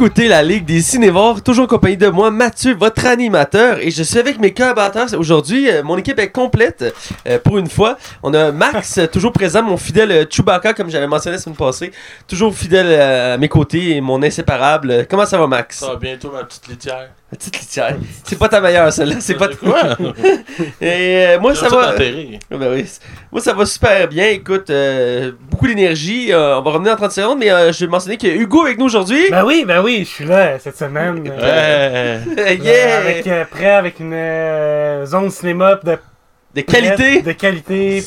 Écoutez la Ligue des Cinévores, toujours en compagnie de moi, Mathieu, votre animateur, et je suis avec mes collaborateurs. Aujourd'hui, euh, mon équipe est complète euh, pour une fois. On a Max, toujours présent, mon fidèle euh, Chewbacca, comme j'avais mentionné la semaine passée. Toujours fidèle à mes côtés et mon inséparable. Comment ça va, Max? Ça va bientôt, ma petite litière. La petite litière. C'est pas ta meilleure, celle-là. C'est pas quoi? Et euh, moi, ça va. Ah ben oui. Moi, ça va super bien. Écoute, euh, beaucoup d'énergie. Euh, on va revenir en 30 secondes, mais euh, je vais mentionner qu'il y a Hugo avec nous aujourd'hui. Ben oui, ben oui, je suis là cette semaine. euh, Ouais. euh, yeah! avec, euh, prêt avec une euh, zone cinéma de De qualité. de qualité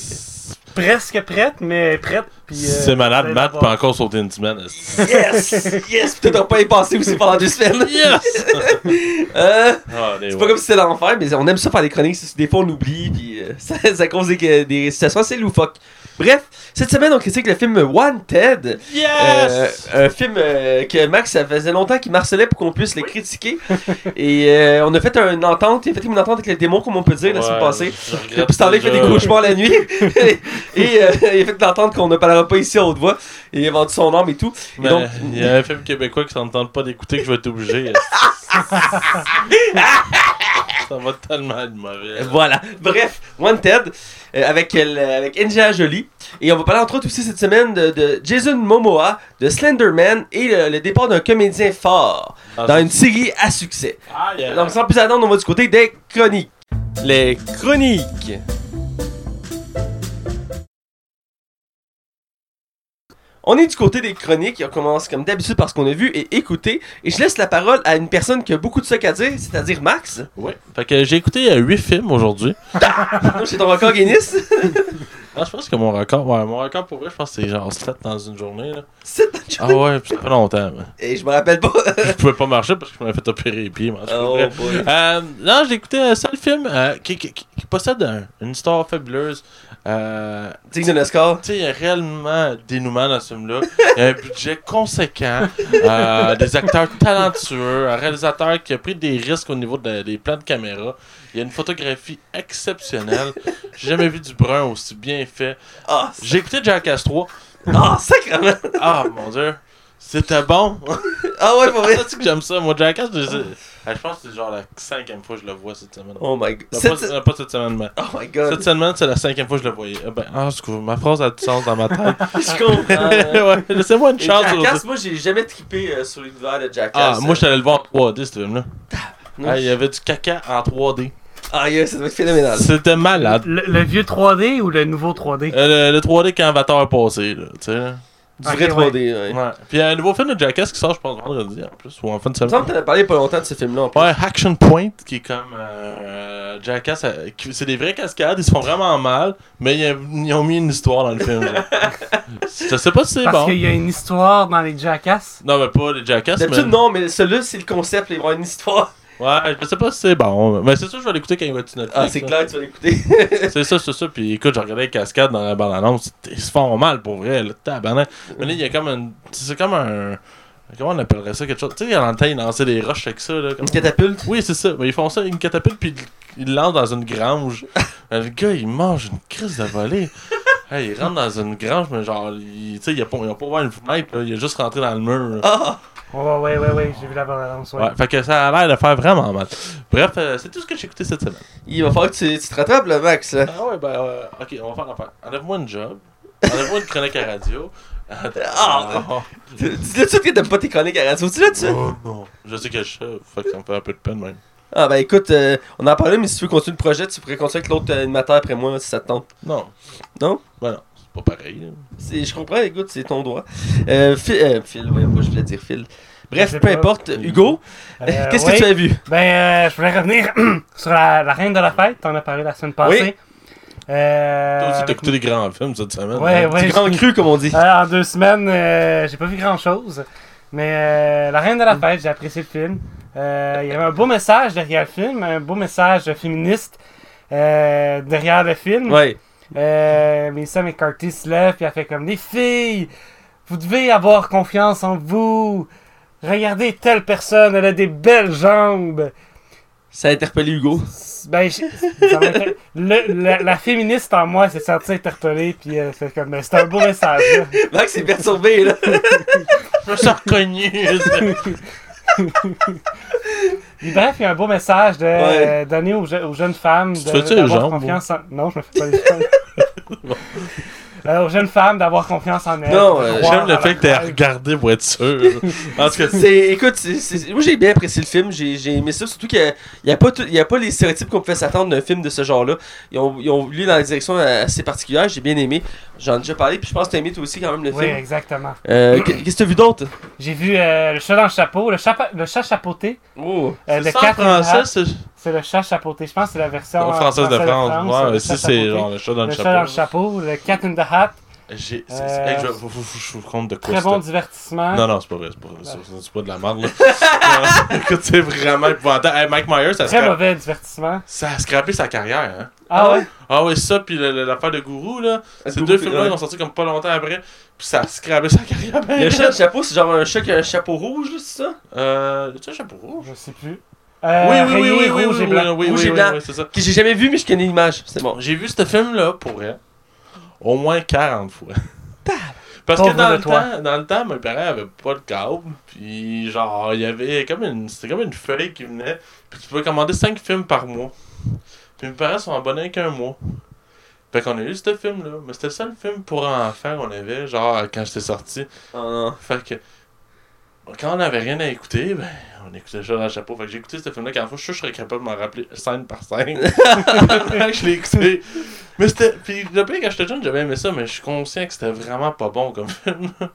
presque prête, mais prête. puis, euh, C'est malade, Matt peut encore sauter une semaine. Yes! Yes! Peut-être on pas y passer aussi pendant deux semaines. Yes! Euh, Ah, c'est ouais. pas comme si c'était l'enfer, mais on aime ça faire des chroniques. Des fois, on oublie, puis euh, ça, ça cause des, des situations assez loufoques. Bref, cette semaine, on critique le film Wanted. Yes! Euh, un film euh, que Max, ça faisait longtemps qu'il marcelait pour qu'on puisse le critiquer. Et euh, on a fait une entente, il a fait une entente avec le démon, comme on peut dire, la semaine Ouais, passée. je Puis regrette ce temps-là, il fait des cauchemars la nuit. et il a fait une entente qu'on ne parlera pas ici à haute voix. Et il a vendu son âme et tout. Et Mais donc, il y a un film québécois qui s'entend pas d'écouter que je vais être obligé. Ça va tellement être mauvais. Voilà. Bref, Wanted euh, avec, euh, avec Angela Jolie. Et on va parler entre autres aussi cette semaine de, de Jason Momoa, de Slenderman et le, le départ d'un comédien fort Ah, dans une série à succès. Ah, yeah. Donc sans plus attendre, on va du côté des chroniques. Les chroniques. On est du côté des chroniques on commence comme d'habitude par ce qu'on a vu et écouté. Et je laisse la parole à une personne qui a beaucoup de stock à dire, c'est-à-dire Max. Ouais. Fait que j'ai écouté 8 films aujourd'hui. Donc, C'est ton record Guinness. Ah, je pense que mon record, ouais, mon record pour vrai, je pense que c'est genre 7 dans une journée. Là. C'est Ah ouais, puis ça fait longtemps. mais Et je me rappelle pas. Je pouvais pas marcher parce que je m'avais fait opérer les pieds. mais oh. Euh, non, j'ai écouté un seul film euh, qui, qui- qui- qui possède un- une histoire fabuleuse. Euh, Digne d'un Oscar. tu sais, il y a réellement dénouement dans ce film-là. Il y a un budget conséquent, euh, des acteurs talentueux, un réalisateur qui a pris des risques au niveau de- des plans de caméra. Il y a une photographie exceptionnelle. J'ai jamais vu du brun aussi bien fait. Ah, J'ai écouté Jackass 3. ah, sacrément. Ah mon dieu, c'était bon. Ah ouais, pour vrai. tu que j'aime ça. Moi, Jackass, je, je pense que c'est genre la cinquième fois que je le vois cette semaine. Oh my god. Cette- pas, euh, pas cette semaine, mais. Oh my god. Cette semaine, c'est la cinquième fois que je le voyais. Euh, Ben, ah, excuse, ma phrase a du sens dans ma tête. Je comprends. ouais, laissez-moi une chance. Jackass, moi j'ai jamais trippé euh, sur l'univers de Jackass. Ah, moi, je allé le voir en 3D, ce film-là. Ah, il y avait du caca en 3D. Ah, yeah, ça doit être phénoménal. C'était malade. Le, le vieux 3D ou le nouveau 3D Euh, le, le 3D quand Avatar est passé, là, tu sais. Du vrai ouais. 3D, ouais. Ouais. Puis il y a un nouveau film de Jackass qui sort, je pense, vendredi en plus, ou en fin de me semaine. que t'en as parlé pas longtemps de ce film-là en plus. Ouais, Action Point, qui est comme euh, Jackass. euh, c'est des vraies cascades, ils se font vraiment mal, mais ils, ils ont mis une histoire dans le film. là. je sais pas si c'est Parce bon. qu'il y a une histoire dans les Jackass. Non, mais pas les Jackass, mais. D'habitude, non, mais celui-là, c'est le concept, il va y avoir une histoire. Ouais, je sais pas si c'est bon. Mais c'est ça, je vais l'écouter quand il va être Netflix. Ah, c'est clair, tu vas l'écouter. C'est ça, c'est ça. Puis écoute, j'ai regardé les cascades dans la bande-annonce. Ils se font mal pour vrai, là. Tabarnak. Mais là, il y a comme un. C'est comme un. Comment on appellerait ça quelque chose Tu sais, dans le temps, ils lançaient des roches avec ça, là. Une catapulte? Oui, c'est ça. Mais ils font ça, une catapulte, puis ils le lancent dans une grange. le gars, il mange une crise de volée. Hey, il rentre dans une grange, mais genre, il- tu sais, il a pas, il a pas ouvert une fenêtre, là. Il a juste rentré dans le mur. Ah! Ouais, ouais, ouais, ouais, j'ai vu la bande-annonce. Ouais. Ouais, fait que ça a l'air de faire vraiment mal. Bref, euh, c'est tout ce que j'ai écouté cette semaine. Il va falloir que tu, tu te rattrapes, le Max. là. Ah ouais, ben, euh, ok, on va faire l'affaire. Enlève-moi une job. Enlève-moi une chronique à radio. Ah! Tu- Dis-le tout que t'aimes pas tes chroniques à radio. Dis-le tout Oh non. Je sais que je sais, fait que ça me fait un peu de peine même. Ah, ben écoute, euh, on en parlait, mais si tu veux continuer le projet, tu pourrais continuer avec l'autre animateur après moi, si ça te tente. Non. Non? Ben non, pas pareil. Je comprends, écoute, c'est ton droit. Euh, Phil, euh, Phil, pas, je voulais dire Phil. Bref, peu importe. Hugo, Euh, qu'est-ce que tu as vu? Ben, euh, je voulais revenir sur la, la Reine de la Fête. T'en as parlé la semaine passée. Euh, Toi aussi, t'as avec- écouté des grands films cette semaine. Ouais, hein? ouais. C'est grand cru, comme on dit. Euh, en deux semaines, euh, j'ai pas vu grand chose. Mais euh, La Reine de la Fête, j'ai apprécié le film. Euh, Il y avait un beau message derrière le film, un beau message féministe euh, derrière le film. Ouais. Euh, Melissa McCarthy se lève et elle fait comme Les filles, vous devez avoir confiance en vous. Regardez telle personne, elle a des belles jambes. Ça a interpellé Hugo. Ben, je- le- la, la féministe en moi s'est sentie interpellée, puis euh, c'est comme, ben, c'est un beau message. là. Max est perturbé, là. me suis reconnu. Bref, il y a un beau message de Ouais. donner aux, je- aux jeunes femmes de- d'avoir confiance en... Non, je me fais pas les aux jeunes femmes d'avoir confiance en elles. Non, euh, J'aime le fait que t'aies regardé pour être sûr. En tout cas, C'est, écoute, c'est- c'est- moi j'ai bien apprécié le film, j'ai, j'ai aimé ça, surtout qu'il n'y a, a pas les stéréotypes qu'on pouvait s'attendre d'un film de ce genre-là. Ils ont, ils ont voulu dans la direction assez particulière, j'ai bien aimé. J'en ai déjà parlé, puis je pense que t'as aimé toi aussi quand même le Oui, film. exactement. Euh, qu'est- qu'est-ce que t'as vu d'autre? J'ai vu euh, le chat dans le chapeau, le chat, pa- le chat chapeauté Oh, euh, de c'est ça en français. C'est le chat chapeauté. Je pense que c'est la version euh, française de France. le Ouais, chat si c'est genre le chat dans Le le chat dans le chapeau. chapeau, le cat in the hat. J'ai. Euh, hey, je faut- faut- Je vous compte de quoi Très bon divertissement. Non, non, c'est pas vrai, c'est pas, c'est- c'est pas de la merde, là. Écoute, c'est vraiment épouvantable. Hey, Mike Myers, ça a, Très scra- mauvais divertissement. ça a scrappé sa carrière, hein. Ah ouais? Ah ouais, ça, puis le- le- l'affaire de Gourou, là. Ces deux films-là, ouais. ils ont sorti comme pas longtemps après, puis ça a scrappé sa carrière. ben Le chat de chapeau, c'est genre un chat qui a un chapeau rouge, là, c'est ça? Euh. Sais, un chapeau rouge? Je sais plus. Euh, oui, oui, oui, rayé oui, oui, rouge oui, et blanc. oui, oui, Rouge oui, et oui, blanc. oui, c'est ça. Que j'ai jamais vu, mais je connais l'image, c'est bon. J'ai vu ce film-là, pour vrai, au moins 40 fois. Parce Pauvre que dans de le, toi. temps, dans le temps, mes parents avaient pas de câble. Puis genre, il y avait comme une. C'était comme une feuille qui venait. Puis tu pouvais commander 5 films par mois. Puis mes parents sont abonnés qu'un mois. Fait qu'on a eu ce film-là. Mais c'était le seul film pour enfants qu'on avait, genre quand j'étais sorti. Oh non. Fait que. Quand on avait rien à écouter, ben, on écoutait chat dans le chapeau. Fait que j'ai écouté ce film-là, quand fois, je suis sûr que je serais capable de m'en rappeler scène par scène. Je l'ai écouté. Mais c'était. Puis le pire, quand j'étais jeune, j'avais aimé ça, mais je suis conscient que c'était vraiment pas bon comme film.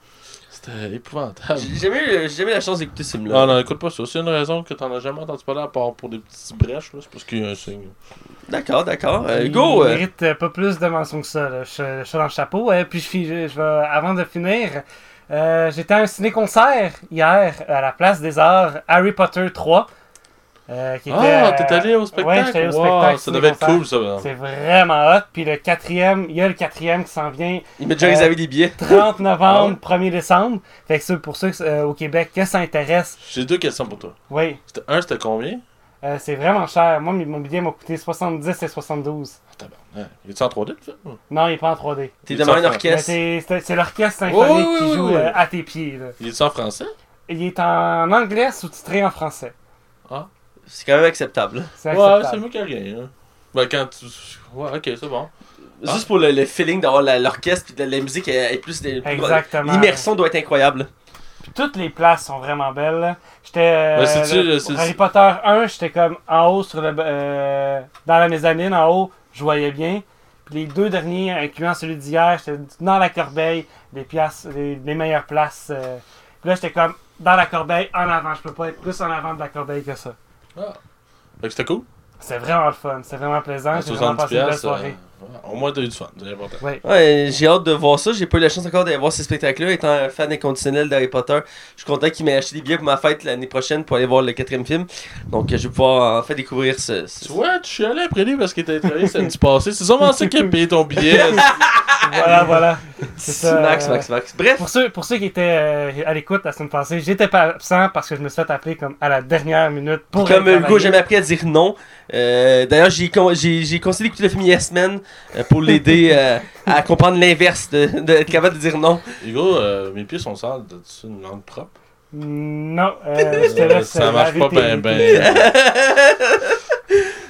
C'était épouvantable. J'ai jamais, eu- j'ai jamais eu la chance d'écouter ce film-là. Ah non, écoute pas ça. C'est une raison que t'en as jamais entendu parler à part pour des petites brèches, là. C'est parce qu'il y a un signe. D'accord, d'accord. Euh, Il go euh, mérite pas plus de mentions que ça, chat, le chat dans le chapeau. Et puis, je, je, je vais, avant de finir, euh, j'étais à un ciné-concert hier à la Place des Arts, Harry Potter 3. euh, qui était, Ah, euh, t'es allé au spectacle? Ouais, j'étais allé au Wow, spectacle. Ça devait être cool, ça. C'est vraiment hot. Puis le quatrième, il y a le quatrième qui s'en vient Il m'a déjà Euh, réservé des billets. 30 novembre, Ah 1er décembre. Fait que c'est pour ceux euh, au Québec que ça intéresse. J'ai deux questions pour toi. Oui, Un, c'était combien? Euh, c'est vraiment cher. Moi, mon billet m'a coûté 70 et 72. Ah, tabarnak. Il est en 3D, le film? Non, il est pas en 3D. T'es devant s'en un fait. Mais orchestre. c'est l'orchestre symphonique Oui, oui, qui joue oui. euh, à tes pieds. Là. Il est en français? Il est en anglais sous-titré en français. C'est quand même acceptable. C'est Ouais, c'est acceptable. mieux que rien. hein. Ben, quand tu. Ouais, ok, c'est bon. Ah. Juste pour le, le feeling d'avoir la- l'orchestre puis de la, la musique est, est plus. de- plus- Exactement. L'immersion doit être incroyable. Toutes les places sont vraiment belles. J'étais. euh, Ben, le- Harry Potter 1, j'étais comme en haut sur le. euh, dans la mezzanine, en haut, je voyais bien. Puis les deux derniers, incluant celui d'hier, j'étais dans la corbeille, les, pièces, les, les meilleures places. euh. Puis là, j'étais comme dans la corbeille, en avant. Je peux pas être plus en avant de la corbeille que ça. Ah. Fait que c'était cool. C'est vraiment le fun, c'est vraiment plaisant. J'ai vraiment 70$, passé une belle soirée. Au moins t'as eu du fun, c'est important. Ouais. Ouais, j'ai hâte de voir ça. J'ai pas eu la chance encore de voir ce spectacle-là. Étant un fan inconditionnel d'Harry Potter, je suis content qu'il m'ait acheté des billets pour ma fête l'année prochaine pour aller voir le quatrième film. Donc, je vais pouvoir enfin découvrir ce. ce- Tu vois, tu suis allé après lui parce qu'il était travaillé samedi passé. C'est sûrement ça qui a payé ton billet. Voilà, voilà. C'est ça, Max, Max, Max. Bref, Pour ceux, pour ceux qui étaient euh, à l'écoute la semaine passée, j'étais pas absent parce que je me suis fait appeler comme à la dernière minute pour comme Hugo, j'ai jamais appris à dire non. Euh, D'ailleurs, j'ai con- j'ai j'ai conseillé d'écouter le film Yes Man pour l'aider euh, à comprendre l'inverse, de- d'être capable de dire non. Hugo, euh, mes pieds sont sales. T'as-tu une langue propre? Non, euh, je te laisse ça euh, marche pas tes- ben ben.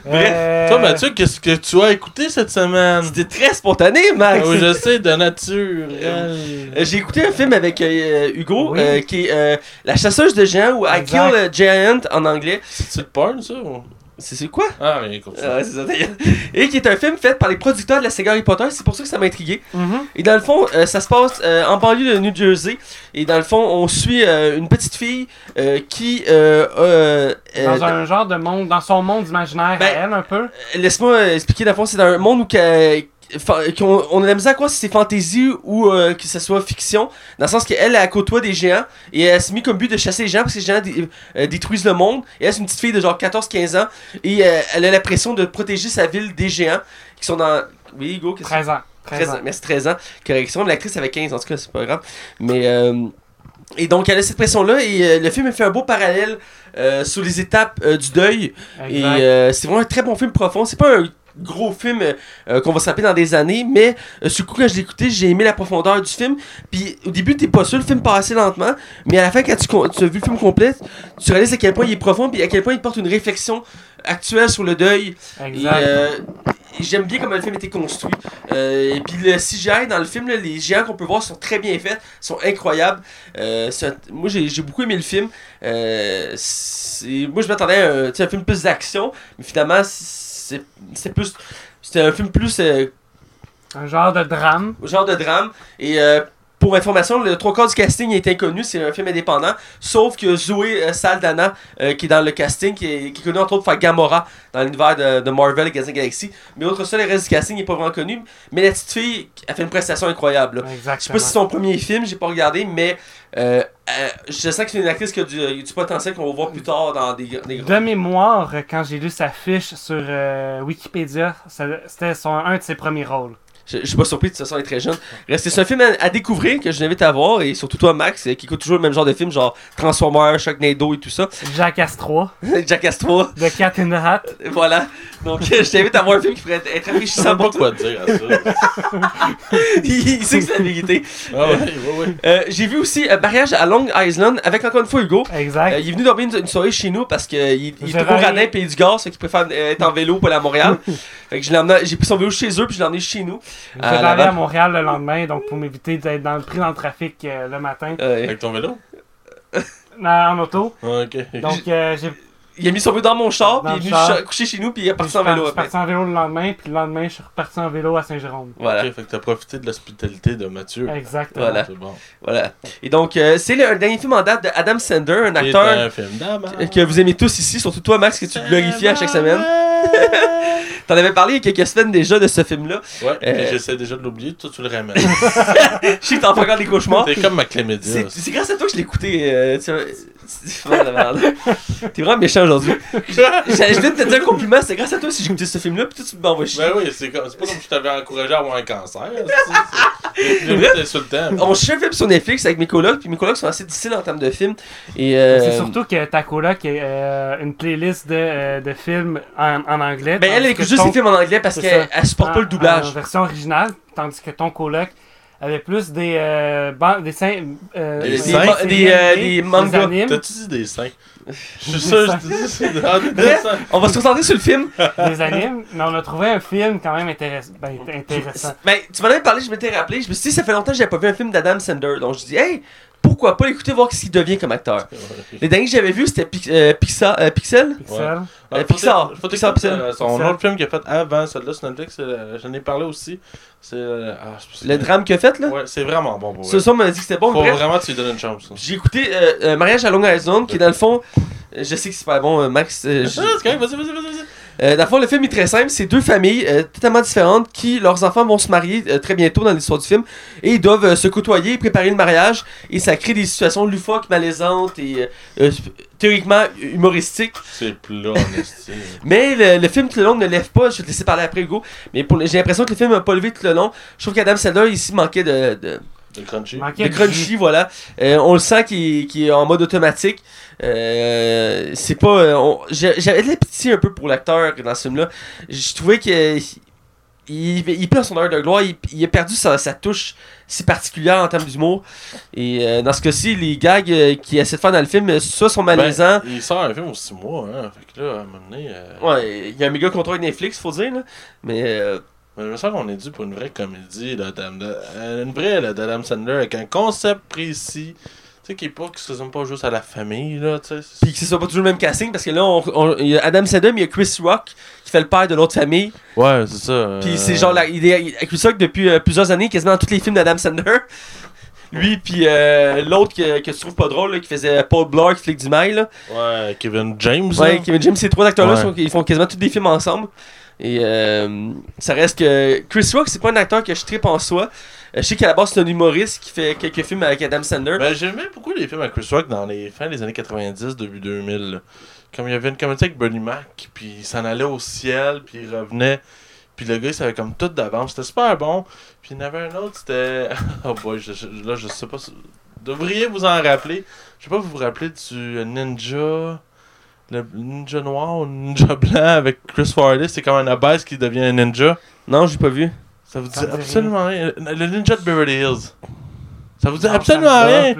Euh, Toi, Mathieu, qu'est-ce que tu as écouté cette semaine? C'était très spontané, Max. Ah oui, je sais, de nature. Euh, J'ai écouté un film avec euh, Hugo Oui. euh, qui est euh, La chasseuse de géants ou I Kill a Giant en anglais. C'est le porn, ça? ou- C'est c'est quoi? Ah, mais écoute. Ah ouais, c'est ça, d'ailleurs. Et qui est un film fait par les producteurs de la saga Harry Potter. C'est pour ça que ça m'a intrigué. mhm. Et dans le fond, euh, ça se passe euh, en banlieue de New Jersey. Et dans le fond, on suit euh, une petite fille euh, qui. Euh, euh, euh, Dans un genre de monde, dans son monde imaginaire Ben, à elle un peu. Laisse-moi expliquer. Dans le fond, c'est dans un monde où. Qu'on- on a la misère à croire si c'est fantasy ou euh, que ce soit fiction. Dans le sens qu'elle, elle côtoie des géants et elle s'est mis comme but de chasser les géants parce que les géants dé- euh, détruisent le monde. Et elle, c'est une petite fille de genre 14-15 ans et euh, elle a la pression de protéger sa ville des géants qui sont dans. Oui, Hugo, qu'est-ce que 13 ans. 13 13 ans. Merci, 13 ans. Correction, l'actrice avait 15, en tout cas, c'est pas grave. Mais. euh, et donc, elle a cette pression-là, et euh, le film a fait un beau parallèle euh, sur les étapes euh, du deuil. Et Exact. euh, c'est vraiment un très bon film profond. C'est pas un gros film euh, euh, qu'on va se rappeler dans des années, mais euh, sur le coup, quand je l'ai écouté, j'ai aimé la profondeur du film. Puis au début, t'es pas sûr, le film part assez lentement, mais à la fin, quand tu, as vu le film complet, tu réalises à quel point il est profond, puis à quel point il porte une réflexion actuelle sur le deuil. Et, euh, j'aime bien comment le film été construit. Euh, et puis le CGI dans le film, là, les géants qu'on peut voir sont très bien faits, sont incroyables. Euh, un- moi j'ai beaucoup aimé le film. Euh, moi je m'attendais à un, un film plus d'action, mais finalement c'est c'est plus c'était un film plus euh, Un genre de drame. genre de drame. Et euh, pour information, le trois quarts du casting est inconnu, c'est un film indépendant. Sauf que Zoé euh, Saldana, euh, qui est dans le casting, qui est, qui est connue entre autres pour faire Gamora dans l'univers de, de Marvel et Guardians Galaxy. Mais autre ça, le reste du casting n'est pas vraiment connu. Mais la petite fille, elle fait une prestation incroyable. Je sais pas si c'est son premier film, j'ai pas regardé, mais euh, je sens que c'est une actrice qui a du, du potentiel qu'on va voir plus tard dans des, des. De mémoire, quand j'ai lu sa fiche sur Wikipédia, c'était son- un de ses premiers rôles. Je, je suis pas surpris de toute façon, elle est très jeune. Reste, c'est un film à, à découvrir que je t'invite à voir, et surtout toi, Max, euh, qui écoute toujours le même genre de film, genre Transformers, Sharknado et tout ça. Jackass 3, Jackass 3, The Cat in the Hat. voilà. Donc, euh, je t'invite à voir un film qui pourrait être, enrichissant pour toi. quoi dire à ça. il, il sait que c'est la vérité. Ah ouais, ouais, ouais. Euh, J'ai vu aussi euh, Mariage à Long Island avec encore une fois Hugo. Exact. Euh, il est venu dormir une, une soirée chez nous parce qu'il il est trop radin pays du gaz, fait qu'il préfère euh, être en vélo pour aller à Montréal. fait que je l'ai emmené- j'ai pris son vélo chez eux puis je l'ai emmené chez nous. Je vais aller à Montréal le lendemain, donc pour m'éviter d'être dans, pris dans le trafic euh, le matin Euh, Avec ton vélo? dans- en auto. Ah, ok. Donc euh, j'ai il a mis son vélo dans mon char puis il est venu char. ch- coucher chez nous puis il est je parti suis en vélo par- après. parti en vélo le lendemain, puis le lendemain je suis reparti en vélo à Saint-Jérôme. Voilà. Ok, fait que t'as profité de l'hospitalité de Mathieu. Exactement. Voilà. C'est bon. Voilà. Et donc, euh, c'est le dernier film en date de Adam Sandler, un acteur un film d'amant. que vous aimez tous ici, surtout toi, Max, que tu glorifies à chaque semaine. T'en avais parlé il y a quelques semaines déjà de ce film-là. Ouais, Euh, j'essaie déjà de l'oublier, toi tu le ramènes. Je sais que t'en fais encore des cauchemars. C'est comme ma. C'est grâce à toi que je l'ai écouté. euh, tu c'est vraiment de la merde. T'es vraiment méchant aujourd'hui. Je je viens de te dire un compliment, c'est grâce à toi si j'ai écouté ce film-là, puis toi tu m'envoies chier. Ben oui, c'est comme- c'est pas comme si je t'avais encouragé à avoir un cancer. C'est limite insultant. On cherche un film sur Netflix avec mes colocs, puis mes colocs sont assez difficiles en termes de films. Et euh, C'est surtout que ta coloc a euh, une playlist de, euh, de films en, en anglais. Ben elle tandis écoute que juste ton- les films en anglais parce c'est qu'elle elle supporte pas en- le doublage. En version originale, tandis que ton coloc avait plus des euh, ban- des, seins- euh, Des Des, seins, des, euh, des mangas. animes, T'as-tu dit des seins? Je suis sûr, je te dis ah, des Bref, seins. on va se concentrer sur le film. des animes, mais on a trouvé un film quand même intéress- ben, intéressant. Ben, tu m'en avais parlé, je m'étais rappelé. Je me suis dit, ça fait longtemps que j'avais pas vu un film d'Adam Sandler. Donc, je dis, hey, pourquoi pas l'écouter, voir ce qu'il devient comme acteur. Les derniers que j'avais vu, c'était Pix- euh, Pixa- euh, Pixel? Pixel. Euh, Pixar. Faut Pixar, Pixar. son Pixar. autre film qu'il a fait avant celui-là sur Netflix, j'en ai parlé aussi. C'est ah, Le drame qu'il a fait, là? Ouais, c'est vraiment bon pour Ce soir, m'a dit que c'était bon. Faut bref, vraiment que tu lui donnes une chance. j'ai écouté Mariage à Long Island, qui est dans le fond. Je sais que c'est pas bon, Max. c'est correct, vas-y, vas-y, vas-y. Euh, dans le fond, le film est très simple. C'est deux familles euh, totalement différentes qui, leurs enfants vont se marier euh, très bientôt dans l'histoire du film. Et ils doivent euh, se côtoyer préparer le mariage. Et ça crée des situations loufoques, malaisantes et théoriquement humoristiques. C'est plat. Mais le, le film tout le long ne lève pas. Je vais te laisser parler après, Hugo. Mais j'ai l'impression que le film n'a pas levé tout le long. Je trouve qu'Adam Sandler ici manquait de, de, Le crunchy? Jus. crunchy, voilà. Euh, on le sent qu'il est- en mode automatique. Euh, c'est pas. euh, J'avais de la pitié un peu pour l'acteur dans ce film-là. Je trouvais que. Il, il perd son heure de gloire, il, il a perdu sa, sa touche si particulière en termes d'humour. Et euh, dans ce cas-ci, les gags euh, qu'il essaie de faire dans le film, soit sont malaisants. Ben, il sort un film aux 6 mois, hein. Fait que là, à un moment donné. euh, Ouais, il y a un méga contrat avec Netflix, faut dire, là. Mais. Mais il me semble qu'on est dû pour une vraie comédie, là, d'Adam- euh, une vraie d'Adam Sandler avec un concept précis. Tu sais, qui est pas, qui se résume pas juste à la famille, là, tu sais. Puis que ce soit pas toujours le même casting, parce que là, on, on- il y a Adam Sandler, mais il y a Chris Rock qui fait le père de l'autre famille. Ouais, c'est ça. Puis euh, c'est genre, la, il est Chris Rock depuis euh, plusieurs années, quasiment dans tous les films d'Adam Sandler. Lui, puis euh, l'autre que, que tu trouves pas drôle, là, qui faisait Paul Blart, qui flic du mail. Là. Ouais, Kevin James. Ouais. Kevin James, ces trois acteurs-là, Ouais. ils font quasiment tous des films ensemble. Et euh, ça reste que. Chris Rock, c'est pas un acteur que je tripe en soi. Euh, je sais qu'à la base, c'est un humoriste qui fait quelques films avec Adam Sandler. Ben, j'aimais beaucoup les films avec Chris Rock dans les fins des années 90, début 2000. là. Comme il y avait une comédie avec Bernie Mac, puis il s'en allait au ciel, puis il revenait. Puis le gars, il savait comme tout d'avance. C'était super bon. Puis il y en avait un autre, c'était. Oh boy, là, je sais pas. Devriez vous en rappeler. Je sais pas, vous vous rappelez du Ninja? Le ninja noir ou le ninja blanc avec Chris Farley, c'est comme un abeille qui devient un ninja. Non, j'ai pas vu. Ça vous dit Ça me dit absolument rien. Le le ninja de Beverly Hills. Ça vous dit Non, absolument rien.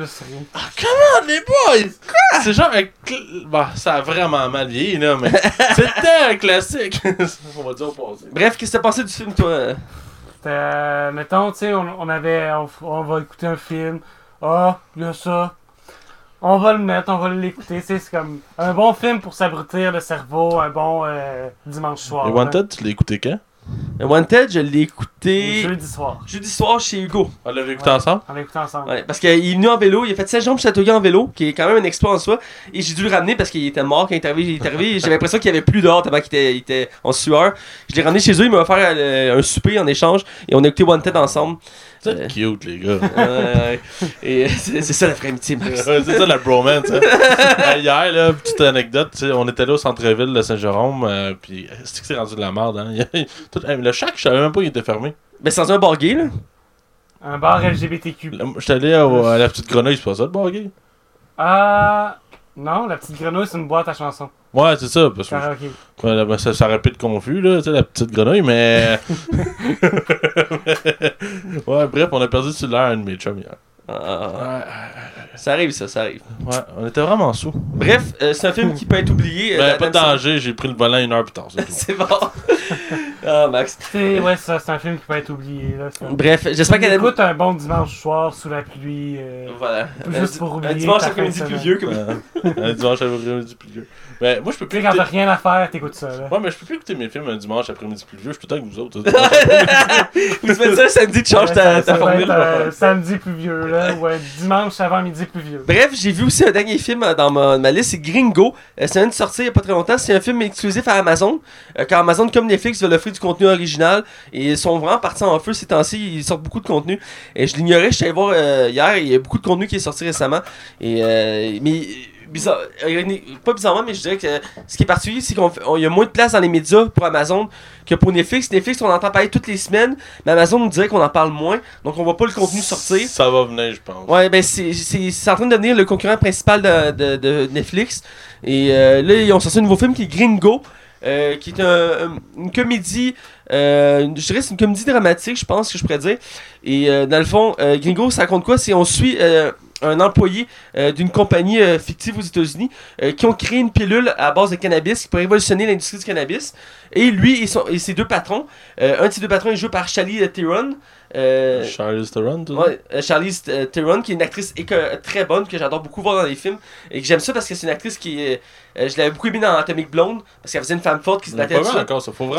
Ah, comment les boys? Quoi? C'est genre un. cl- Bah, ça a vraiment mal vieilli, là, mais c'était un classique. On va dire au passé. Bref, qu'est-ce que t'as pensé du film, toi? Euh? C'était, euh, mettons, tu sais, on, on avait, on, on va écouter un film. Ah, il y a ça. On va le mettre, on va l'écouter. C'est comme un bon film pour s'abrutir le cerveau, un bon euh, dimanche soir. Et là. Wanted, tu l'as écouté quand? Wanted, je l'ai écouté Jeudi soir. jeudi soir chez Hugo. On l'avait écouté ensemble? On l'a écouté ensemble. Ouais, parce qu'il est venu en vélo, il a fait 16 jambes Châteauguay en vélo, qui est quand même un exploit en soi. Et j'ai dû le ramener parce qu'il était mort quand il est arrivé. J'avais l'impression qu'il y avait plus dehors tellement qu'il était, était en sueur. Je l'ai ramené chez eux, il m'a offert euh, un souper en échange et on a écouté Wanted ensemble. C'est Euh. cute, les gars. Ouais, ouais. et c'est c'est ça la vraie amitié, Max. C'est ça la bromance. Hein. Euh, hier, là, petite anecdote, tu sais, on était là au centre-ville de Saint-Jérôme, euh, puis c'est que c'est rendu de la merde. Hein. Tout- euh, le chac, je savais même pas qu'il était fermé. Ben, c'est dans un bar gay, là. Un bar LGBTQ. J'étais allé à, à la petite grenouille, c'est pas ça le bar gay? Ah. Non, la petite grenouille, c'est une boîte à chansons. Ouais, c'est ça, parce que ouais, là, ben, ça, ça aurait pu être confus, là, tu sais, la petite grenouille, mais. ouais, bref, on a perdu sur l'air un de mes chums hier. Ah, Ouais, ça arrive, ça, ça arrive. ouais, on était vraiment sous. Bref, euh, c'est un film qui peut être oublié. euh, Ben, pas de danger, j'ai pris le volant une heure plus tard. C'est bon. Ah, Max. C'est, ouais, ça, c'est un film qui peut être oublié. Là. Bref, j'espère qu'elle a. Écoute un bon dimanche soir sous la pluie. euh, Voilà. Juste pour Un oublier dimanche ta après-midi pluvieux, comme Ouais. un dimanche après-midi pluvieux. Ben, moi, je peux Tu plus sais, quand t'as rien à faire, t'écoutes ça. Là. Ouais, mais je peux plus écouter mes films un dimanche après-midi pluvieux. Je suis tout le temps avec vous autres. Vous faites ça le samedi, tu changes Ouais, ta, formule. euh, samedi pluvieux, là, ou un dimanche avant midi pluvieux. Bref, j'ai vu aussi un dernier film euh, dans ma, ma liste, c'est Gringo. Euh, c'est un de sorti il y a pas très longtemps. C'est un film exclusif à Amazon. Car Amazon, comme Netflix, veut offrir du contenu original. Et ils sont vraiment partis en feu ces temps-ci. Ils sortent beaucoup de contenu. Et je l'ignorais, je suis allé voir euh, hier. Il y a beaucoup de contenu qui est sorti récemment. Et, euh, mais bizarre, euh, pas bizarrement, mais je dirais que ce qui est particulier, c'est qu'il y a moins de place dans les médias pour Amazon que pour Netflix. Netflix, on entend parler toutes les semaines. Mais Amazon nous dirait qu'on en parle moins. Donc on voit pas le contenu sortir. Ça va venir, je pense. Ouais, ben c'est en train de devenir le concurrent principal de, de, de Netflix. Et euh, là, ils ont sorti un nouveau film qui est Gringo, euh, qui est un- un- une comédie, euh, je dirais c'est une comédie dramatique, je pense que je pourrais dire. Et euh, dans le fond, Gringo, ça raconte quoi? C'est on suit un employé d'une compagnie fictive aux États-Unis qui ont créé une pilule à base de cannabis qui pourrait révolutionner l'industrie du cannabis. Et lui et, son- et ses deux patrons, un de ses deux patrons est joué par Charlie Theron. Charlize Theron, Ouais, Charlize Theron, qui est une actrice très bonne, que j'adore beaucoup voir dans les films, et que j'aime ça parce que c'est une actrice qui est. euh, je l'avais beaucoup aimé dans Atomic Blonde, parce qu'elle faisait une femme forte qui se battait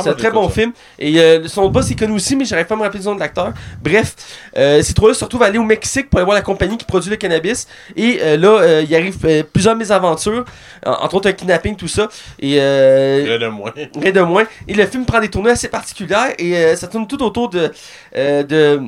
C'est un très bon ça. film. Et euh, son boss est connu aussi, mais j'arrive pas à me rappeler du nom de l'acteur. Bref, euh, ces trois-là se retrouvent à aller au Mexique pour aller voir la compagnie qui produit le cannabis. Et euh, là, euh, il arrive plusieurs mésaventures, en- entre autres un kidnapping, tout ça. Et euh, Rien de moins. rien de moins. Et le film prend des tournées assez particulières et ça tourne tout autour de, de,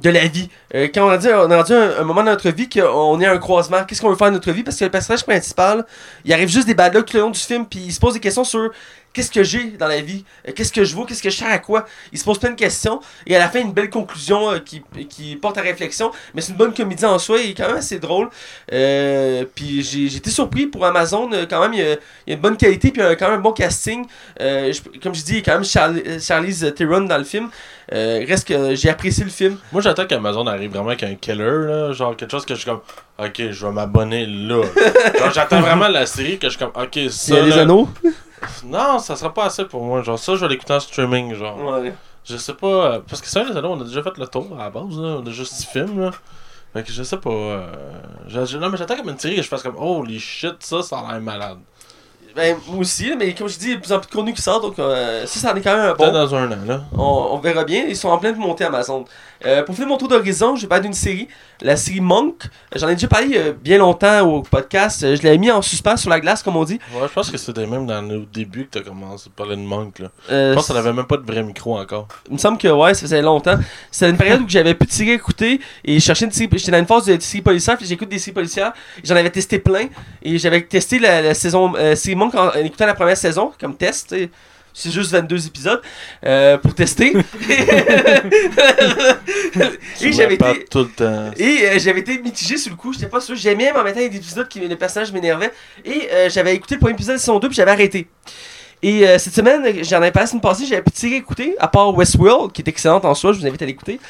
de la vie. Euh, quand on a, dit, on a rendu un, un moment dans notre vie qu'on est à un croisement, qu'est-ce qu'on veut faire de notre vie? Parce que le personnage principal, il arrive juste des bad luck tout le long du film, puis il se pose des questions sur qu'est-ce que j'ai dans la vie, Euh, qu'est-ce que je vaux, qu'est-ce que je sers à quoi? Il se pose plein de questions et à la fin, une belle conclusion euh, qui, qui porte à réflexion. Mais c'est une bonne comédie en soi, il est quand même assez drôle. Euh, puis j'ai été surpris pour Amazon, euh, quand même, il y, a, il y a une bonne qualité, puis il y a quand même un bon casting. Euh, je- comme je dis, il y a quand même euh, Charlize Theron dans le film. Reste que j'ai apprécié le film. Moi, j'attends qu'Amazon arrive vraiment avec un killer, là. Genre quelque chose que je suis comme, ok, je vais m'abonner là. genre, j'attends vraiment la série que je suis comme, ok, Il y ça. a les anneaux. Non, ça sera pas assez pour moi. Genre, ça, je vais l'écouter en streaming, genre. Ouais. Je sais pas. euh, Parce que ça, les anneaux, on a déjà fait le tour à la base, là. On a juste 6 films, là. Fait que je sais pas. euh, non, mais j'attends comme une série que je fasse comme, holy shit, ça, ça a l'air malade. Ben, moi aussi, mais comme je dis, il y a de plus en plus de contenu qui sort, donc euh, ça, ça en est quand même un bon. dans un an, là. On, on verra bien. Ils sont en pleine montée Amazon. Euh, pour finir mon tour d'horizon, je vais parler d'une série. La série Monk. J'en ai déjà parlé euh, bien longtemps au podcast. Euh, Je l'ai mis en suspens sur la glace, comme on dit. Ouais, je pense que c'était même dans le début que t'as commencé à parler de Monk, là. Je pense que ça n'avait même pas de vrai micro encore. Il me semble que ouais, ça faisait longtemps. C'était une période où j'avais plus de séries à écouter et je cherchais une série. J'étais dans une phase de séries policières, puis j'écoute des séries policières. J'en avais testé plein et j'avais testé la, la saison série Monk en, écoutant la première saison comme test. C'est juste 22 épisodes euh, pour tester. Et j'avais m'as pas été. tout le temps. Et euh, j'avais été mitigé sur le coup, j'étais pas sûr. J'aimais, mais en même temps, il y a des épisodes qui les personnages m'énervaient. Et euh, j'avais écouté le premier épisode de saison 2, puis j'avais arrêté. Et cette semaine, j'en avais pas la semaine passée, j'avais pu tirer écouter, à part Westworld, qui est excellente en soi, je vous invite à l'écouter.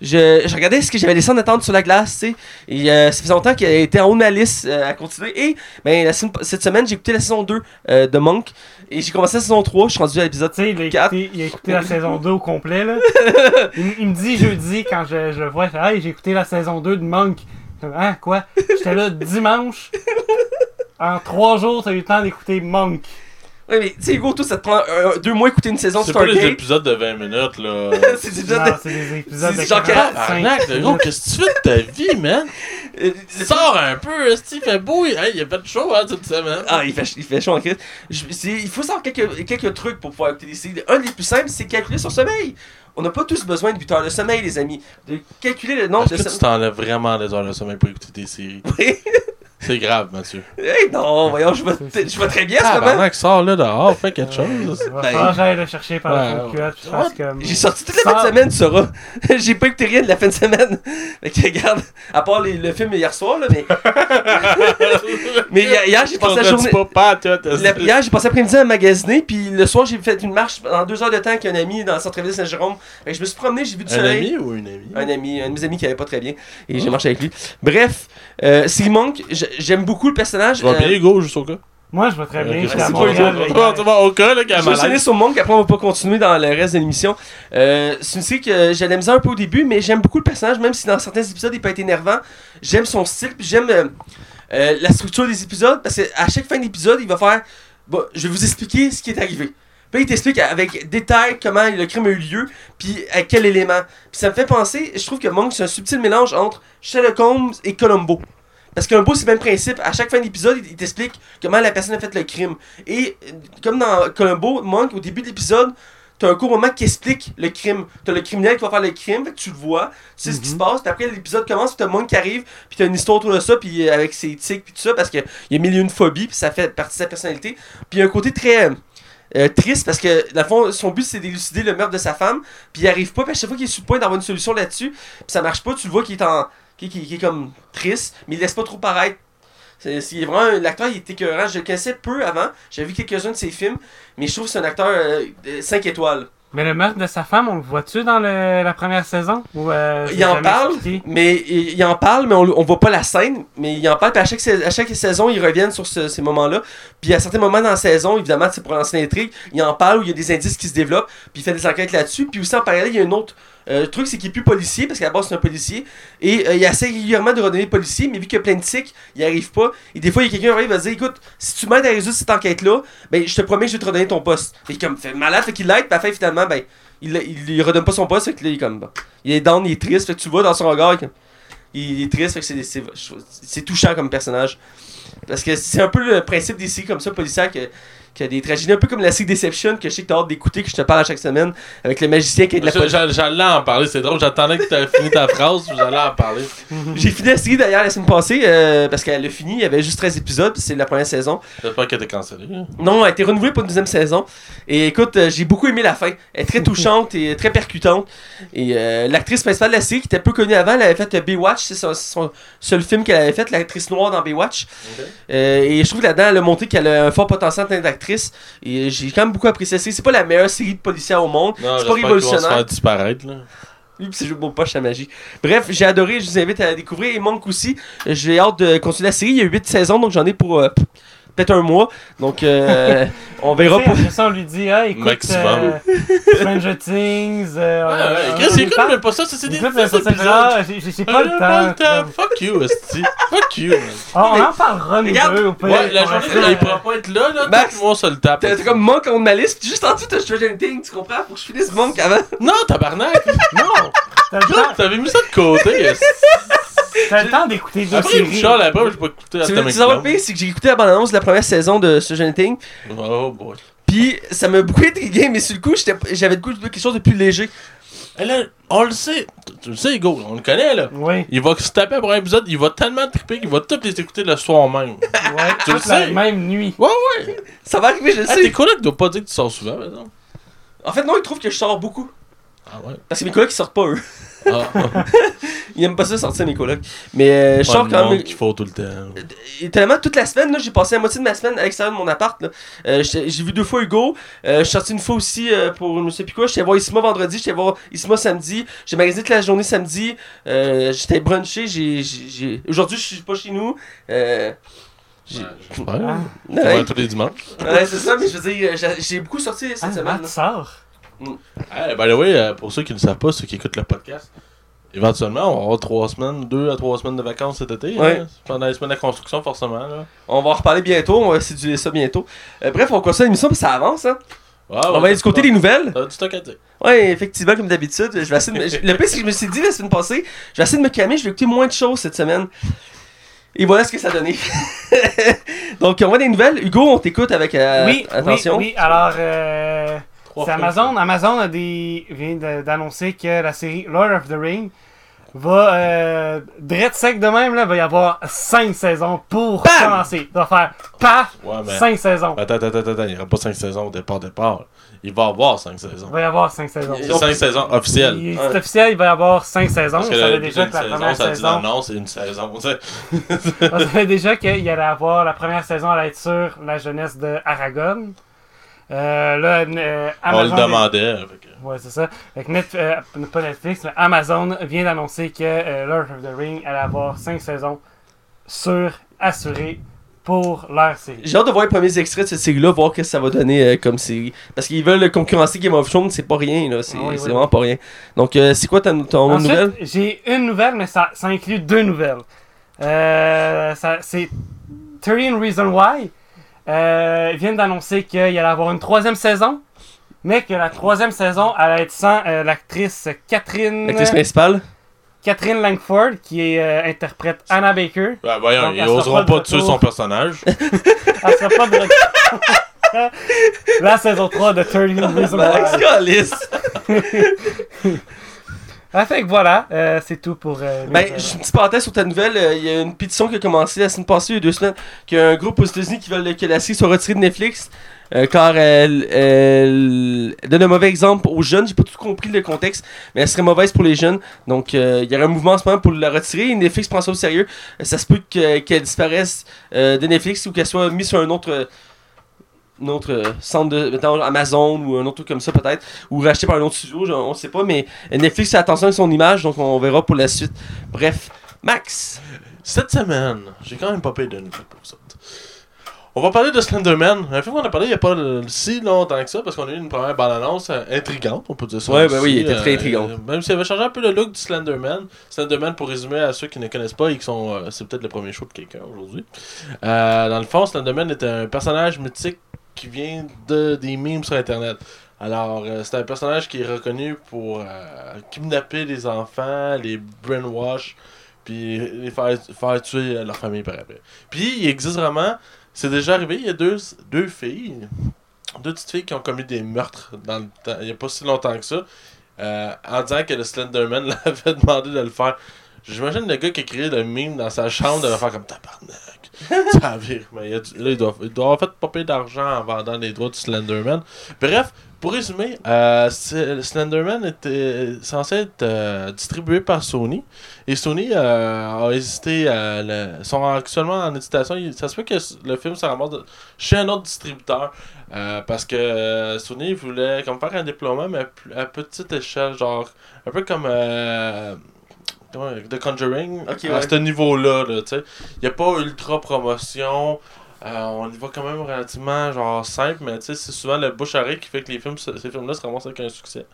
Je, je regardais ce que j'avais laissé en attente sur la glace, tu sais. Et euh, ça faisait longtemps qu'elle était en haut de ma liste euh, à continuer. Et ben, la cette semaine, j'ai écouté la saison 2 euh, de Monk. Et j'ai commencé la saison 3, je suis rendu à l'épisode Tu sais, il a Quatre. écouté, il a écouté la saison 2 au complet, là. il, me dit jeudi, quand je, je le vois, fait, Hey, j'ai écouté la saison 2 de Monk. Hein, quoi? J'étais là dimanche. En trois jours, t'as eu le temps d'écouter Monk. Ouais, mais tu sais, Hugo, toi, ça te prend euh, deux mois écouter une saison de C'est pas les Stargate. épisodes de 20 minutes, là. C'est des épisodes Non, de- c'est des épisodes C'est de genre 45 Arnaque, le gros, qu'est-ce que tu fais de ta vie, man? Euh, Sors un peu, esti, il fait beau, hey, il a fait chaud, hein, cette semaine. Ah, il fait, il fait chaud en crise. Je- c'est- Il faut savoir quelques, quelques trucs pour pouvoir écouter des séries. Un des plus simples, c'est calculer son sommeil. On n'a pas tous besoin de 8 heures de sommeil, les amis. De calculer le nombre Est-ce de que tu sommeil. t'enlèves vraiment des heures de sommeil pour écouter tes séries? C'est grave, Mathieu. Hey, non, voyons, je vais, je vais très bien en ce Ah, moment. pendant que sors là dehors, fais quelque chose. Ben- que j'aille le chercher par Ouais, la fond de culotte, je ouais. fasse comme- J'ai sorti toute la fin de semaine, tu sauras. J'ai pas écouté rien de la fin de semaine. Fait que regarde, à part les- le film hier soir, là, mais. mais hier, hier, j'ai passé la journée. pas pas, toi, La, hier, j'ai passé l'après-midi à magasiner, puis le soir, j'ai fait une marche en deux heures de temps avec un ami dans le centre-ville de Saint-Jérôme. Fait que je me suis promené, j'ai vu du Un soleil. ami ou une amie? Un ami, un de mes amis qui allait pas très bien, et j'ai marché avec lui. Bref, euh, Siri Monk, j- j'aime beaucoup le personnage. Tu vas euh, bien, Hugo, juste au cas? Moi, je vais très bien. C'est pas au cas, là, a Je vais sonner sur Monk, après on va pas continuer dans le reste de l'émission. Euh, c'est une série que misère un peu au début, mais j'aime beaucoup le personnage, même si dans certains épisodes il peut être énervant. J'aime son style, puis j'aime euh, euh, la structure des épisodes, parce qu'à chaque fin d'épisode, il va faire Bon, je vais vous expliquer ce qui est arrivé. Puis il t'explique avec détail comment le crime a eu lieu, puis à quel élément. Puis ça me fait penser, je trouve que Monk, c'est un subtil mélange entre Sherlock Holmes et Columbo. Parce qu'un beau, c'est le même principe. À chaque fin d'épisode, il il t'explique comment la personne a fait le crime. Et comme dans Columbo, Monk, au début de l'épisode, t'as un court moment qui explique le crime. T'as le criminel qui va faire le crime, fait que tu le vois, tu sais ce qui se passe, puis après l'épisode commence, puis t'as Monk qui arrive, puis t'as une histoire autour de ça, puis euh, avec ses tics, puis tout ça, parce qu'il y a mille et une phobies, puis ça fait partie de sa personnalité. Puis il y a un côté très. euh, euh, triste parce que dans le fond son but c'est d'élucider le meurtre de sa femme puis il arrive pas puis à chaque fois qu'il est sur le point d'avoir une solution là-dessus puis ça marche pas tu le vois qu'il est en qui, qui- qui est comme triste mais il laisse pas trop paraître. C'est c'est vraiment l'acteur il est écœurant. Je le connaissais peu avant. J'avais vu quelques-uns de ses films mais je trouve que c'est un acteur 5 étoiles. Mais le meurtre de sa femme, on le voit-tu dans le- la première saison? Ou, euh, il en parle expliqué? mais il, il en parle mais on, on voit pas la scène mais il en parle. Puis à chaque, à chaque saison ils reviennent sur ce- ces moments là puis à certains moments dans la saison évidemment c'est pour lancer l'intrigue il en parle où il y a des indices qui se développent puis il fait des enquêtes là-dessus. Puis aussi en parallèle il y a un autre euh, truc c'est qu'il est plus policier parce qu'à la base c'est un policier et euh, il essaie régulièrement de redonner policier mais vu qu'il y a plein de tics il arrive pas et des fois il y a quelqu'un qui arrive va dire écoute si tu m'aides à résoudre cette enquête là ben je te promets que je vais te redonner ton poste. Et comme fait malade fait qu'il l'aide puis à finalement ben il, il, lui redonne pas son poste fait que là il est comme il est down il est triste fait que tu le vois dans son regard il est il triste fait que c'est touchant comme personnage. Parce que c'est un peu le principe séries comme ça policières que qu'il y a des tragédies un peu comme la série Deception que je sais que t'as hâte d'écouter que je te parle à chaque semaine avec le magicien qui est de la police j'a- J'allais en parler, c'est drôle, j'attendais que tu aies fini ta phrase, j'allais en parler. j'ai fini la série d'ailleurs la semaine passée euh, parce qu'elle a fini il y avait juste 13 épisodes c'est la première saison J'espère qu'elle était cancellée. hein. Non, elle a été renouvelée pour une deuxième saison. Et écoute, euh, j'ai beaucoup aimé la fin. Elle est très touchante et très percutante. Et euh, l'actrice principale de la série, qui était peu connue avant, elle avait fait Baywatch. C'est son, son seul film qu'elle avait fait, l'actrice noire dans Baywatch. Euh, et je trouve là-dedans, elle a montré qu'elle a un fort potentiel en Et j'ai quand même beaucoup apprécié. C'est pas la meilleure série de policière au monde. C'est pas vont se révolutionnaire. faire disparaître, là. C'est juste mon poche à magie. Bref, j'ai adoré, je vous invite à la découvrir. Et Monk aussi, j'ai hâte de continuer la série. Il y a 8 saisons, donc j'en ai pour euh, peut-être un mois. Donc, euh, on verra pour. Ça, on lui dit, ah, écoute, Maximum. euh, Stranger Things. Euh, Ah, on- ouais, on- Chris, on écoute même pas ça, ça, c'est des j'ai pas le Ah, temps. Fuck you, esti. Fuck you, man. Ah, on en parlera, les Regarde. deux. au. Ouais, la On journée, il pourra pas être là, là. Max, tout le monde se le tape. T'as t'as comme Monk de ma liste, juste en dessous, t'as Stranger Things, tu comprends? Pour que je finisse Monk avant. Non, tabarnak! Non! Le T'avais mis ça de côté, esti. T'as le temps d'écouter deux Après, séries. chiale après, j'ai pas écouté Tu veux Atomic savoir le Blonde. pire, c'est que j'ai écouté la bande-annonce de la première saison de Stranger Things, Oh boy. puis ça m'a beaucoup intrigué, mais sur le coup, j'étais- j'avais le goût de quelque chose de plus léger. Et là, on le sait, tu le sais, Hugo, on le connaît, là. Oui. Il va se taper pour un épisode, il va tellement triper qu'il va tous les écouter le soir même. Ouais, Tu le toute la sais. même nuit. Ouais, ouais. Ça va arriver, je le Ah, sais. tes colocs doivent pas dire que tu sors souvent, maintenant. En fait, non, ils trouvent que je sors beaucoup. Ah ouais? Parce que mes colocs, ils sortent pas, eux. Ah, ah. Ils aiment pas ça sortir, mes colocs. Mais euh, je sors quand monde même. qu'il faut tout le temps. Et tellement toute la semaine, là, j'ai passé la moitié de ma semaine à l'extérieur de mon appart. là. Euh, j'ai vu deux fois Hugo. Euh, je suis sorti une fois aussi euh, pour je sais plus quoi. J'étais voir Isma vendredi, j'étais voir Isma samedi. J'ai magasiné toute la journée samedi. Euh, j'étais brunché. J'ai, j'ai, j'ai- Aujourd'hui, je suis pas chez nous. Euh, j'ai- Ouais. Ah. Ouais, Ouais, tous les dimanches. ouais, c'est ça, mais je veux dire, j'ai, j'ai beaucoup sorti cette Ah, semaine. Matt là. Hey, by the way, euh, pour ceux qui ne savent pas, ceux qui écoutent le podcast, éventuellement, on va avoir trois semaines, deux à trois semaines de vacances cet été. Ouais. hein. Pendant les semaines de construction, forcément. Là. On va en reparler bientôt. On va séduire ça bientôt. Euh, bref, on continue l'émission que ça avance. Hein. Ouais, on va aller du côté des nouvelles. T'as du stock à dire. Ouais, effectivement, comme d'habitude. Je vais essayer de Le pire, c'est que je me suis dit la semaine passée, je vais essayer de me calmer, je vais écouter moins de choses cette semaine. Et voilà ce que ça a donné. Donc, on va des nouvelles. Hugo, on t'écoute avec euh, oui, attention. oui, oui. Alors, euh, c'est. Amazon. Amazon a des, vient de- d'annoncer que la série Lord of the Ring va, euh, direct sec de même, là, va y avoir 5 saisons pour Bam! commencer. Ça va faire paf, Ouais, mais. 5 saisons. Attends, attends, attends, il n'y aura pas 5 saisons au départ, départ. Il va y avoir 5 Il saisons. va y avoir 5 saisons. C'est 5 saisons officielles. Il- Ouais. C'est officiel, il va y avoir 5 saisons. Parce On que savait la, déjà une que la saison, première ça dit saison. non, c'est une saison. On savait déjà qu'il allait avoir la première saison allait être sur la jeunesse de Aragon. Euh, là, euh, On le Amazon. demandait. fait que- Ouais, c'est ça. Avec Net, euh, pas Netflix, mais Amazon vient d'annoncer que euh, Lord of the Ring allait avoir 5 saisons sur assurées pour leur série. J'ai hâte de voir les premiers extraits de cette série-là, voir ce que ça va donner euh, comme série. Parce qu'ils veulent concurrencer Game of Thrones, c'est pas rien, là. C'est oui, c'est oui, vraiment pas rien. Donc, euh, c'est quoi ta, ton Ensuite, nouvelle? j'ai une nouvelle, mais ça, ça inclut deux nouvelles. Euh, ça- c'est 13 Reasons Why. Euh, ils viennent d'annoncer qu'il allait avoir une troisième saison, mais que la troisième saison allait être sans euh, l'actrice Catherine, L'actrice principale? Catherine Langford, qui est, euh, interprète Anna Baker. Ben, voyons, Donc, ils elle sera oseront pas de pas tuer son personnage. Elle sera pas de retour. La saison 3 de 13 Reasons Max Why. Ah, fait que voilà, euh, c'est tout pour. euh, Ben, juste une petite parenthèse sur ta nouvelle. euh, Il y a une pétition qui a commencé la semaine passée, il y a deux semaines, qu'il y a un groupe aux États-Unis qui veulent que la série soit retirée de Netflix. euh, car elle, elle donne un mauvais exemple aux jeunes. J'ai pas tout compris le contexte, mais elle serait mauvaise pour les jeunes. Donc, il y aurait un mouvement en ce moment pour la retirer. Netflix prend ça au sérieux. Ça se peut que- qu'elle disparaisse de Netflix ou qu'elle soit mise sur un autre. Un autre euh, centre de mettons, Amazon ou un autre truc comme ça peut-être ou racheté par un autre studio je- on sait pas mais Netflix fait attention à son image donc on verra pour la suite bref Max Cette semaine, j'ai quand même pas payé de nouvelles pour ça. On va parler de Slenderman. Un film qu'on a parlé il n'y a pas si longtemps que ça, parce qu'on a eu une première bande-annonce euh, intrigante, on peut dire ça. Ouais, aussi. ben oui, il était très Euh, intrigant. Même s'il avait changé un peu le look du Slenderman. Slenderman, pour résumer à ceux qui ne connaissent pas et qui sont. euh, c'est peut-être le premier show de quelqu'un aujourd'hui. Euh, dans le fond, Slenderman est un personnage mythique qui vient de, des memes sur Internet. Alors, euh, c'est un personnage qui est reconnu pour euh, kidnapper les enfants, les brainwash, puis les faire, faire tuer euh, leur famille par après. Puis, il existe vraiment, c'est déjà arrivé, il y a deux, deux filles, deux petites filles qui ont commis des meurtres il n'y a pas si longtemps que ça, en disant que le Slenderman l'avait demandé de le faire. J'imagine le gars qui a créé le meme dans sa chambre de le faire comme tabarnak. Ça vire. Mais il, là, il, doit, il fait popper d'argent en vendant les droits du Slenderman. Bref, pour résumer, euh, Slenderman était censé être euh, distribué par Sony. Et Sony euh, a hésité à. le- sont actuellement en hésitation. Ça se peut que le film se ramasse chez un autre distributeur. parce que Sony voulait comme faire un déploiement, mais à, à petite échelle. Genre, un peu comme. Comment- The Conjuring. À ouais. ce niveau-là, là, tu sais. Il n'y a pas ultra promotion. Euh, on y va quand même relativement genre simple, mais tu sais, c'est souvent le bouche à qui fait que les films, ces films-là se ramassent avec un succès.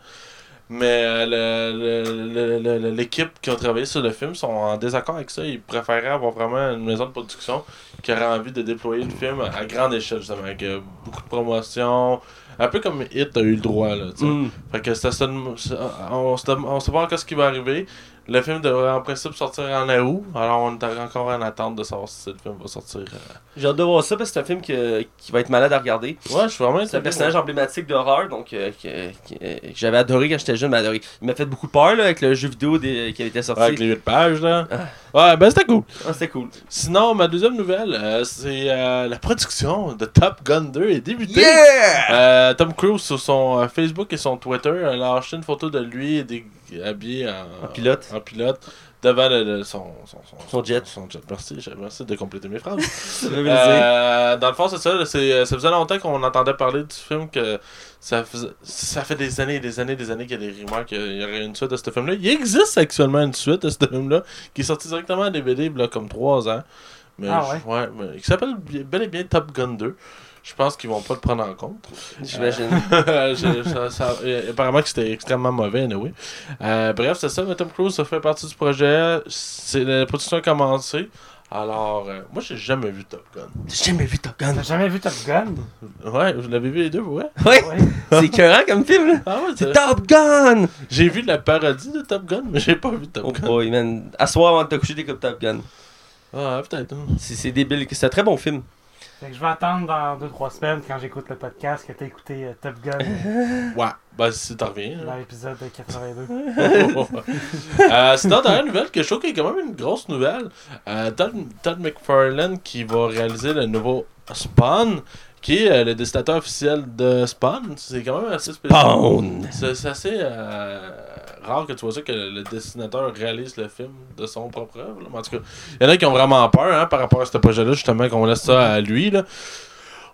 Mais euh, le- le- le- le- l'équipe qui a travaillé sur le film sont en désaccord avec ça. Ils préféraient avoir vraiment une maison de production qui aurait envie de déployer le film à grande échelle, justement, avec euh, beaucoup de promotion. Un peu comme Hit a eu le droit, là, tu sais. Mm. Fait que ça, on, se on sait pas encore ce qui va arriver. Le film devrait en principe sortir en août. Alors on est encore en attente de savoir si le film va sortir. euh. J'ai hâte de voir ça parce que c'est un film que- qui va être malade à regarder. Ouais, je suis vraiment C'est un personnage ouais. emblématique d'horreur, donc euh, que, que- que j'avais adoré quand j'étais jeune, mais adoré. Il m'a fait beaucoup peur là, avec le jeu vidéo des- qui avait été sorti. Ouais, avec les 8 pages là. Ah. Ouais, ben c'était cool. Ah, c'était cool. Sinon, ma deuxième nouvelle, euh, c'est euh, la production de Top Gun 2 est débutée. Yeah! Tom Cruise sur son Facebook et son Twitter a lâché une photo de lui dé- habillé en, En pilote. en pilote devant le- le- son, son, Son jet. Son, jet. Merci, j'ai- merci de compléter mes phrases. Euh, dans le fond, c'est ça. ça faisait longtemps qu'on entendait parler du film que ça, faisait- ça fait des années et des années des années qu'il y a des rumeurs qu'il y aurait une suite à ce film-là. Il existe actuellement une suite à ce film-là qui est sortie directement en DVD il y a comme 3 ans. Mais, Ah je- ouais, mais- qui s'appelle bel et bien Top Gun 2. Je pense qu'ils vont pas le prendre en compte. J'imagine. Ça- euh, apparemment que c'était extrêmement mauvais, anyway. Euh, bref, c'est ça, mais Tom Cruise ça fait partie du projet. C'est la production a commencé. Alors, euh, moi, j'ai jamais vu Top Gun. J'ai jamais vu Top Gun? T'as jamais vu Top Gun? Ouais, vous l'avez vu les deux, ouais? Ouais, Ouais. c'est écœurant comme film, là. Ah ouais, C'est Top Gun! j'ai vu la parodie de Top Gun, mais j'ai pas vu Top Oh Gun. boy, man. À soir avant de te coucher, t'écoutes Top Gun. Ah, peut-être. hein. C'est c'est débile. C'est un très bon film. Fait que je vais attendre dans 2-3 semaines quand j'écoute le podcast que t'as écouté euh, Top Gun Ouais, bah si t'en reviens. dans hein. l'épisode 82. euh, sinon, dernière nouvelle, que je trouve qu'il y a quand même une grosse nouvelle. Euh, Todd, Todd McFarlane qui va réaliser le nouveau Spawn, qui est euh, le dessinateur officiel de Spawn. C'est quand même assez spécial. Spawn! C'est c'est assez euh, rare que tu vois ça, que le dessinateur réalise le film de son propre œuvre. En tout cas, il y en a qui ont vraiment peur hein, par rapport à ce projet-là, justement, qu'on laisse ça à lui. Là.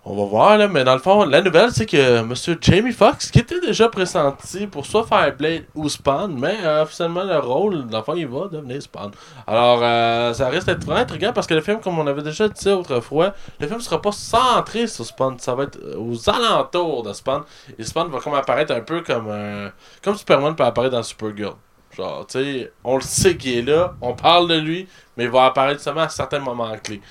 On va voir, là, mais dans le fond, la nouvelle, c'est que M. Jamie Foxx, qui était déjà pressenti pour soit faire Blade ou Spawn, mais euh, officiellement, le rôle, dans le fond, il va devenir Spawn. Alors, euh, ça reste être vraiment intriguant parce que le film, comme on avait déjà dit autrefois, le film sera pas centré sur Spawn, ça va être euh, aux alentours de Spawn. Et Spawn va comme apparaître un peu comme un. Comme Superman peut apparaître dans Supergirl. Genre, tu sais, on le sait qu'il est là, on parle de lui, mais il va apparaître seulement à certains moments clés.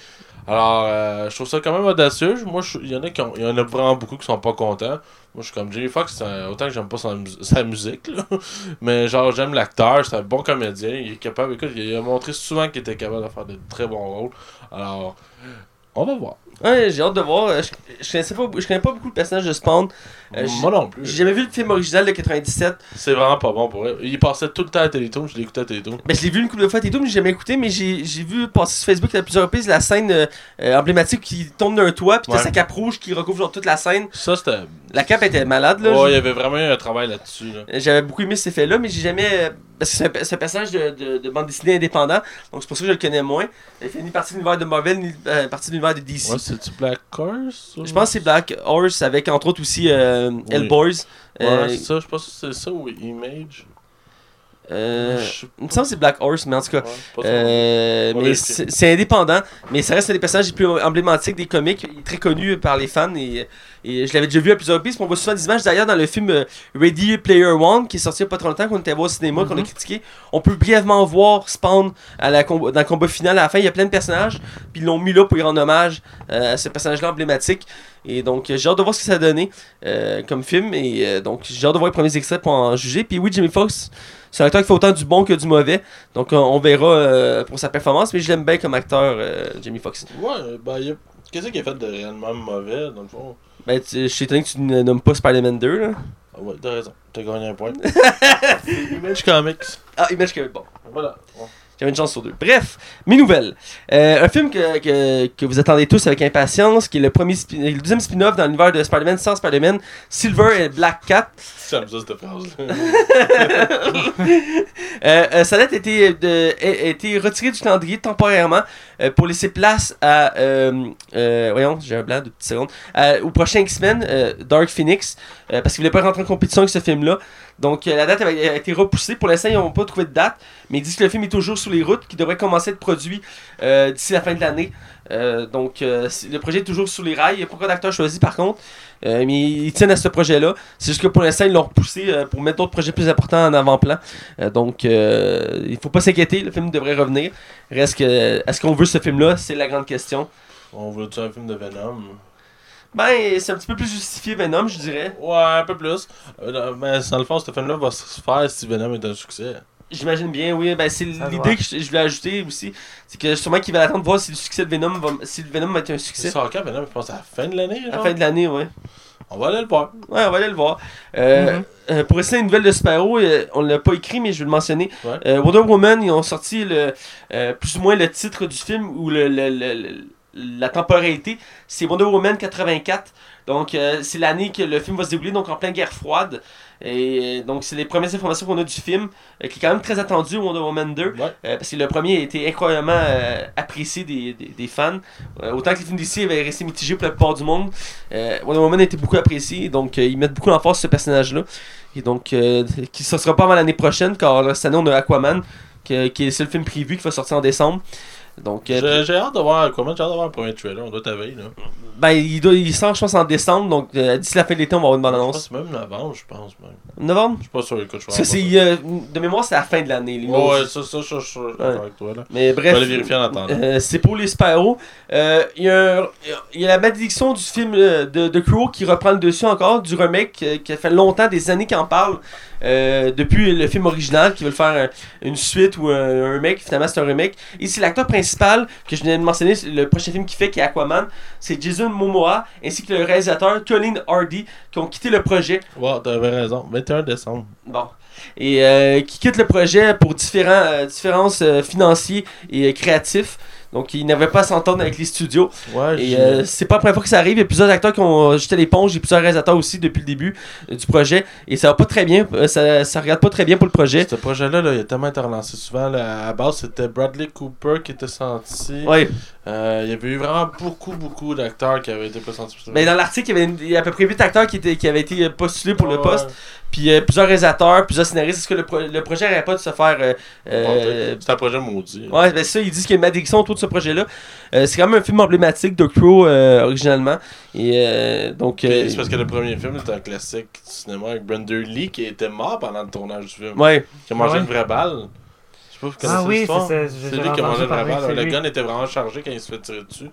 Alors, euh, je trouve ça quand même audacieux. Moi, il y en a qui y en a vraiment beaucoup qui sont pas contents. Moi, je suis comme c'est un- autant que j'aime pas sa, sa musique, mais genre, j'aime l'acteur, c'est un bon comédien, il est capable, écoute, il a montré souvent qu'il était capable de faire de très bons rôles. Alors, on va voir. Ouais, j'ai hâte de voir. Je, je, connais pas beaucoup le personnage de Spawn. Euh, Moi non plus. J'ai jamais vu le film original de 97. C'est vraiment pas bon pour eux. Il passait tout le temps à Télétoon, je l'écoutais à Télétoon. Ben, je l'ai vu une couple de fois et tout, mais j'ai jamais écouté. Mais j'ai vu passer sur Facebook à plusieurs reprises la scène euh, euh, emblématique qui tombe d'un toit, puis t'as Ouais. sa cape rouge qui recouvre genre toute la scène. Ça, c'était. La cape était malade, là. Ouais, il y avait vraiment un travail là-dessus. Là. J'avais beaucoup aimé cet effet-là, mais j'ai jamais. Parce que c'est un, personnage de, de, de bande dessinée indépendant, donc c'est pour ça que je le connais moins. Il fait ni partie de l'univers de Marvel, ni partie de l'univers de DC. Ouais, c'est-tu Black Horse ou- je pense que c'est Black Horse avec entre autres aussi euh. Hellboys. Ouais, Euh, c'est ça, je pense que c'est ça ou Image. Euh, Je sais il me semble que c'est Black Horse, mais en tout cas. Euh, mais c'est indépendant, mais ça reste un des personnages les plus emblématiques des comics. Il est très connu par les fans et, et je l'avais déjà vu à plusieurs reprises. On voit souvent des images d'ailleurs dans le film euh, Ready Player One qui est sorti il y a pas trop longtemps, qu'on était voir au cinéma, qu'on a Mhm. critiqué. On peut brièvement voir Spawn à la dans le combat final à la fin. Il y a plein de personnages, puis ils l'ont mis là pour y rendre hommage à ce personnage-là emblématique. Et donc j'ai hâte de voir ce que ça a donné euh, comme film. Et donc j'ai hâte de voir les premiers extraits pour en juger. Puis oui, Jimmy Fox, c'est un acteur qui fait autant du bon que du mauvais. Donc on, on verra euh, pour sa performance, mais je l'aime bien comme acteur, euh, Jamie Foxx. Ouais, bah, il y a... qu'est-ce qu'il a fait de réellement mauvais, dans le fond? Ben, tu- je suis étonné que tu ne nommes pas Spider-Man 2. Là. Ah ouais, t'as raison, t'as gagné un point. Image Comics. Ah, Image que bon. Voilà. Ouais. J'avais une chance sur deux. Bref, mes nouvelles. Euh, un film que, que, que vous attendez tous avec impatience, qui est le premier le deuxième spin-off dans l'univers de Spider-Man sans Spider-Man, Silver et Black Cat. J'aime ça, cette phrase-là. Euh, euh, sa date a été, de- a- été retirée du calendrier temporairement euh, pour laisser place à. euh, voyons, j'ai un blanc de petites secondes. au prochain X-Men, Dark Phoenix, parce qu'il voulait pas rentrer en compétition avec ce film-là. Donc euh, la date a été repoussée. Pour l'instant, ils n'ont pas trouvé de date, mais ils disent que le film est toujours sur les routes, qu'il devrait commencer à être produit euh, d'ici la fin de l'année. Euh, donc le projet est toujours sur les rails. Il n'y a pas d'acteur choisi par contre. Mais ils tiennent à ce projet-là. C'est juste que pour l'instant, ils l'ont repoussé pour mettre d'autres projets plus importants en avant-plan. Donc, il faut pas s'inquiéter, le film devrait revenir. Reste est-ce qu'on veut ce film-là? C'est la grande question. On veut-tu un film de Venom? Ben, c'est un petit peu plus justifié Venom, je dirais. Ouais, un peu plus. Euh, mais dans le fond, ce film-là va se faire si Venom est un succès. J'imagine bien, oui. Ben, c'est l'idée que je, je voulais ajouter aussi. C'est que sûrement qu'il va attendre de voir si le succès de Venom va, si le Venom va être un C'est succès. ça, quand maintenant, je pense à la fin de l'année. À la fin de l'année, ouais. On va aller le voir. Ouais, on va aller le voir. Euh, Mhm. euh, pour rester une nouvelle de super-héros, euh, on l'a pas écrit, mais je vais le mentionner. Ouais. Euh, Wonder Woman, ils ont sorti le, euh, plus ou moins le titre du film ou le, le- le- le- la temporalité. C'est Wonder Woman 84. Donc, euh, c'est l'année que le film va se dérouler, donc en pleine guerre froide. Et euh, donc, c'est les premières informations qu'on a du film, euh, qui est quand même très attendu, Wonder Woman 2. Ouais. Euh, parce que le premier a été incroyablement apprécié des, des, des fans. Autant que les films d'ici avaient resté mitigés pour la plupart du monde. Wonder Woman a été beaucoup apprécié. Donc, ils mettent beaucoup d'emphase sur ce personnage-là. Et donc, qui ne sera pas avant l'année prochaine, car cette année, on a Aquaman, que- qui est le seul film prévu qui va sortir en décembre. Donc, euh, J'ai hâte de voir comment j'ai hâte de voir le premier trailer. On doit t'aveiller, là. ben, il, doit, il sort, je pense, en décembre. Donc, euh, d'ici la fin de l'été, on va avoir une bande-annonce. que c'est même novembre, je pense. Même. Novembre? Je suis pas sûr, écoute, je que vais c'est, euh, de mémoire, c'est la fin de l'année. les ouais, ça, ça, ça, je suis avec toi, là. Mais bref. aller vérifier en attendant. Euh, c'est pour les. Euh, Il y, a un- il y a la malédiction du film de, de Crow qui reprend le dessus encore, du remake qui a fait longtemps, des années qu'il en parle, euh, depuis le film original, qui veut faire un- une suite ou un, remake. Finalement, c'est un remake. Et c'est l'acteur principal que je viens de mentionner, le prochain film qu'il fait, qui est Aquaman. C'est Jason Momoa, ainsi que le réalisateur Colin Hardy, qui ont quitté le projet. Ouais, t'avais raison. 21 décembre. Bon. Et euh, qui quitte le projet pour différents, euh, différences euh, financiers et euh, créatifs. Donc, il n'avait pas à s'entendre avec les studios. Ouais, Et euh, c'est pas la première fois que ça arrive. Il y a plusieurs acteurs qui ont jeté l'éponge et plusieurs réalisateurs aussi depuis le début euh, du projet. Et ça va pas très bien. Euh, ça, ça regarde pas très bien pour le projet. Ce projet-là, là, il a tellement été relancé souvent. là. à la base, c'était Bradley Cooper qui était senti. Ouais. Euh, il y avait eu vraiment beaucoup, beaucoup d'acteurs qui avaient été ça. Mais dans l'article, il y avait une- il y a à peu près 8 acteurs qui, étaient, qui avaient été postulés pour le Ouais. poste. Puis euh, plusieurs réalisateurs, plusieurs scénaristes. Est-ce que le, pro- le projet n'arrête pas de se faire. euh, C'est un projet maudit. Ouais, ben ça, ils disent qu'il y a une malédiction autour de ce projet-là. Euh, c'est quand même un film emblématique de Crow euh, originalement. Et euh, donc. Euh, C'est parce que le premier film était un classique du cinéma avec Brenda Lee qui était mort pendant le tournage du film. ouais. Qui a mangé ouais? une vraie balle. Je sais pas, vous connaissez Ah oui, l'histoire? c'est- c'est- lui qui a mangé Le lui. gun était vraiment chargé quand il se fait tirer dessus.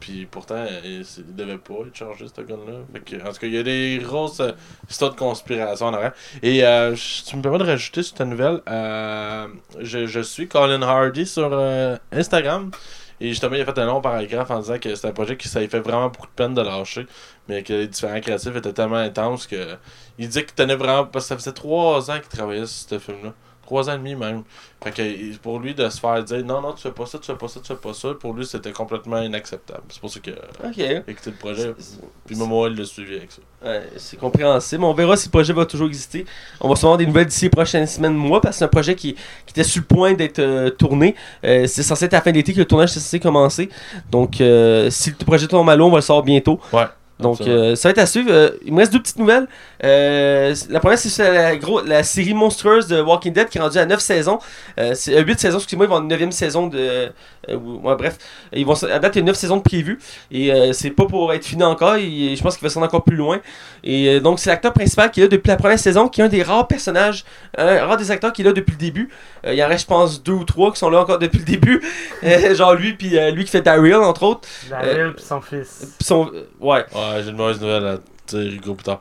Puis pourtant, il, devait pas être chargé, ce gun-là. Fait que, En tout cas, il y a des grosses euh, histoires de conspiration en arrière. Et euh, je- tu me permets de rajouter sur ta nouvelle. euh, je, je suis Colin Hardy sur euh, Instagram. Et justement, il a fait un long paragraphe en disant que c'est un projet qui ça lui fait vraiment beaucoup de peine de lâcher. Mais que les différents créatifs étaient tellement intenses que. Il disait qu'il tenait vraiment. Parce que ça faisait trois ans qu'il travaillait sur ce film-là. Trois ans et demi même. Fait que pour lui de se faire dire non, non, tu fais pas ça, tu fais pas ça, tu fais pas ça, pour lui c'était complètement inacceptable. C'est pour ça qu'il a Ok. écouté le projet. Puis Momo, il l'a suivi avec ça. Ouais, c'est compréhensible. On verra si le projet va toujours exister. On va se avoir des nouvelles d'ici les prochaines semaines, mois, parce que c'est un projet qui, qui était sur le point d'être euh, tourné. Euh, c'est censé être à la fin de l'été que le tournage est censé commencer. Donc, euh, si le projet tombe à l'eau, on va le savoir bientôt. Ouais. Donc, euh, ça va être à suivre. Euh, il me reste deux petites nouvelles. Euh, la première, c'est sur la, gros, la série monstrueuse de Walking Dead qui est rendue à 9 saisons. Euh, c'est 8 saisons, excusez-moi, ils vont une 9 saison de. euh, ou- ouais, bref, ils vont, à date, il y a 9 saisons de prévues. Et euh, c'est pas pour être fini encore. Je pense qu'il va se rendre encore plus loin. Et euh, donc, c'est l'acteur principal qui est là depuis la première saison, qui est un des rares personnages, un rare des acteurs qui est là depuis le début. Euh, il y en reste, je pense, deux ou trois qui sont là encore depuis le début. Genre lui, puis euh, lui qui fait Daryl, entre autres. Daryl pis son fils. Puis son, euh, ouais. Ouais, j'ai une mauvaise nouvelle à dire, Hugo, plus tard.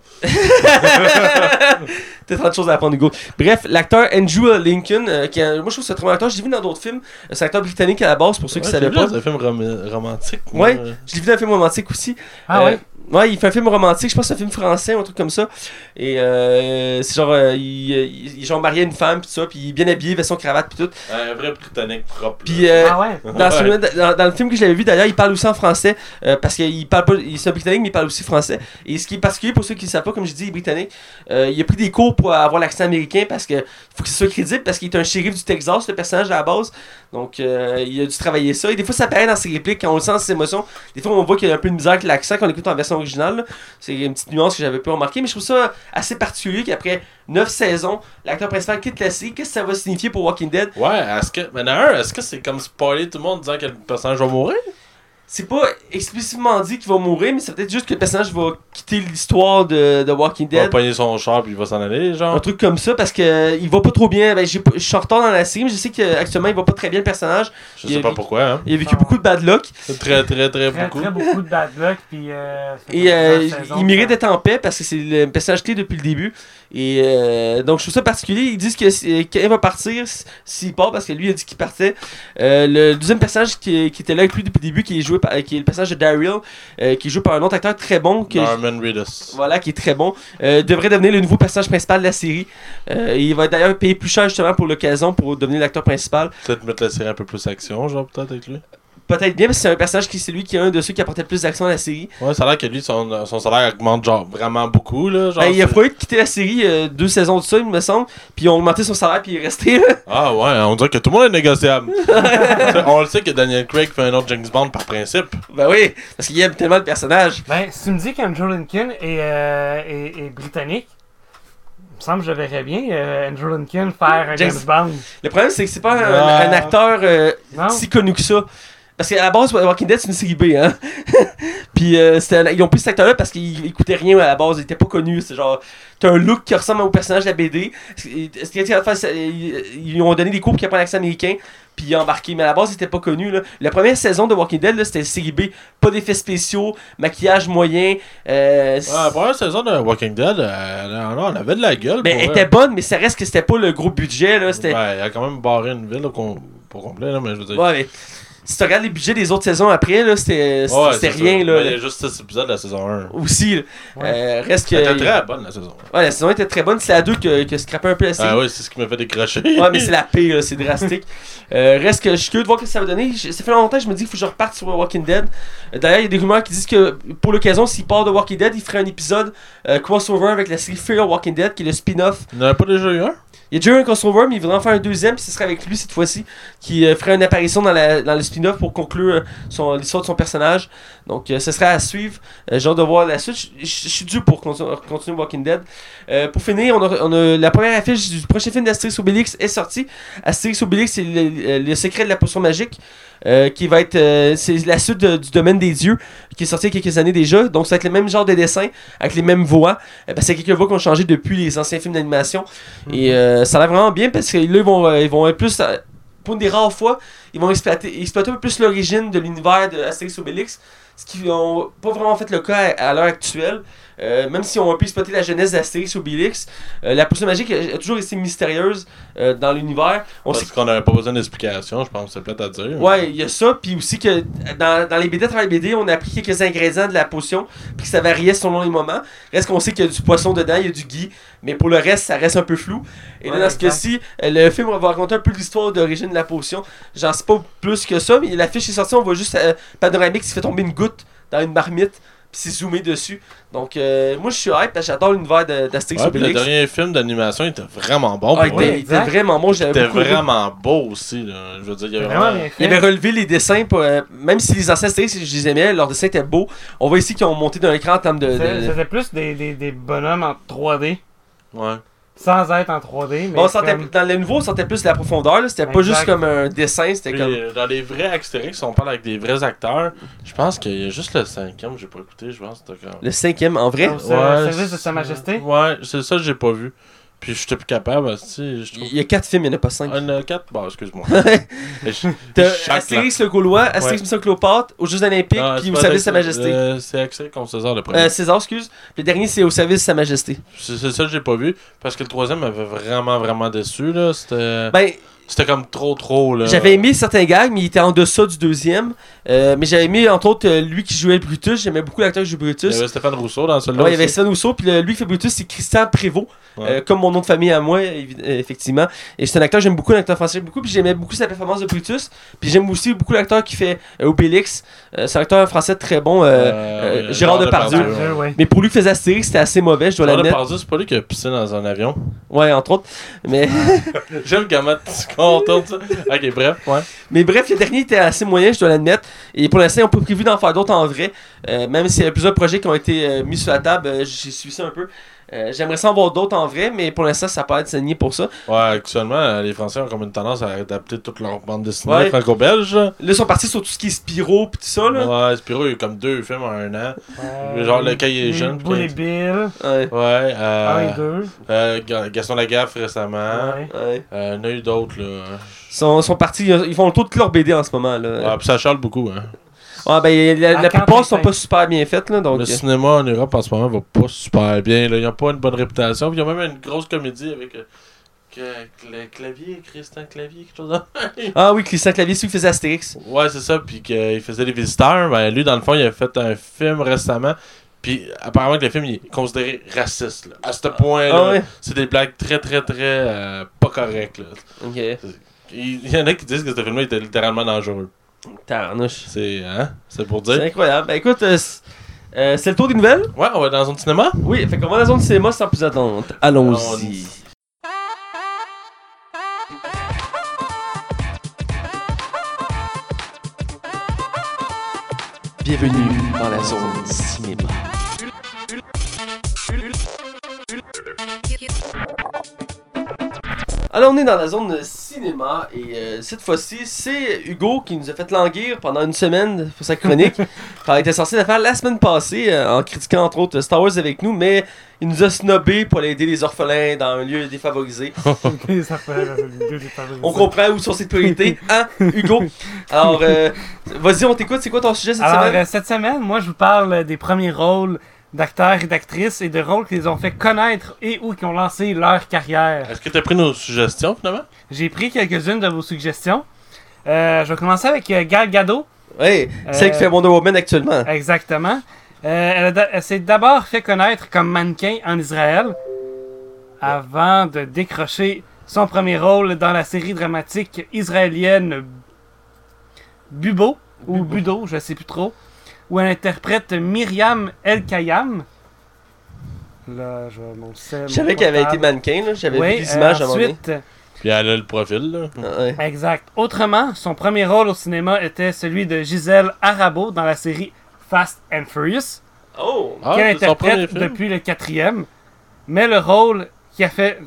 T'as tant de choses à apprendre, Hugo. Bref, l'acteur Andrew Lincoln, euh, qui est un- moi je trouve que c'est un très bon acteur. Je l'ai vu dans d'autres films. Euh, C'est un acteur britannique à la base, pour ceux qui Ouais, savaient j'ai pas. dans un film rom- romantique. Ouais. Je l'ai vu dans un film romantique aussi. Ah Euh, ouais? Ouais, il fait un film romantique, je pense que c'est un film français un truc comme ça. Et euh, c'est genre, euh, il, il, genre marié à une femme, pis tout ça, puis il est bien habillé, veston cravate, pis tout. Un vrai Britannique propre. Puis là. euh, Ah ouais? dans, Ouais. celui-là, dans, dans le film que j'avais vu d'ailleurs, il parle aussi en français, euh, parce qu'il parle pas, il est un britannique, mais il parle aussi français. Et ce qui est particulier pour ceux qui ne savent pas, comme je dis, il est britannique, euh, il a pris des cours pour avoir l'accent américain, parce que faut que ce soit crédible, parce qu'il est un shérif du Texas, le personnage à la base. Donc euh, il a dû travailler ça. Et des fois, ça paraît dans ses répliques, quand on le sent ses émotions. Des fois, on voit qu'il y a un peu de misère avec l'accent quand on écoute en version C'est une petite nuance que j'avais pas remarqué, mais je trouve ça assez particulier qu'après 9 saisons, l'acteur principal quitte la série. Qu'est-ce que ça va signifier pour Walking Dead? Ouais, est-ce que. Mais est-ce que c'est comme spoiler tout le monde en disant que le personnage va mourir? C'est pas explicitement dit qu'il va mourir, mais c'est peut-être juste que le personnage va quitter l'histoire de, de Walking Il va Dead. pogner son char puis il va s'en aller, genre. Un truc comme ça, parce que euh, il va pas trop bien. Ben, je suis en retard dans la série, mais je sais qu'actuellement il va pas très bien le personnage. Je il sais pas pourquoi, hein. Il a vécu Ah. beaucoup de bad luck. Très, très, très Très, beaucoup. très beaucoup de bad luck, puis. Euh, Et euh, il mérite d'être en paix parce que c'est le personnage clé depuis le début. Et euh, donc, je trouve ça particulier. Ils disent que si- qu'il va partir s'il part parce que lui a dit qu'il partait. Euh, le deuxième personnage qui, qui était là avec lui depuis le début, qui est joué par, qui est le personnage de Daryl, euh, qui est joué par un autre acteur très bon. Que, Norman Reedus. voilà, qui est très bon, euh, devrait devenir le nouveau personnage principal de la série. Euh, il va d'ailleurs payer plus cher justement pour l'occasion pour devenir l'acteur principal. Peut-être mettre la série un peu plus action, genre, peut-être avec lui. Peut-être bien parce que c'est un personnage qui c'est lui qui est un de ceux qui apportait le plus d'action à la série. Ouais, ça a l'air que lui, son, son salaire augmente, genre, vraiment beaucoup, là. Genre, Ben, il a fallu quitter la série euh, deux saisons de ça, il me semble. Puis ils ont augmenté son salaire puis il est resté là. Ah ouais, on dirait que tout le monde est négociable. On le sait que Daniel Craig fait un autre James Bond par principe. Ben oui, parce qu'il aime tellement le personnage. Ben, si tu me dis qu'Andrew Lincoln est, euh, est, est britannique, il me semble que je verrais bien euh, Andrew Lincoln faire un James- James Bond. Le problème, c'est que c'est pas un, un acteur euh, si connu que ça. Parce qu'à la base, Walking Dead, c'est une série B, hein. Puis euh, ils ont pris cet acteur-là parce qu'il il coûtait rien à la base, il était pas connu. C'est genre, t'as un look qui ressemble au personnage de la BD. Ils ont donné des cours pour qu'il apprenne l'accent américain. Puis il a embarqué. Mais à la base, il était pas connu. Là. La première saison de Walking Dead, c'était série B. Pas d'effets spéciaux, maquillage moyen. Euh, Ouais, la première saison de Walking Dead, euh, on avait de la gueule. ben, pour elle était bonne, mais ça reste que c'était pas le gros budget. Là. Ouais, il a quand même barré une ville, là, pas complet, là, mais je veux dire. Ouais, mais si tu regardes les budgets des autres saisons après, là, c'était c'était- Ouais, c'était rien. ça. Là, Mais Il y a juste cet épisode de la saison 1. Aussi. Ouais. Euh, reste que. Elle était très bonne, la saison 1. Ouais, la saison était très bonne. C'est la 2 que, que scrapait un peu la série. Ah ouais, c'est ce qui m'a fait décrocher. Ouais, mais c'est la pire, c'est drastique. Euh, reste que je suis curieux de voir ce que ça va donner. Je- Ça fait longtemps que je me dis qu'il faut que je reparte sur Walking Dead. Euh, D'ailleurs, il y a des rumeurs qui disent que pour l'occasion, s'il part de Walking Dead, il ferait un épisode euh, crossover avec la série Fear Walking Dead, qui est le spin-off. Il n'y en avait pas déjà eu un? Il y a déjà un crossover, mais il voudrait en faire un deuxième, puis ce serait avec lui cette fois-ci, qui euh, ferait une apparition dans, le spin-off pour conclure euh, l'histoire de son personnage. Donc, euh, ce serait à suivre. J'ai de voir la suite. Je- suis dû pour continu- continuer Walking Dead. Pour finir, on a, la première affiche du prochain film d'Astérix Obélix est sortie. Astérix Obélix, c'est le secret de la potion magique. Euh, qui va être euh, c'est la suite de- du domaine des dieux qui est sorti il y a quelques années déjà donc ça va être le même genre de dessin avec les mêmes voix Euh, parce qu'il y a quelques voix qui ont changé depuis les anciens films d'animation et euh, ça a l'air vraiment bien parce que là, ils vont, ils vont être plus. pour une des rares fois, ils vont exploiter, exploiter un peu plus l'origine de l'univers de Astérix Obélix. Ce qui n'ont pas vraiment fait le cas à, à l'heure actuelle. Euh, même si on a pu exploiter la jeunesse d'Astérix Obélix, euh, la potion magique a, a toujours été mystérieuse euh, dans l'univers. On sait Parce qu'on n'avait pas besoin d'explication, je pense, c'est peut-être à dire. Ouais, il y a ça, puis aussi que dans, dans les BD, à travers les BD, on a appris quelques ingrédients de la potion, puis que ça variait selon les moments. Reste qu'on sait qu'il y a du poisson dedans, il y a du gui, mais pour le reste, ça reste un peu flou. Et là, dans ce cas-ci, euh, le film va raconter un peu l'histoire d'origine de la potion. J'en sais pas plus que ça, mais l'affiche est sortie, on voit juste euh, Panoramix qui fait tomber une goutte dans une marmite, puis c'est zoomé dessus. Donc, euh, moi, je suis hype, j'adore l'univers d'Astérix Ouais, puis le Obélix. dernier film d'animation était vraiment bon. Ah, il pour était, vraiment bon, j'avais C'était vraiment beau aussi. Là. Je veux dire, il y avait Vraiment vraiment. bien Il fait. avait relevé les dessins, pour, euh, même si les anciens Astérix, je les aimais, leurs dessins étaient beaux. On voit ici qu'ils ont monté d'un écran en termes de. de- C'était c'était plus des, des, des bonhommes en 3D, Ouais. Sans être en 3D. Mais Bon, comme- dans le nouveau, on sentait plus la profondeur. là. C'était pas juste comme un dessin, c'était comme. euh, Dans les vrais Astérix, on parle avec des vrais acteurs. Je pense qu'il y a juste le cinquième, j'ai pas écouté, je pense. que comme- Le cinquième, en vrai? Au ser- Ouais, service de Sa Majesté? Ouais, c'est ça que j'ai pas vu. Puis j'étais plus capable, tu sais, je trouve. Il y a quatre films, il n'y en a pas cinq. Un, euh, quatre, bon, excuse-moi. Et je- T'as chaque Astérix le Gaulois, Astérix Ouais. Mission Cléopâtre, aux Jeux Olympiques, puis au service de Sa Astérix, Majesté. euh, c'est Axel contre César le premier. Euh, César, excuse. Le dernier, c'est au service de Sa Majesté. C'est c'est ça que j'ai pas vu. Parce que le troisième m'avait vraiment, vraiment déçu. là. C'était Ben, c'était comme trop, trop. là. j'avais aimé certains gags, mais il était en deçà du deuxième. Euh, mais j'avais aimé, entre autres, euh, lui qui jouait Brutus. J'aimais beaucoup l'acteur qui joue Il y Brutus. avait Stéphane Rousseau dans celui-là. Ouais, il y avait. Sven Rousseau, puis le- lui qui fait Brutus, c'est Christian Prévost, Ouais. euh, comme mon nom de famille à moi, évi- euh, effectivement. Et c'est un acteur que j'aime beaucoup, un acteur français j'aime beaucoup, puis j'aimais beaucoup sa performance de Brutus. Puis j'aime aussi beaucoup l'acteur qui fait euh, Obélix. Euh, c'est un acteur français très bon. euh, euh, ouais, Gérard Depardieu. Depardieu, ouais. Mais pour lui qui faisait Astérix, c'était assez mauvais, je dois Gérard l'admettre. Depardieu, c'est pas lui qui a pissé dans un avion. Ouais, entre autres. Mais, J'aime comment tu ça. Ok, bref, ouais. mais bref, le dernier était assez moyen, je dois l'admettre. Et pour l'instant, n'ont pas prévu d'en faire d'autres en vrai. Euh, même s'il y a plusieurs projets qui ont été euh, mis sur la table, euh, j'ai suivi ça un peu. Euh, J'aimerais ça en voir d'autres en vrai, mais pour l'instant, ça peut être saigné pour ça. Ouais, actuellement, les Français ont comme une tendance à adapter toute leur bande dessinée Ouais. franco-belge. Là, ils sont partis sur tout ce qui est Spiro pis tout ça, là. Ouais, Spiro, il y a eu comme deux films en un an. Euh, Genre, le cahier les jeune, Boule et Bill, Ouais. Ouais, 1 euh, et 2. euh, Ga- Gaston Lagaffe récemment. Ouais. Ouais. Euh, il y en a eu d'autres, là. Ils sont, sont partis, ils font le tour de leur BD en ce moment, là. Ouais, puis ça charle beaucoup, hein. Ah, ben, la, la plupart sont pas super bien faites, là. Donc, Le euh, cinéma en Europe en ce moment va pas super bien. Là. Ils n'ont pas une bonne réputation. Puis il y a même une grosse comédie avec euh, que- le clavier, Christian Clavier, quelque chose de Ah oui, Christian Clavier, celui qui faisait Astérix. Ouais, c'est ça. Puis qu'il faisait des visiteurs. Ben, lui, dans le fond, il a fait un film récemment. Puis apparemment que le film il est considéré raciste. Là. À ce point-là, Ah ouais? c'est des blagues très, très, très euh, pas correctes. Là. Ok. Il il y en a qui disent que ce film-là était littéralement dangereux. Tarnouche. C'est hein? C'est pour C'est dire. incroyable. Ben écoute, euh, c'est euh, c'est le tour des nouvelles? Ouais, on va dans un cinéma? Oui, fait qu'on va dans la zone cinéma sans plus attendre. Allons-y. Bienvenue dans la zone cinéma. Alors on est dans la zone cinéma et euh, cette fois-ci c'est Hugo qui nous a fait languir pendant une semaine pour sa chronique. il était censé la faire la semaine passée euh, en critiquant entre autres Star Wars avec nous, mais il nous a snobé pour aller aider les orphelins dans un lieu défavorisé. Ça fait la vidéo des favorisés. On comprend où sont ses priorités, hein Hugo? Alors euh, vas-y on t'écoute, c'est quoi ton sujet cette Alors, semaine? cette semaine, moi, je vous parle des premiers rôles d'acteurs et d'actrices et de rôles qui les ont fait connaître et ou qui ont lancé leur carrière. Est-ce que tu as pris nos suggestions finalement? J'ai pris quelques-unes de vos suggestions. Euh, je vais commencer avec euh, Gal Gadot. Ouais, celle qui Euh, fait Wonder Woman actuellement. Exactement. Euh, elle s'est d'abord fait connaître comme mannequin en Israël avant de décrocher son premier rôle dans la série dramatique israélienne Bubo ou Budo, je sais plus trop, où elle interprète Myriam El Kayam. Là, je savais qu'elle avait été mannequin, là. j'avais Oui, vu des euh, images à ensuite, Puis elle a le profil, là. Ah, ouais. Exact. Autrement, son premier rôle au cinéma était celui de Gisèle Arabo dans la série Fast and Furious, Oh Ah, qu'elle interprète depuis le quatrième. Mais le rôle qui a fait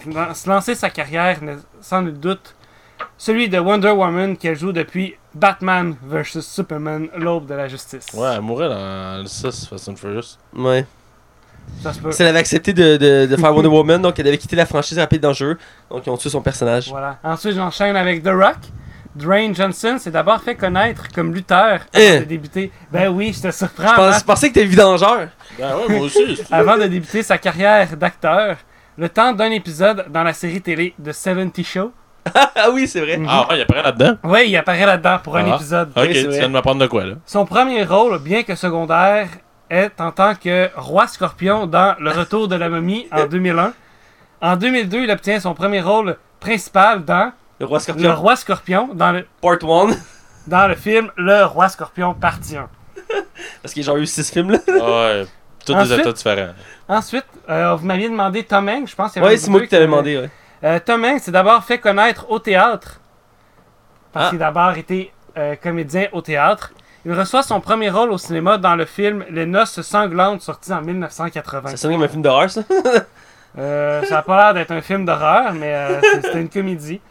lancer sa carrière sans nul doute celui de Wonder Woman qu'elle joue depuis Batman vs Superman, l'aube de la justice. Ouais, elle mourait dans le 6 Fast and Furious. Ouais. Ça se peut. Elle avait accepté de, de, de faire Wonder Woman, donc elle avait quitté la franchise rapide dans le jeu. Donc ils ont tué son personnage. Voilà. Ensuite, j'enchaîne avec The Rock. Dwayne Johnson s'est d'abord fait connaître comme lutteur Hein? avant de débuter. Ben oui, je te surprends. Je, pense- Matt. je pensais que t'étais vidangeur. Ben ouais, moi aussi. avant de débuter sa carrière d'acteur, le temps d'un épisode dans la série télé The 70 Show. ah oui, c'est vrai. Ah ouais, il apparaît là-dedans. Oui, il apparaît là-dedans pour un Ah. épisode. Ok, c'est tu vrai. viens de m'apprendre de quoi, là? Son premier rôle, bien que secondaire, est en tant que roi scorpion dans Le Retour de la momie en 2001. En 2002, il obtient son premier rôle principal dans Le roi Le scorpion. roi scorpion dans le, Part 1. dans le film Le roi scorpion partie 1. Parce qu'il y a genre eu 6 films là. Ouais, tous des Ensuite- états différents. Ensuite, euh, vous m'aviez demandé Tom Hanks, je pense qu'il y avait Ouais, un c'est moi qui t'avais demandé, ouais. Euh, Tom Hanks s'est d'abord fait connaître au théâtre. Parce Ah. qu'il a d'abord été euh, comédien au théâtre. Il reçoit son premier rôle au cinéma dans le film Les Noces sanglantes, sorti en 1980. Ça sonne comme un film d'horreur, ça. Euh, ça n'a pas l'air d'être un film d'horreur, mais euh, c'était une comédie.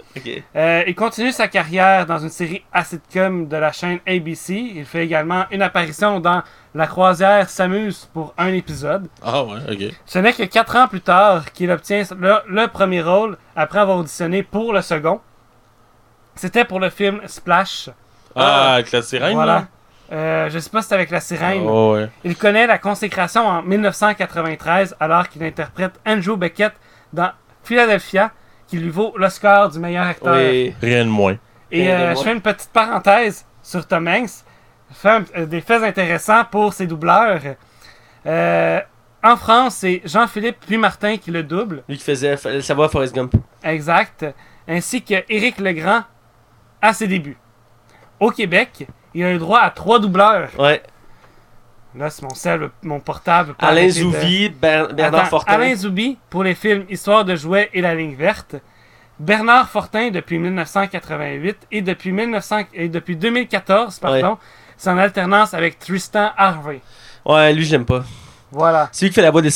Euh, il continue sa carrière dans une série à sitcom de la chaîne ABC. Il fait également une apparition dans La croisière s'amuse pour un épisode. Ah ouais, ok. Ce n'est que quatre ans plus tard qu'il obtient le, le premier rôle après avoir auditionné pour le second. C'était pour le film Splash. Ah, avec la sirène, voilà. Euh, je sais pas si c'est avec la là? sirène. Oh, ouais. Il connaît la consécration en 1993 alors qu'il interprète Andrew Beckett dans Philadelphia qui lui vaut l'Oscar du meilleur acteur. Oui. Rien de moins. Et euh, je fais une petite parenthèse sur Tom Hanks. Je fais un- euh, des faits intéressants pour ses doubleurs. Euh, en France, c'est Jean-Philippe puis Martin qui le double. Lui qui faisait fa- sa voix à Forrest Gump. Exact. Ainsi que Éric Legrand à ses débuts. Au Québec, il a eu droit à trois doubleurs. Ouais. Là, c'est mon sel, mon portable. Alain de- Ber- Bernard Attends, Fortin. Alain Zoubi pour les films Histoire de jouets et La ligne verte. Bernard Fortin depuis 1988 et depuis, 1900 et depuis 2014, pardon, c'est en alternance avec Tristan Harvey. Ouais, lui, j'aime pas. Voilà. C'est lui qui fait la voix de.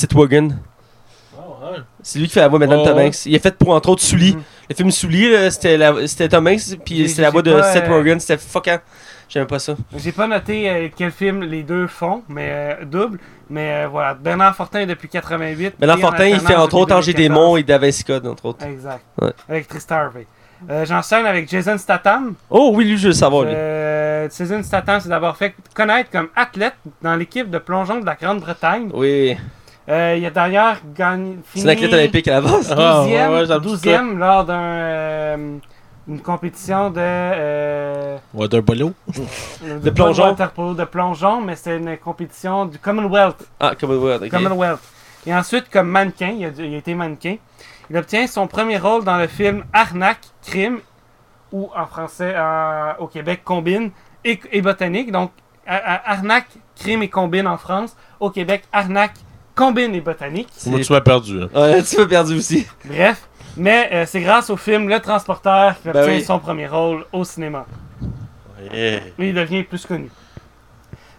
Oh, ouais. C'est lui qui fait la voix maintenant de Oh, Tom ouais. Hanks. Il est fait pour entre autres Sully. Mhm. Le film Sully, c'était Tom Hanks, puis c'était la voix de Seth euh, Rogen. C'était fuckant. J'aime pas ça. J'ai pas noté euh, quel film les deux font, mais euh, double. Mais euh, voilà, Bernard Fortin depuis 88. Bernard Fortin, il fait entre autres Angers 2014. Démon et Da Vinci Code, entre autres. Exact. Ouais. Avec Tristan Harvey. Euh, J'enchaîne avec Jason Statham. Oh oui, lui, je veux le savoir, lui. Susan Statham s'est d'abord fait connaître comme athlète dans l'équipe de plongeon de la Grande-Bretagne. Oui. Euh, il a d'ailleurs gagné. C'est une athlète olympique à la base. Ah, 12e, ouais, ouais, ça me dit 12e lors d'un, euh, une compétition de. euh, Water polo. de plongeon. water polo, de plongeon, mais c'est une compétition du Commonwealth. Ah, Commonwealth, ok. Commonwealth. Et ensuite, comme mannequin, il a, il a été mannequin, il obtient son premier rôle dans le film Arnaque, Crime, ou en français euh, au Québec, Combine et, et Botanique. Donc, Arnaque, Crime et Combine en France. Au Québec, Arnaque, Combine et Botanique. C'est- Moi, tu m'as perdu. hein. Ouais, tu m'as perdu aussi. Bref, mais euh, c'est grâce au film Le Transporteur qu'il Ben obtient oui. son premier rôle au cinéma. Et il devient plus connu.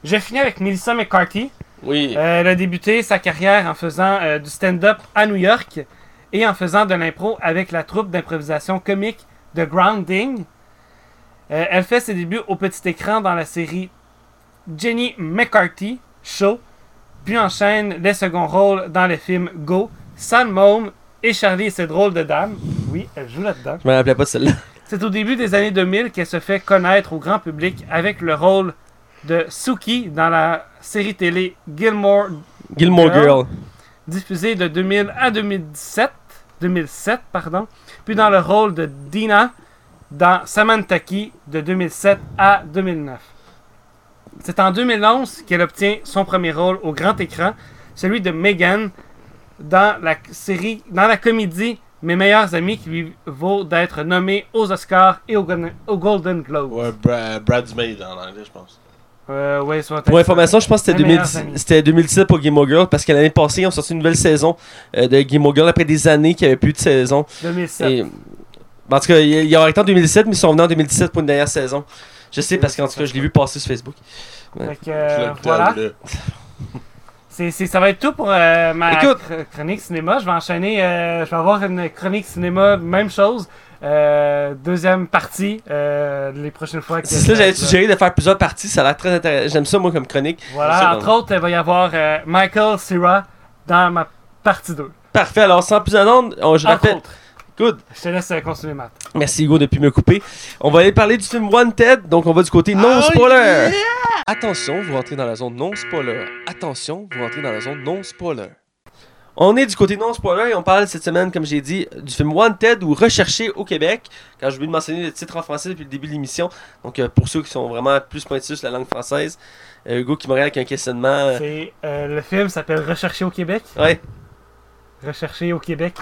Je finis avec Melissa McCarthy. Oui. Euh, elle a débuté sa carrière en faisant euh, du stand-up à New York et en faisant de l'impro avec la troupe d'improvisation comique The Grounding. Elle fait ses débuts au petit écran dans la série Jenny McCarthy Show, puis enchaîne les seconds rôles dans les films Go, San Mom et Charlie et ses drôles de dames. Oui, elle joue là-dedans. Je me rappelais pas celle-là. C'est au début des années 2000 qu'elle se fait connaître au grand public avec le rôle de Suki dans la série télé Gilmore Gilmore Girl. Girl. diffusée de 2000 à 2017, 2007 pardon, puis dans le rôle de Dina dans Samantaki de 2007 à 2009. C'est en 2011 qu'elle obtient son premier rôle au grand écran, celui de Megan dans la série, dans la comédie Mes meilleurs amis, qui lui vaut d'être nommé aux Oscars et aux, aux Golden Globes. Ouais, Bra Bradesmaid en anglais, je pense. Euh, ouais, soit Pour information, je pense que c'était Mes meilleurs 2010 amis. c'était 2017 pour Gilmore Girl parce que l'année passée, ils ont sorti une nouvelle saison euh, de Gilmore Girl après des années qu'il n'y avait plus de saison. 2007. Et, en tout cas, il il aurait été en 2017, mais ils sont venus en 2017 pour une dernière saison. Je sais parce qu'en tout cas, je l'ai vu passer sur Facebook. Fait que, euh, voilà. C'est, ça va être tout pour euh, ma Écoute. chronique cinéma. Je vais enchaîner. euh, je vais avoir une chronique cinéma, même chose. Euh, deuxième partie, les prochaines fois. C'est ça, j'avais suggéré de faire plusieurs parties. Ça a l'air très intéressant. J'aime ça, moi, comme chronique. Voilà, entre autres, il va y avoir Michael Cera dans ma partie 2. Parfait. Alors, sans plus attendre, on- je rappelle. autres. Good. Je te laisse euh, continuer, Matt. Merci Hugo depuis me couper. On va aller parler du film Wanted, donc on va du côté non Oh, yeah! Attention, vous rentrez dans la zone non spoiler. Attention, vous rentrez dans la zone non spoiler. On est du côté non spoiler et on parle cette semaine, comme j'ai dit, du film Wanted ou Recherché au Québec. Quand je voulais de mentionner le titre en français depuis le début de l'émission. Donc euh, pour ceux qui sont vraiment plus pointus sur la langue française, euh, Hugo qui me regarde avec un questionnement. euh, C'est, euh, le film s'appelle Recherché au Québec. ouais, Recherché au Québec.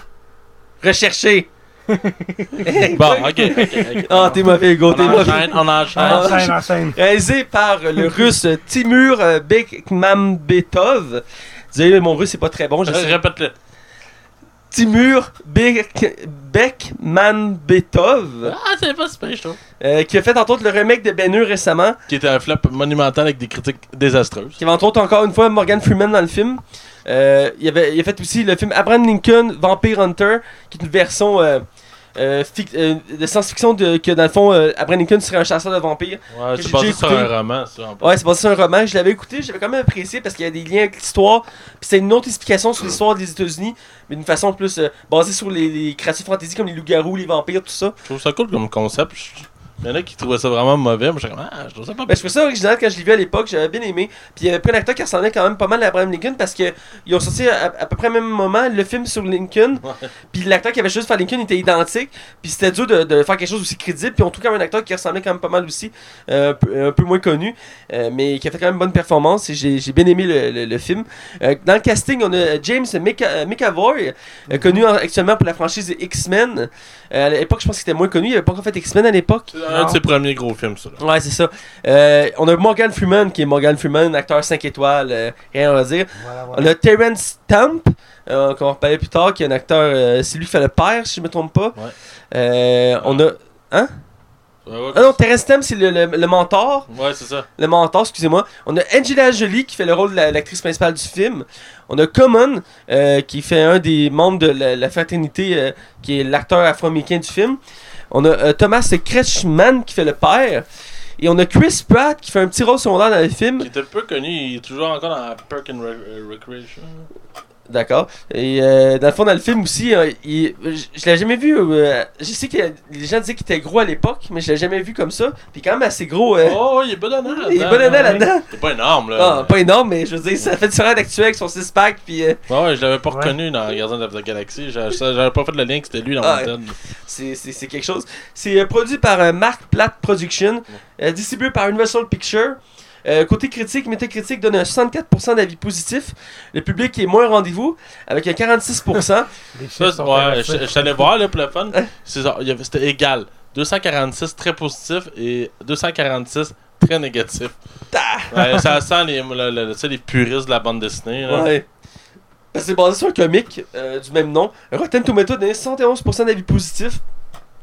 Recherché. Bon, ok. ok, ok. Ah, t'es mauvais Hugo, On t'es mauvais. enchaîne, on enchaîne. Ah. Enchaîne, enchaîne. Réalisé par le russe Timur euh, Bekmambetov. Désolé, mon russe c'est pas très bon. Je Euh. Répète-le. Timur Bek- Bekmambetov, Ah, c'est pas super, je trouve. euh, qui a fait entre autres le remake de Ben Hur récemment, Qui était un flop monumental avec des critiques désastreuses. qui avait entre autres encore une fois Morgan Freeman dans le film. Euh, il, avait, il a fait aussi le film Abraham Lincoln Vampire Hunter, qui est une version euh, euh, fic- euh, de science-fiction de, que dans le fond Abraham Lincoln serait un chasseur de vampires. Ouais, c'est basé sur un roman, ça. Ouais, c'est basé sur un roman. Je l'avais écouté, j'avais quand même apprécié parce qu'il y a des liens avec l'histoire. Puis c'est une autre explication sur l'histoire des États-Unis, mais d'une façon plus basée sur les, les créatures fantasy comme les loups-garous, les vampires, tout ça. Je trouve ça cool comme concept. Je- Il y en a qui trouvaient ça vraiment mauvais. Moi, je comme, ah, je trouve ça pas Ben, je trouvais ça original quand je l'ai vu à l'époque, j'avais bien aimé. Puis il y avait pris un acteur qui ressemblait quand même pas mal à Abraham Lincoln parce que ils ont sorti à, à peu près au même moment le film sur Lincoln. Ouais. Puis l'acteur qui avait juste fait Lincoln était identique. Puis c'était dur de, de faire quelque chose aussi crédible. Puis on trouve quand même un acteur qui ressemblait quand même pas mal aussi, euh, un, peu, un peu moins connu, euh, mais qui a fait quand même une bonne performance. Et j'ai bien aimé le, le- le film. Euh, dans le casting, on a James Mca- McAvoy, euh, connu en- actuellement pour la franchise X-Men. À l'époque, je pense qu'il était moins connu. Il avait pas encore fait X-Men à l'époque. C'est un de ses premiers gros films, ça. là. Ouais, c'est ça. Euh, on a Morgan Freeman, qui est Morgan Freeman, acteur 5 étoiles, euh, rien à dire. Voilà, On a Terrence Stamp, euh, qu'on va reparler plus tard, qui est un acteur, euh, c'est lui qui fait le père, si je me trompe pas. Ouais. Euh, on a. Ouais, Ah non, Terrence Stamp, c'est le, le, le mentor. Ouais, c'est ça. Le mentor, excusez-moi. On a Angela Jolie, qui fait le rôle de la- l'actrice principale du film. On a Common, euh, qui fait un des membres de la, la fraternité, euh, qui est l'acteur afro-américain du film. On a euh, Thomas Kretschmann, qui fait le père. Et on a Chris Pratt, qui fait un petit rôle secondaire dans le film. Qui était peu connu, il est toujours encore dans Park and euh, Recreation. D'accord. Et euh, dans le fond, dans le film aussi, il- je, je l'ai jamais vu. euh, je sais que les gens disaient qu'il était gros à l'époque, mais je l'ai jamais vu comme ça. Puis quand même assez gros. euh, Oh, il est bon honneur. il est bon honneur là-dedans. Il est pas énorme, là. Ah, pas énorme, mais je veux dire, ça fait différent d'actuel avec son six-pack. Puis euh, Ouais, ouais, je l'avais pas Ouais. reconnu dans Gardien de la Galaxie. J'avais pas fait le lien que c'était lui dans Ah, mon tête. c'est c'est- c'est quelque chose. C'est euh, produit par euh, Mark Platt Production, euh, distribué par Universal Pictures. Euh, côté critique, Metacritic donne un 64% d'avis positifs. Le public est moins au rendez-vous, avec un 46%. Les Ça, chiffres sont ouais, inversés. je je suis allé voir là, pour le fun. Avait- C'était égal. 246 très positif et 246 très négatif. Ouais, ça sent les, le- le- les puristes de la bande dessinée. Là. Ouais. C'est basé sur un comic euh, du même nom. Rotten Tomato donne 71% d'avis positifs.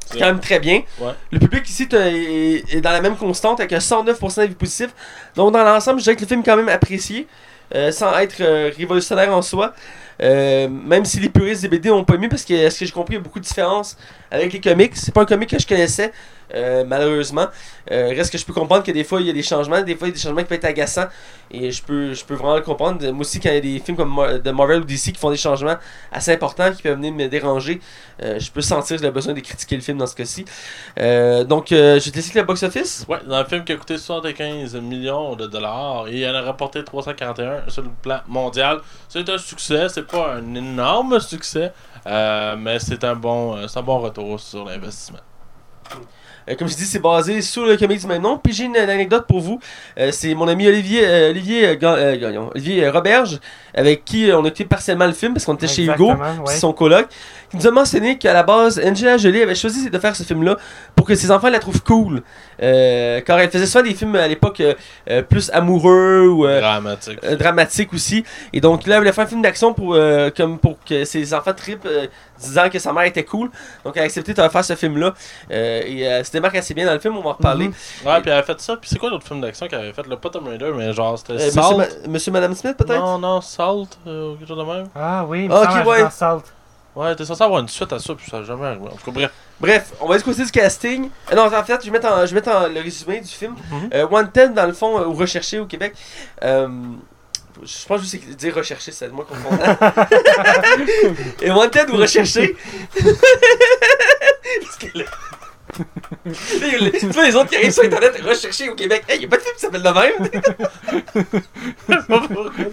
C'est quand même très bien. Ouais. Le public ici est, est dans la même constante avec un 109% d'avis positifs. Donc dans l'ensemble, je dirais que le film est quand même apprécié. euh, sans être euh, révolutionnaire en soi. Euh, même si les puristes des BD n'ont pas aimé, parce que ce que j'ai compris, il y a beaucoup de différences avec les comics. C'est pas un comic que je connaissais, euh, malheureusement. Euh, reste que je peux comprendre que des fois il y a des changements, des fois il y a des changements qui peuvent être agaçants. Et je peux, je peux vraiment le comprendre. Moi aussi, quand il y a des films comme Mar- de Marvel ou DC qui font des changements assez importants qui peuvent venir me déranger, euh, je peux sentir le besoin de critiquer le film dans ce cas-ci. Euh, donc, euh, je te laisser avec le box-office. Ouais, dans un film qui a coûté 75 millions de dollars et il en a rapporté 341 sur le plan mondial. C'est un succès, c'est pas un énorme succès, euh, mais c'est un bon, c'est un bon retour sur l'investissement. Euh, comme je dis, c'est basé sur le comic du même nom. Puis j'ai une, anecdote pour vous. Euh, c'est mon ami Olivier, euh, Olivier, Olivier Roberge, avec qui euh, on a écouté partiellement le film parce qu'on était chez Hugo, ouais. c'est son coloc, qui nous a mentionné qu'à la base, Angela Jolie avait choisi de faire ce film-là pour que ses enfants la trouvent cool. Euh, car elle faisait souvent des films à l'époque euh, plus amoureux ou euh, Dramatique. euh, dramatique aussi. Et donc là, elle voulait faire un film d'action pour, euh, comme pour que ses enfants tripent, euh, disant que sa mère était cool. Donc elle a accepté de faire ce film-là. Euh, et euh, se démarque assez bien dans le film, on va en reparler. Mhm. Ouais, puis elle a fait ça. Puis c'est quoi l'autre film d'action qu'elle avait fait Le pas Tomb Raider, mais genre c'était Euh, monsieur. Ma- Monsieur, Madame Smith, peut-être? Non, non, Salt, euh, ou quelque chose de même? Ah oui, il me Ok, semble qu'elle ouais. Salt. Ouais, t'es censé avoir une suite à ça, puis ça jamais arrivé. En tout cas, bref. Bref, on va aller du casting. Euh, non, en fait, je vais mettre, en, je vais mettre en- le résumé du film. Euh, Wanted, dans le fond, euh, ou Recherché au Québec. Euh, je pense que je sais dire recherché, c'est moi confondant. Et Wanted ou Recherché? Tu vois les autres qui arrivent sur internet recherché au Québec. Hey, y a pas de film qui s'appelle de même?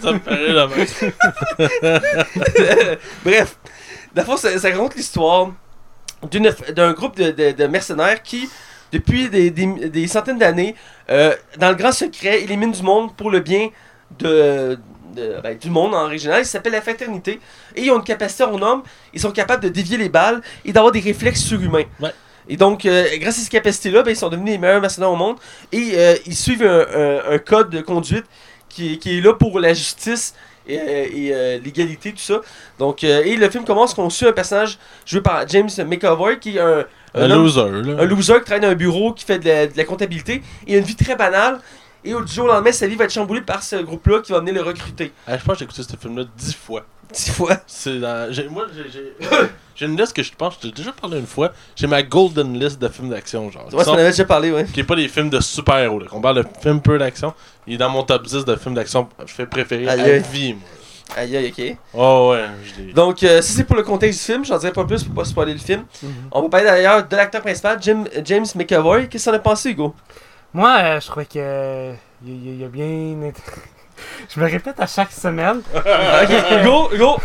ça me paraît la même. Bref, fond, ça, ça raconte l'histoire d'un groupe de, de- de mercenaires qui, depuis des, des- des centaines d'années, euh, dans le grand secret, éliminent du monde pour le bien de, de- ben, du monde en régional. Il s'appelle la fraternité. Et ils ont une capacité en homme. Ils sont capables de dévier les balles et d'avoir des réflexes surhumains. Ouais. Et donc, euh, grâce à ces capacités-là, ben, ils sont devenus les meilleurs mercenaires au monde. Et euh, ils suivent un, un- un code de conduite qui, qui est là pour la justice et, euh, et, euh, l'égalité, tout ça. Donc, et le film commence qu'on suit un personnage joué par James McAvoy qui est un, Un loser, là. un loser qui travaille dans un bureau, qui fait de la, de la comptabilité. Et il a une vie très banale. Et au jour au lendemain, sa vie va être chamboulée par ce groupe-là qui va venir le recruter. Ah, je pense que j'ai écouté ce film-là dix fois. Dix fois? C'est dans... j'ai- Moi, j'ai- une liste que je pense que j'ai déjà parlé une fois. J'ai ma golden list de films d'action, genre. Ouais, ça en avait déjà parlé, ouais. qui est pas des films de super-héros, là. Qu'on parle de films peu d'action. Il est dans mon top 10 de films d'action fait préféré Aïe, à aïe. vie, moi. Aïe, aïe, ok. Oh, ouais, je. Donc, euh, ça c'est pour le contexte du film. J'en dirai pas plus pour pas spoiler le film. Mhm. On va parler d'ailleurs de l'acteur principal, Jim, James McAvoy. Qu'est-ce que t'en as pensé, Hugo? Moi, euh, je trouvais que. euh, Il il- il a bien. je me répète à chaque semaine. Ok, Hugo, Hugo,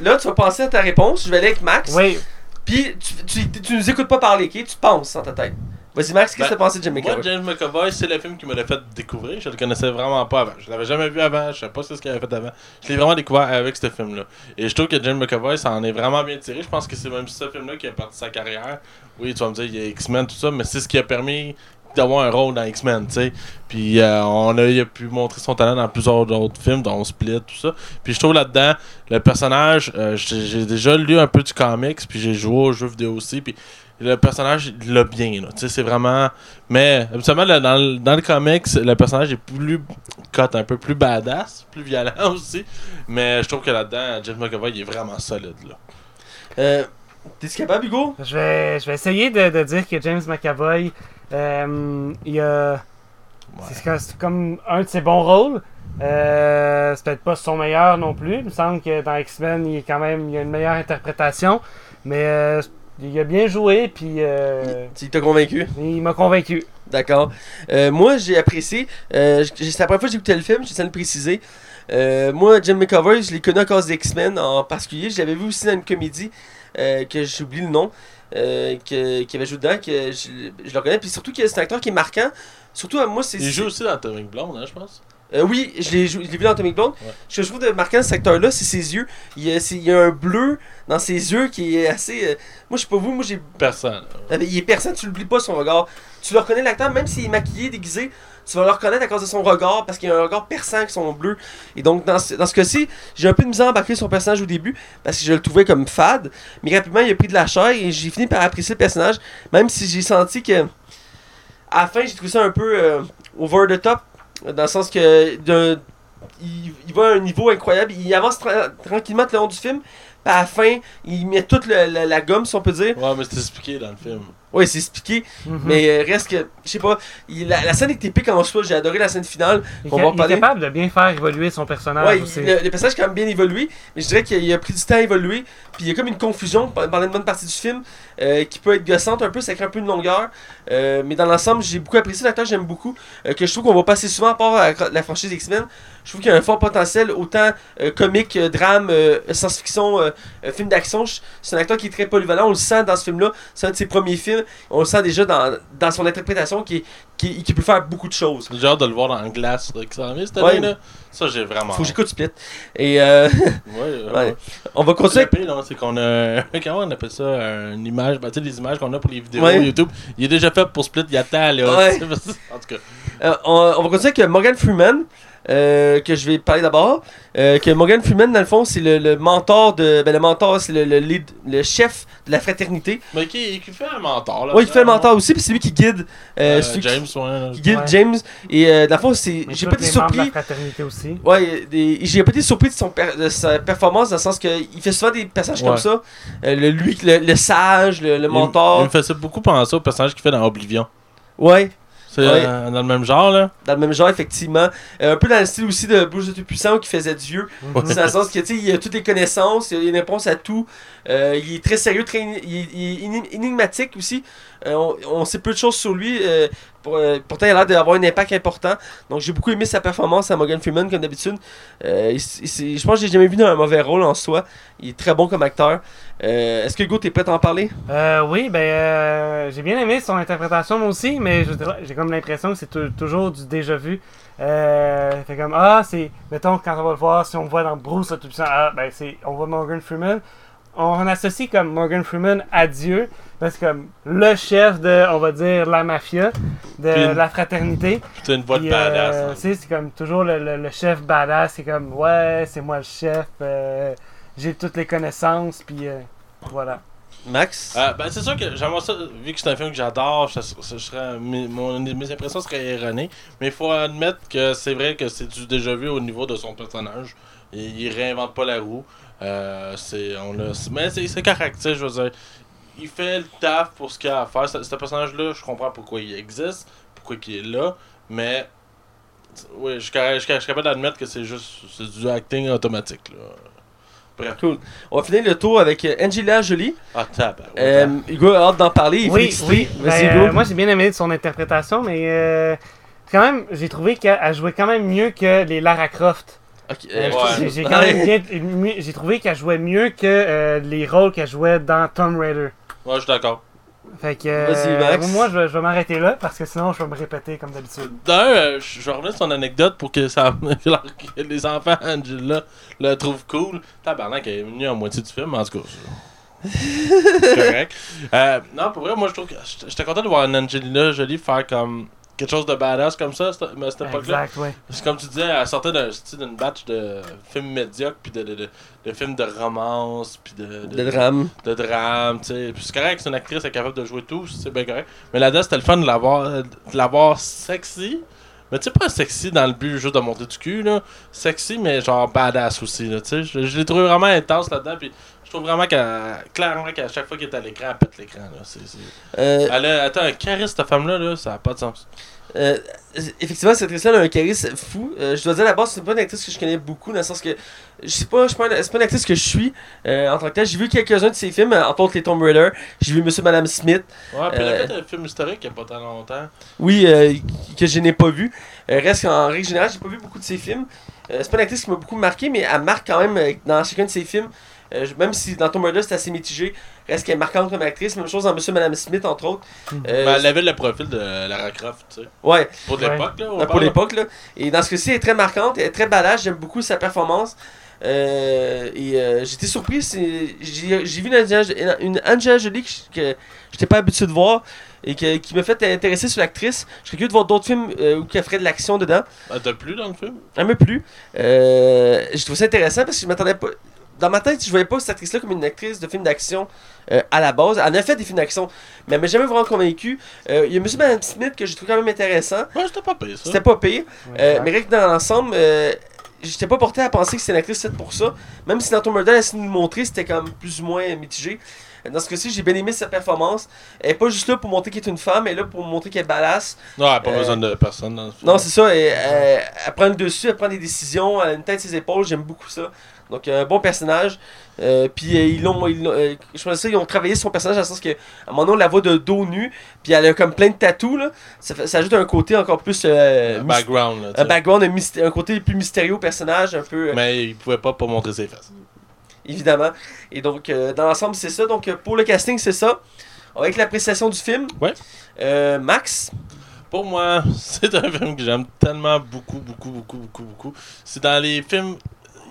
là tu vas penser à ta réponse. Je vais aller avec Max. Oui, Puis tu, tu, tu nous écoutes pas parler, ok? Tu penses dans ta tête. Vas-y, Max, qu'est-ce que Ben, t'as pensé de Moi, McAvoy James McAvoy, c'est le film qui me l'a fait découvrir. Je le connaissais vraiment pas avant. Je l'avais jamais vu avant. Je sais pas ce qu'il avait fait avant. Je l'ai vraiment découvert avec ce film-là. Et je trouve que James McAvoy, ça en est vraiment bien tiré. Je pense que c'est même ce film-là qui a parti sa carrière. Oui, tu vas me dire, il y a X-Men, tout ça, mais c'est ce qui a permis d'avoir un rôle dans X-Men, tu sais. Puis euh, on a, il a pu montrer son talent dans plusieurs autres films, dont Split, tout ça. Puis je trouve là-dedans, le personnage, euh, j'ai déjà lu un peu du comics, puis j'ai joué aux jeux vidéo aussi, puis le personnage, il l'a bien, là. Tu sais, c'est vraiment... Mais, habituellement, le- dans, le- dans le comics, le personnage est plus... cut un peu plus badass, plus violent aussi. Mais je trouve que là-dedans, James McAvoy, il est vraiment solide, là. Euh, T'es-tu capable, Hugo? Je vais, je vais essayer de, de dire que James McAvoy, euh, il a. Ouais. C'est comme un de ses bons rôles. Euh, c'est peut-être pas son meilleur non plus. Il me semble que dans X-Men, il est quand même il a une meilleure interprétation. Mais euh, il a bien joué, puis euh, Tu t'as convaincu? il m'a convaincu. D'accord. Euh, moi, j'ai apprécié. Euh, c'est la première fois que j'ai écouté le film, je tiens à le préciser. Euh, moi, Jim McCover, je l'ai connu à cause d'X-Men en particulier. Je l'avais vu aussi dans une comédie euh, que j'oublie le nom, euh, que, qui avait joué dedans, que je, je le reconnais. Puis surtout que c'est un acteur qui est marquant. Surtout à moi, c'est. Il joue aussi dans Atomic Blonde, hein, je pense. Euh, oui, je l'ai jou- je l'ai vu dans Atomic Blonde. Ouais. Ce que je trouve de marquant cet acteur-là, c'est ses yeux. Il y, a, il y a un bleu dans ses yeux qui est assez. euh, moi, je sais pas vous, moi j'ai Personne. ah, il est personne, tu l'oublies pas son regard. Tu le reconnais l'acteur, même s'il est maquillé, déguisé, tu vas le reconnaître à cause de son regard, parce qu'il a un regard perçant avec son bleu. Et donc, dans ce, dans ce cas-ci, j'ai un peu de misère à embarquer son personnage au début, parce que je le trouvais comme fade. Mais rapidement, il a pris de la chair et j'ai fini par apprécier le personnage, même si j'ai senti que. À la fin, j'ai trouvé ça un peu euh, over the top, dans le sens que. il, il va à un niveau incroyable, il avance tra- tranquillement tout le long du film. À la fin, il met toute le- la- la gomme, si on peut dire. Ouais, mais c'est expliqué dans le film. Oui, c'est expliqué, Mhm. mais euh, reste que, je sais pas, il- la, la scène est épique en soi, j'ai adoré la scène finale. il, est on va il est capable de bien faire évoluer son personnage Ouais, aussi. le, le personnage a quand même bien évolué, mais je dirais qu'il a pris du temps à évoluer, puis il y a comme une confusion pendant une bonne partie du film euh, qui peut être gossante un peu, ça crée un peu une longueur, euh, mais dans l'ensemble, j'ai beaucoup apprécié l'acteur, j'aime beaucoup, euh, que je trouve qu'on voit pas assez souvent à part à la, franchise X-Men. Je trouve qu'il y a un fort potentiel, autant euh, comique, euh, drame, euh, science-fiction, euh, film d'action. C'est un acteur qui est très polyvalent, on le sent dans ce film-là, c'est un de ses premiers films, on le sent déjà dans, dans son interprétation qui, qui, qui peut faire beaucoup de choses. J'ai hâte de le voir dans Glace Ouais. Là. Ça, j'ai vraiment. Faut que j'écoute Split. Et euh, Ouais, ouais. Ouais. on va continuer là, c'est qu'on a. Comment on appelle ça Une image. Ben, tu sais, les images qu'on a pour les vidéos. YouTube. Il est déjà fait pour Split, il attend, là. En tout cas. Euh, on, on va continuer avec Morgan Freeman, euh, que je vais parler d'abord. Euh, que Morgan Freeman, dans le fond, c'est le, le mentor de. Ben, le mentor, c'est le, le lead- le chef de la fraternité. Mais qui, qui fait un mentor, là. Ouais, il fait le mentor aussi, puis c'est lui qui guide. euh, Euh, celui qui- James, ouais. qui guide Ouais. James. Et euh, dans le fond, c'est. J'ai pas été membres de surpris. la fraternité aussi. Ouais, des- j'ai pas été surpris de, son per- de sa performance dans le sens qu'il fait souvent des passages Ouais. comme ça. Euh, le, lui, le, le sage, le, Il- mentor. Il me faisait beaucoup penser au personnage qu'il fait dans Oblivion. Ouais, C'est Ouais. euh, dans le même genre, là. dans le même genre, effectivement. Euh, un peu dans le style aussi de Bruce le Tout-Puissant qui faisait Dieu. C'est dans le sens que, tu sais, il a toutes les connaissances, il a une réponse à tout. Euh, il est très sérieux, très il, est- énigmatique aussi. Euh, on, on sait peu de choses sur lui. euh, pour- euh, pourtant, il a l'air d'avoir un impact important. Donc, j'ai beaucoup aimé sa performance à Morgan Freeman, comme d'habitude. Je pense que j'ai jamais vu dans un mauvais rôle en soi. Il est très bon comme acteur. Est-ce que Hugo, t'es prêt à en parler? Oui, ben j'ai bien aimé son interprétation moi aussi, mais j'ai comme l'impression que c'est tou- toujours du déjà vu. Euh, fait comme ah c'est mettons quand on va le voir si on voit dans Bruce tout puissant ah ben c'est on voit Morgan Freeman on associe comme Morgan Freeman à Dieu parce que comme le chef de on va dire la mafia de une- la fraternité C'est une voix de Puis, badass. euh, hein. c'est comme toujours le, le- le chef badass. C'est comme, ouais, c'est moi le chef. euh, j'ai toutes les connaissances. Puis euh, voilà. Max? Euh, ben, c'est sûr que j'aimerais ça, vu que c'est un film que j'adore, ça, ça serait, mes, mon- mes impressions seraient erronées. Mais il faut admettre que c'est vrai que c'est du déjà vu au niveau de son personnage. Il, il réinvente pas la roue. Euh, c'est, on l'a, mais c'est, c'est sais, je veux dire. Il fait le taf pour ce qu'il a à faire. Ce, ce personnage-là, je comprends pourquoi il existe, pourquoi il est là, mais. Oui, je suis capable- je suis capable je suis capable d'admettre que c'est juste c'est du acting automatique. Là. Bref. Cool. On va finir le tour avec euh, Angela Jolie. Ah, tabarouette. Euh, Hugo a hâte d'en parler. Il oui, oui. Ben, Hugo. euh, moi, j'ai bien aimé son interprétation, mais euh, quand même, j'ai trouvé qu'elle elle jouait quand même mieux que les Lara Croft. Ok, Euh, Ouais. j'ai- trouvé qu'elle jouait mieux que euh, les rôles qu'elle jouait dans Tomb Raider. Ouais, je suis d'accord. Fait que euh, Vas-y, Max. moi, je vais, je vais m'arrêter là parce que sinon, je vais me répéter comme d'habitude. D'un, euh, je je vais revenir sur son anecdote pour que, ça, que les enfants Angela le trouvent cool. Tabarnak, elle est venue à moitié du film, en tout cas. C'est correct. Euh, non, pour vrai, moi, je trouve que j'étais j'étais content de voir une Angelina Jolie faire comme quelque chose de badass comme ça cette, cette époque-là. Exact, ouais. C'est comme tu disais, elle sortait d'un- d'une batch de films médiocres, puis de, de, de, de films de romance, puis de, de, de drame. de drame, tu sais. Puis c'est correct, c'est une actrice, elle est capable de jouer tout, c'est bien correct. Mais là-dedans, c'était le fun de l'avoir, de l'avoir sexy. Mais tu sais, pas sexy dans le but juste de monter du cul, là. Sexy, mais genre badass aussi, là, tu sais. Je, je l'ai trouvé vraiment intense là-dedans, puis Je trouve vraiment qu'à clairement qu'à chaque fois qu'elle est à l'écran, elle pète l'écran. là. C'est- c'est- Euh, Elle a, attends, un charisme, cette femme-là, là, ça n'a pas de sens. Euh, effectivement, cette actrice-là a un charisme fou. Euh, je dois dire, à la base, c'est pas une actrice que je connais beaucoup, dans le sens que je sais pas, je pas une- c'est pas une actrice que je suis euh, en tant que telle. J'ai vu quelques-uns de ses films, entre autres les Tomb Raider. J'ai vu Monsieur Madame Smith, Ouais, puis elle a fait un film historique il n'y a pas tant longtemps. oui, euh, que je n'ai pas vu. Reste qu'en règle générale, j'ai pas vu beaucoup de ses films. C'est pas une actrice qui m'a beaucoup marqué, mais elle marque quand même dans chacun de ses films. Euh, même si dans Tomb Raider c'est assez mitigé, reste qu'elle est marquante comme actrice. Même chose dans Monsieur Madame Smith, entre autres. Euh, Mais elle avait le profil de Lara Croft, tu sais. ouais, Pour Ouais. l'époque, là. on pour l'époque là. Et dans ce cas-ci, elle est très marquante, elle est très badass, j'aime beaucoup sa performance. Euh, et euh, j'étais surpris, j'ai j'ai vu une Angela, une Angela Jolie que, j'étais pas habitué de voir et que- qui m'a fait intéresser sur l'actrice. Je serais curieux de voir d'autres films euh, où elle ferait de l'action dedans. Elle t'a plu dans le film? Elle m'a plu. Euh, je trouve ça intéressant parce que je m'attendais pas. Dans ma tête, je voyais pas cette actrice-là comme une actrice de film d'action euh, à la base. Elle en a fait des films d'action, mais elle m'a jamais vraiment convaincu. Euh, Il y a Monsieur Madame Smith que je trouve quand même intéressant. Ouais, c'était pas pire, ça. C'était pas pire. Ouais, Euh, mais reste que dans l'ensemble, euh, j'étais pas porté à penser que c'était une actrice faite pour ça. Même si dans Tomb Raider, elle de nous montrer, c'était comme plus ou moins mitigé. Dans ce cas-ci, j'ai bien aimé sa performance. Elle est pas juste là pour montrer qu'elle est une femme, elle est là pour montrer qu'elle est badass. Non, elle n'a pas Euh, besoin de personne dans le film. Non, c'est ça. Elle, elle- elle prend le dessus, elle prend des décisions, elle a une tête sur ses épaules. J'aime beaucoup ça. Donc, un bon personnage. Euh, puis, euh, ils l'ont. euh, je pense ils ont travaillé son personnage dans le sens que, à un moment donné, on la voit de dos nu. Puis, elle a comme plein de tatous. Là. Ça, fait- ça ajoute un côté encore plus. euh, Un background, là, un background, un, côté plus mystérieux au personnage, un peu. euh, Mais il pouvait pas pas montrer ses fesses. évidemment. Et donc, euh, dans l'ensemble, c'est ça. Donc, euh, pour le casting, c'est ça. Avec l'appréciation du film. Ouais. Euh, Max? Pour moi, c'est un film que j'aime tellement beaucoup, beaucoup, beaucoup, beaucoup, beaucoup. C'est dans les films.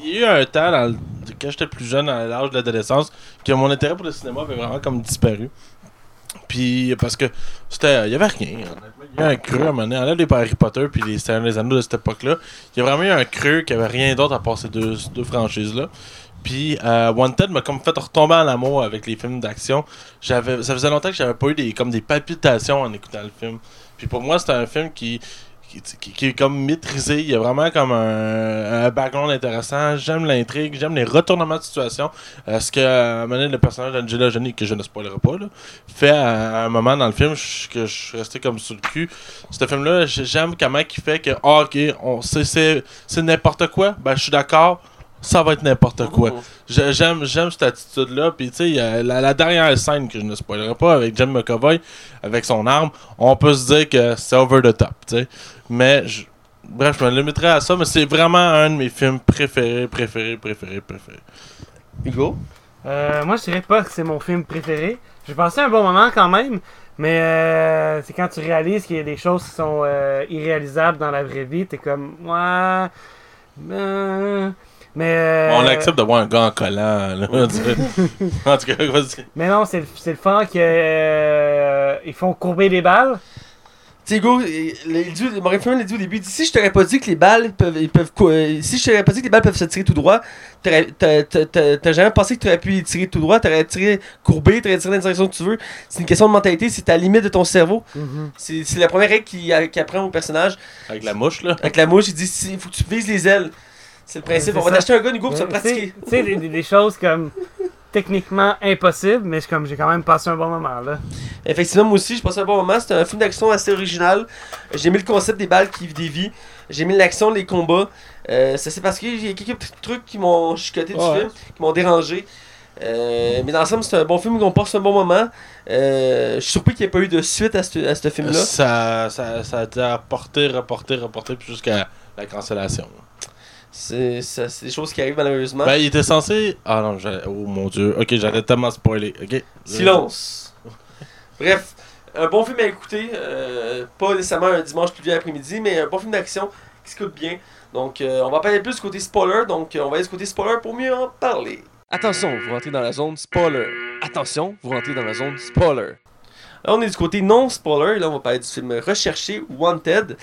Il y a eu un temps, quand j'étais plus jeune, à l'âge de l'adolescence, que mon intérêt pour le cinéma avait vraiment comme disparu. Puis, parce que c'était. Il y avait rien. Il y a eu un creux à un moment donné. Les Harry Potter puis les Anneaux de cette époque-là. Il y a vraiment eu un creux qui avait rien d'autre à part ces deux, deux franchises-là. Puis euh, Wanted m'a comme fait retomber en amour avec les films d'action. J'avais, ça faisait longtemps que j'avais pas eu des comme des palpitations en écoutant le film. Puis pour moi, c'était un film qui qui, qui- qui est comme maîtrisé. Il y a vraiment comme un, un background intéressant. J'aime l'intrigue, j'aime les retournements de situation. Euh, ce que à un moment le personnage d'Angela Jolie, que je ne spoilerai pas, là, fait à, à un moment dans le film je- que je suis resté comme sur le cul. Ce film-là, j'ai- j'aime comment il fait que, ah, ok, on, c'est, n'importe quoi. Ben, je suis d'accord. Ça va être n'importe quoi. Je- J'aime, j'aime cette attitude-là. Puis, tu sais, a la, la dernière scène que je ne spoilerai pas avec Jim McAvoy, avec son arme, on peut se dire que c'est over the top, tu sais. Mais, je- bref, je me limiterai à ça, mais c'est vraiment un de mes films préférés, préférés, préférés, préférés. Hugo? Euh, moi, je dirais pas que c'est mon film préféré. J'ai passé un bon moment quand même, mais euh, c'est quand tu réalises qu'il y a des choses qui sont euh, irréalisables dans la vraie vie, t'es comme, ouais. euh, mais. euh, On accepte de voir un gars en collant, là. en tout cas, vas-y. Mais non, c'est le, c'est le fun qu'ils font courber les balles. Tu sais, Hugo, il- il dit- Morgan Freeman l'a dit au début, il dit, si je t'aurais pas dit que les balles peuvent, ils peuvent, euh, si je t'aurais pas dit que les balles peuvent se tirer tout droit, t'aurais- t'as jamais pensé que tu aurais pu les tirer tout droit, t'aurais tiré courbé, t'aurais tiré dans la direction que tu veux. C'est une question de mentalité, c'est à la limite de ton cerveau. C'est c'est la première règle qu'il qu'il apprend au personnage. Avec la mouche, là. Avec la mouche, il dit, il faut que tu vises les ailes. C'est le principe. On va t'acheter un gun, Hugo, pour Ouais, pratiquer. Tu sais, des choses comme techniquement impossibles, mais c'est comme j'ai quand même passé un bon moment là. Effectivement, moi aussi, je passais un bon moment. C'était un film d'action assez original. J'ai aimé le concept des balles qui dévient. J'ai aimé l'action, les combats. Euh, ça c'est parce qu'il y a quelques petits trucs qui m'ont chicoté du Ouais. film, qui m'ont dérangé. Euh, mais dans l'ensemble, c'est un bon film, on passe un bon moment. Euh, je suis surpris qu'il n'y ait pas eu de suite à ce, à ce film-là. Ça, ça, ça a été reporté, reporté, reporté, puis jusqu'à la cancellation. C'est des choses qui arrivent malheureusement. Ben, il était censé. Ah non, oh mon dieu. Ok, j'allais tellement spoiler. Ok. Silence. Bref, un bon film à écouter. euh, pas nécessairement un dimanche pluvieux après-midi, mais un bon film d'action qui se coûte bien. Donc, euh, on va parler plus du côté spoiler. Donc, euh, on va aller du côté spoiler pour mieux en parler. Attention, vous rentrez dans la zone spoiler. Attention, vous rentrez dans la zone spoiler. Là, on est du côté non spoiler. Là, on va parler du film recherché Wanted.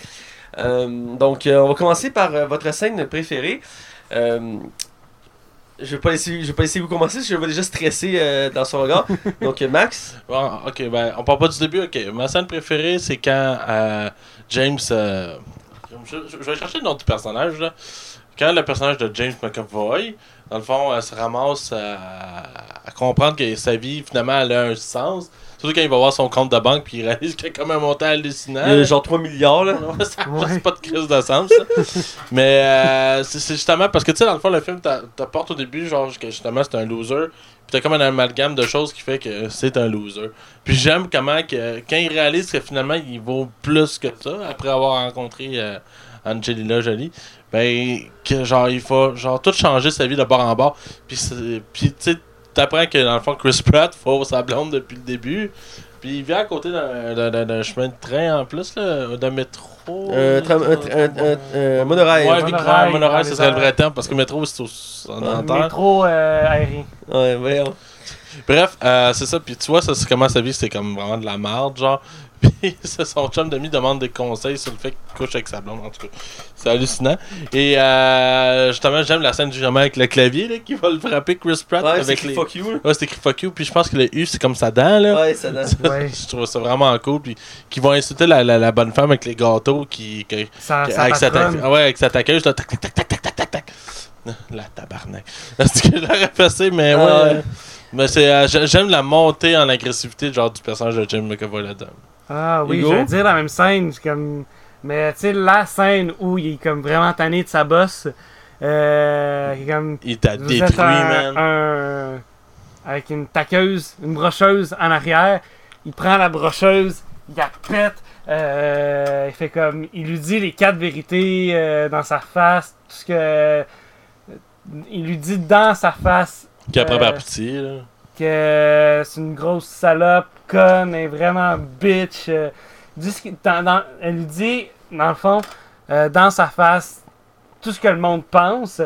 Euh, donc, euh, on va commencer par euh, votre scène préférée. Euh, je vais pas laisser, je vais pas laisser vous commencer, parce que je vais déjà stresser euh, dans son regard. Donc, Max? Bon, ok, ben, on part pas du début. Ok, ma scène préférée, c'est quand euh, James. euh, je, vais chercher le nom du personnage, là. quand le personnage de James McAvoy, dans le fond, se ramasse à, à comprendre que sa vie, finalement, elle a un sens. Surtout quand il va voir son compte de banque puis il réalise qu'il y a comme un montant hallucinant. Il y a genre 3 milliards, là. Ça n'a Ouais. pas de crise de sens, ça. Mais euh, c'est justement parce que, tu sais, dans le fond, le film t'a- t'apporte au début, genre, que justement, c'est un loser. Puis t'as comme un amalgame de choses qui fait que c'est un loser. Puis j'aime comment, que, quand il réalise que finalement, il vaut plus que ça, après avoir rencontré euh, Angelina Jolie, ben, que genre, il faut, genre, tout changer sa vie de bord en bord. Puis tu sais, t'apprends que, dans le fond, Chris Pratt faut sa blonde depuis le début. Puis il vient à côté d'un- chemin de train en plus, là, d'un métro. Un tram- un tra- un- un- un monorail. Ouais, Monorail, monorail, monorail, dans ce serait le vrai terme parce que métro, c'est au- en terre. métro euh, aérien. Ouais, voyons. Bref, euh, c'est ça. Puis tu vois, ça, c'est comment sa vie, c'est comme vraiment de la merde, genre. Puis son chum demi demande des conseils sur le fait qu'il couche avec sa blonde. En tout cas, c'est hallucinant. Et euh, justement, j'aime la scène du jamais avec le clavier là, qui va le frapper Chris Pratt. Avec les... fuck you. Ouais, c'est écrit fuck you. Puis je pense que le U, c'est comme sa dent. Là. Ouais, sa dent. ouais. je trouve ça vraiment cool. Puis qui vont insulter la, la, bonne femme avec les gâteaux qui. ça, avec, sa ta... ouais, avec sa taqueuse. Là, tac, tac, tac, tac, tac. La tabarnak. C'est ce que j'aurais passé, mais ah ouais. Mais c'est, euh, j'aime la montée en agressivité genre du personnage de Jim McAvoy là-dedans. Ah oui, Hugo? je veux dire la même scène. Comme... Mais tu sais, la scène où il est comme vraiment tanné de sa bosse. Euh, comme. Il t'a Vous détruit, un, man. un- Avec une taqueuse, une brocheuse en arrière. Il prend la brocheuse, il la pète. euh, il fait comme. Il lui dit les quatre vérités euh, dans sa face. Tout ce que. Il lui dit dans sa face Qui après euh, par pitié, là. Que c'est une grosse salope, conne, et vraiment bitch. euh, elle lui dit, dans le fond, euh, dans sa face, tout ce que le monde pense,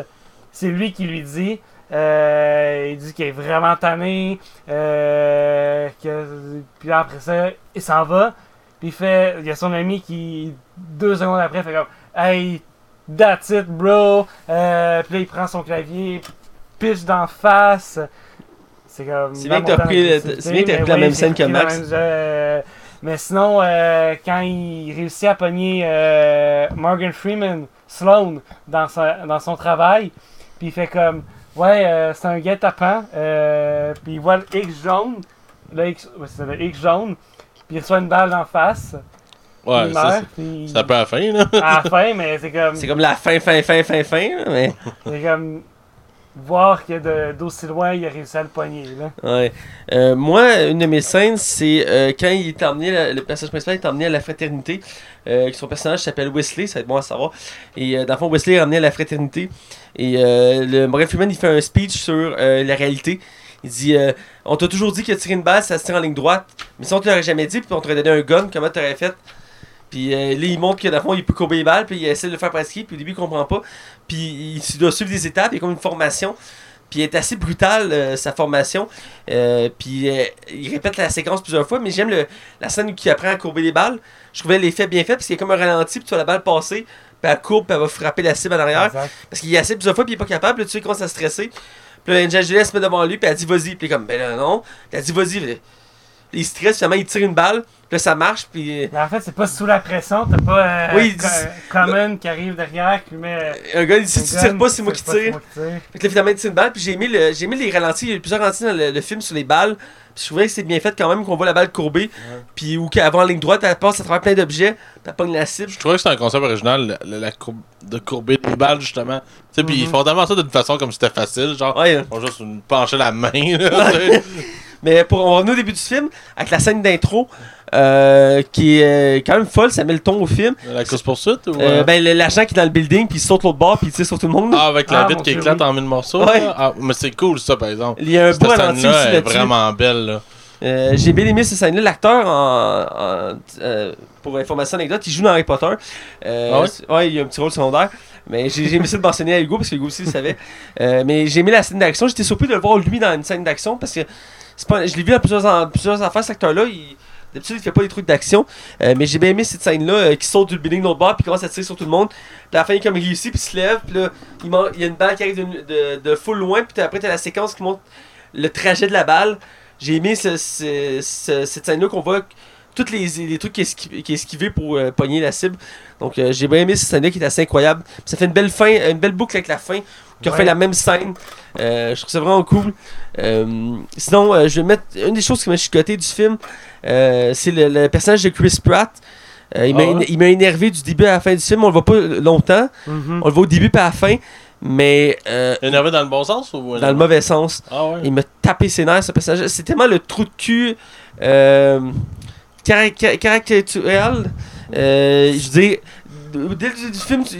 c'est lui qui lui dit. Euh, il dit qu'il est vraiment tanné. puis après ça, il s'en va. Puis il fait. Il y a son ami qui, deux secondes après, fait comme Hey, that's it, bro. Puis là, il prend son clavier, pitch d'en face. C'est comme. C'est bien que t'as pris le- c'est bien que t'as mais pris la oui, même scène que Max. même- euh, mais sinon, euh, quand il réussit à pogner euh, Morgan Freeman, Sloan, dans, sa- dans son travail, puis il fait comme Ouais, euh, c'est un guet-apens, euh, puis il voit le X jaune, le X, ouais, c'est le X jaune, puis il reçoit une balle d'en face, Ouais, il ça, meurt, c'est- un peu à la fin, là. à la fin, mais c'est comme, C'est comme la fin, fin, fin, fin, fin, mais. c'est comme voir que d'aussi loin, il a réussi à le pogner. Là. Ouais. Euh, moi, une de mes scènes, c'est euh, quand il est emmené, le personnage principal est emmené à la fraternité. Euh, son personnage s'appelle Wesley, ça va être bon à savoir. Et euh, dans le fond, Wesley est emmené à la fraternité. Et le Morgan Freeman, il fait un speech sur la réalité. Il dit On t'a toujours dit que tirer une balle, ça se tire en ligne droite. Mais si on te l'aurait jamais dit, puis on t'aurait donné un gun, comment t'aurais fait? Puis euh, là, il montre que fond, il peut courber les balles, puis il essaie de le faire pratiquer, puis au début, il comprend pas. Puis il doit suivre des étapes, il y a comme une formation. Puis il est assez brutal, euh, sa formation. Euh, puis euh, il répète la séquence plusieurs fois, mais j'aime la scène où il apprend à courber les balles. Je trouvais l'effet bien fait, parce qu'il y a comme un ralenti, puis tu vois la balle passer, puis elle courbe, puis elle va frapper la cible en arrière. Exact. Parce qu'il y a assez plusieurs fois, puis il est pas capable, là, tu sais, il commence à stresser. Puis là, Angel se met devant lui, puis elle dit vas-y, puis il est comme ben là, non. Puis elle dit vas-y. Puis Il stresse, finalement, il tire une balle, puis là, ça marche, puis. euh, Mais en fait, c'est pas sous la pression, t'as pas euh, Oui, Co- Common qui arrive derrière, qui met. euh, Un gars, il dit si tu gun, tires pas, c'est moi qui pas, tire. moi qui tire. Fait que là, finalement, il tire une balle, puis j'ai aimé, le, j'ai aimé les ralentis. Il y a eu plusieurs ralentis dans le, le film sur les balles. Puis je trouvais que c'est bien fait quand même, qu'on voit la balle courbée. Puis où qu'elle va en ligne droite, elle passe à travers plein d'objets, puis elle pogne la cible. Je trouvais que c'était un concept original, la, la courbe- de courber des balles, justement. Tu sais, puis ils Mhm. font tellement ça d'une façon comme si c'était facile, genre, Ouais, juste pencher la main, là, tu sais. Mais pour on va revenir au début du film, avec la scène d'intro, euh, qui est euh, quand même folle, ça met le ton au film. La course-poursuite, ou... Euh, euh, ben, l'agent qui est dans le building, puis il saute l'autre bord, puis il tire sur tout le monde. Ah, avec la Ah, vitre qui Dieu, éclate oui. en mille morceaux. Ouais. Ah, mais c'est cool, ça, par exemple. Il y a un Cette beau ralenti aussi là-dessus. vraiment belle, là. Euh, J'ai bien aimé cette scène-là. L'acteur, en, en- euh, pour information anecdote, il joue dans Harry Potter. Euh, Ah ouais? ouais, il y a un petit rôle secondaire. Mais j'ai j'ai aimé ça de mentionner à Hugo parce que Hugo aussi le savait. Euh, mais j'ai aimé la scène d'action. J'étais surpris de le voir lui dans une scène d'action parce que je l'ai vu dans plusieurs, affaires, cet acteur-là. D'habitude, il fait pas des trucs d'action. Euh, mais j'ai bien aimé cette scène-là euh, qui saute du building de bord puis commence à tirer sur tout le monde. Puis à la fin, il comme réussit puis se lève. Puis là, il, y a une balle qui arrive de, de, de full loin. Puis après, t'as la séquence qui montre le trajet de la balle. J'ai aimé ce- ce- ce- cette scène-là qu'on voit tous les, trucs esquive, qu'il esquivait pour euh, pogner la cible. Donc euh, j'ai bien aimé cette scène-là qui est assez incroyable. Puis ça fait une belle fin, une belle boucle avec la fin, qui Ouais. refait la même scène. Euh, je trouve ça vraiment cool. Euh, sinon, euh, je vais mettre une des choses qui m'a chicoté du film, euh, c'est le, le personnage de Chris Pratt. Euh, il m'a Ah ouais? il m'a énervé du début à la fin du film. On le voit pas longtemps. Mhm. On le voit au début pas à la fin. Mais euh, Énervé dans le bon sens ou dans le mauvais sens. Ah ouais. Il m'a tapé ses nerfs, ce personnage. C'est tellement le trou de cul euh, carac- caractériel. Euh, je veux dire, dès le début du film, tu,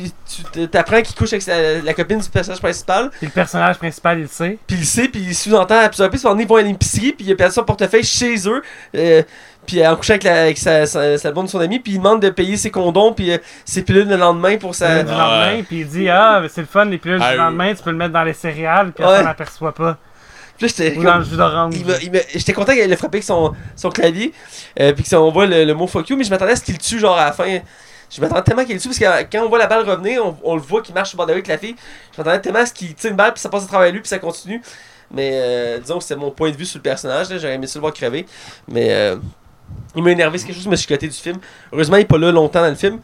tu apprends qu'il couche avec sa- la copine du personnage principal. Puis le personnage principal, il le sait. Puis il le sait, puis il sous-entend à plusieurs reprises. Ils vont à l'épicerie, puis il a perdu son portefeuille chez eux. euh, puis en couchant avec, la, avec sa, sa, sa blonde de son ami, puis il demande de payer ses condoms, puis euh, ses pilules le lendemain pour sa. Ah lendemain, ouais. puis il dit Ah, c'est le fun, les pilules Ah, du oui. lendemain, tu peux le mettre dans les céréales, puis Ouais. on n'aperçoit pas. Puis là, j'étais Ou dans le jus d'orange. J'étais content qu'elle ait frappé avec son, son clavier, euh, puis qu'on voit le, le mot fuck you, mais je m'attendais à ce qu'il le tue, genre à la fin. Je m'attendais tellement qu'il le tue, parce que quand on voit la balle revenir, on, on le voit qu'il marche sur le bord avec la fille. Je m'attendais tellement à ce qu'il tire une balle, puis ça passe à travers lui, puis ça continue. Mais euh, disons que c'est mon point de vue sur le personnage, j'aurais aimé ça le voir crever. Mais euh, il m'a énervé, c'est quelque chose qui m'a chicoté du film. Heureusement, il est pas là longtemps dans le film.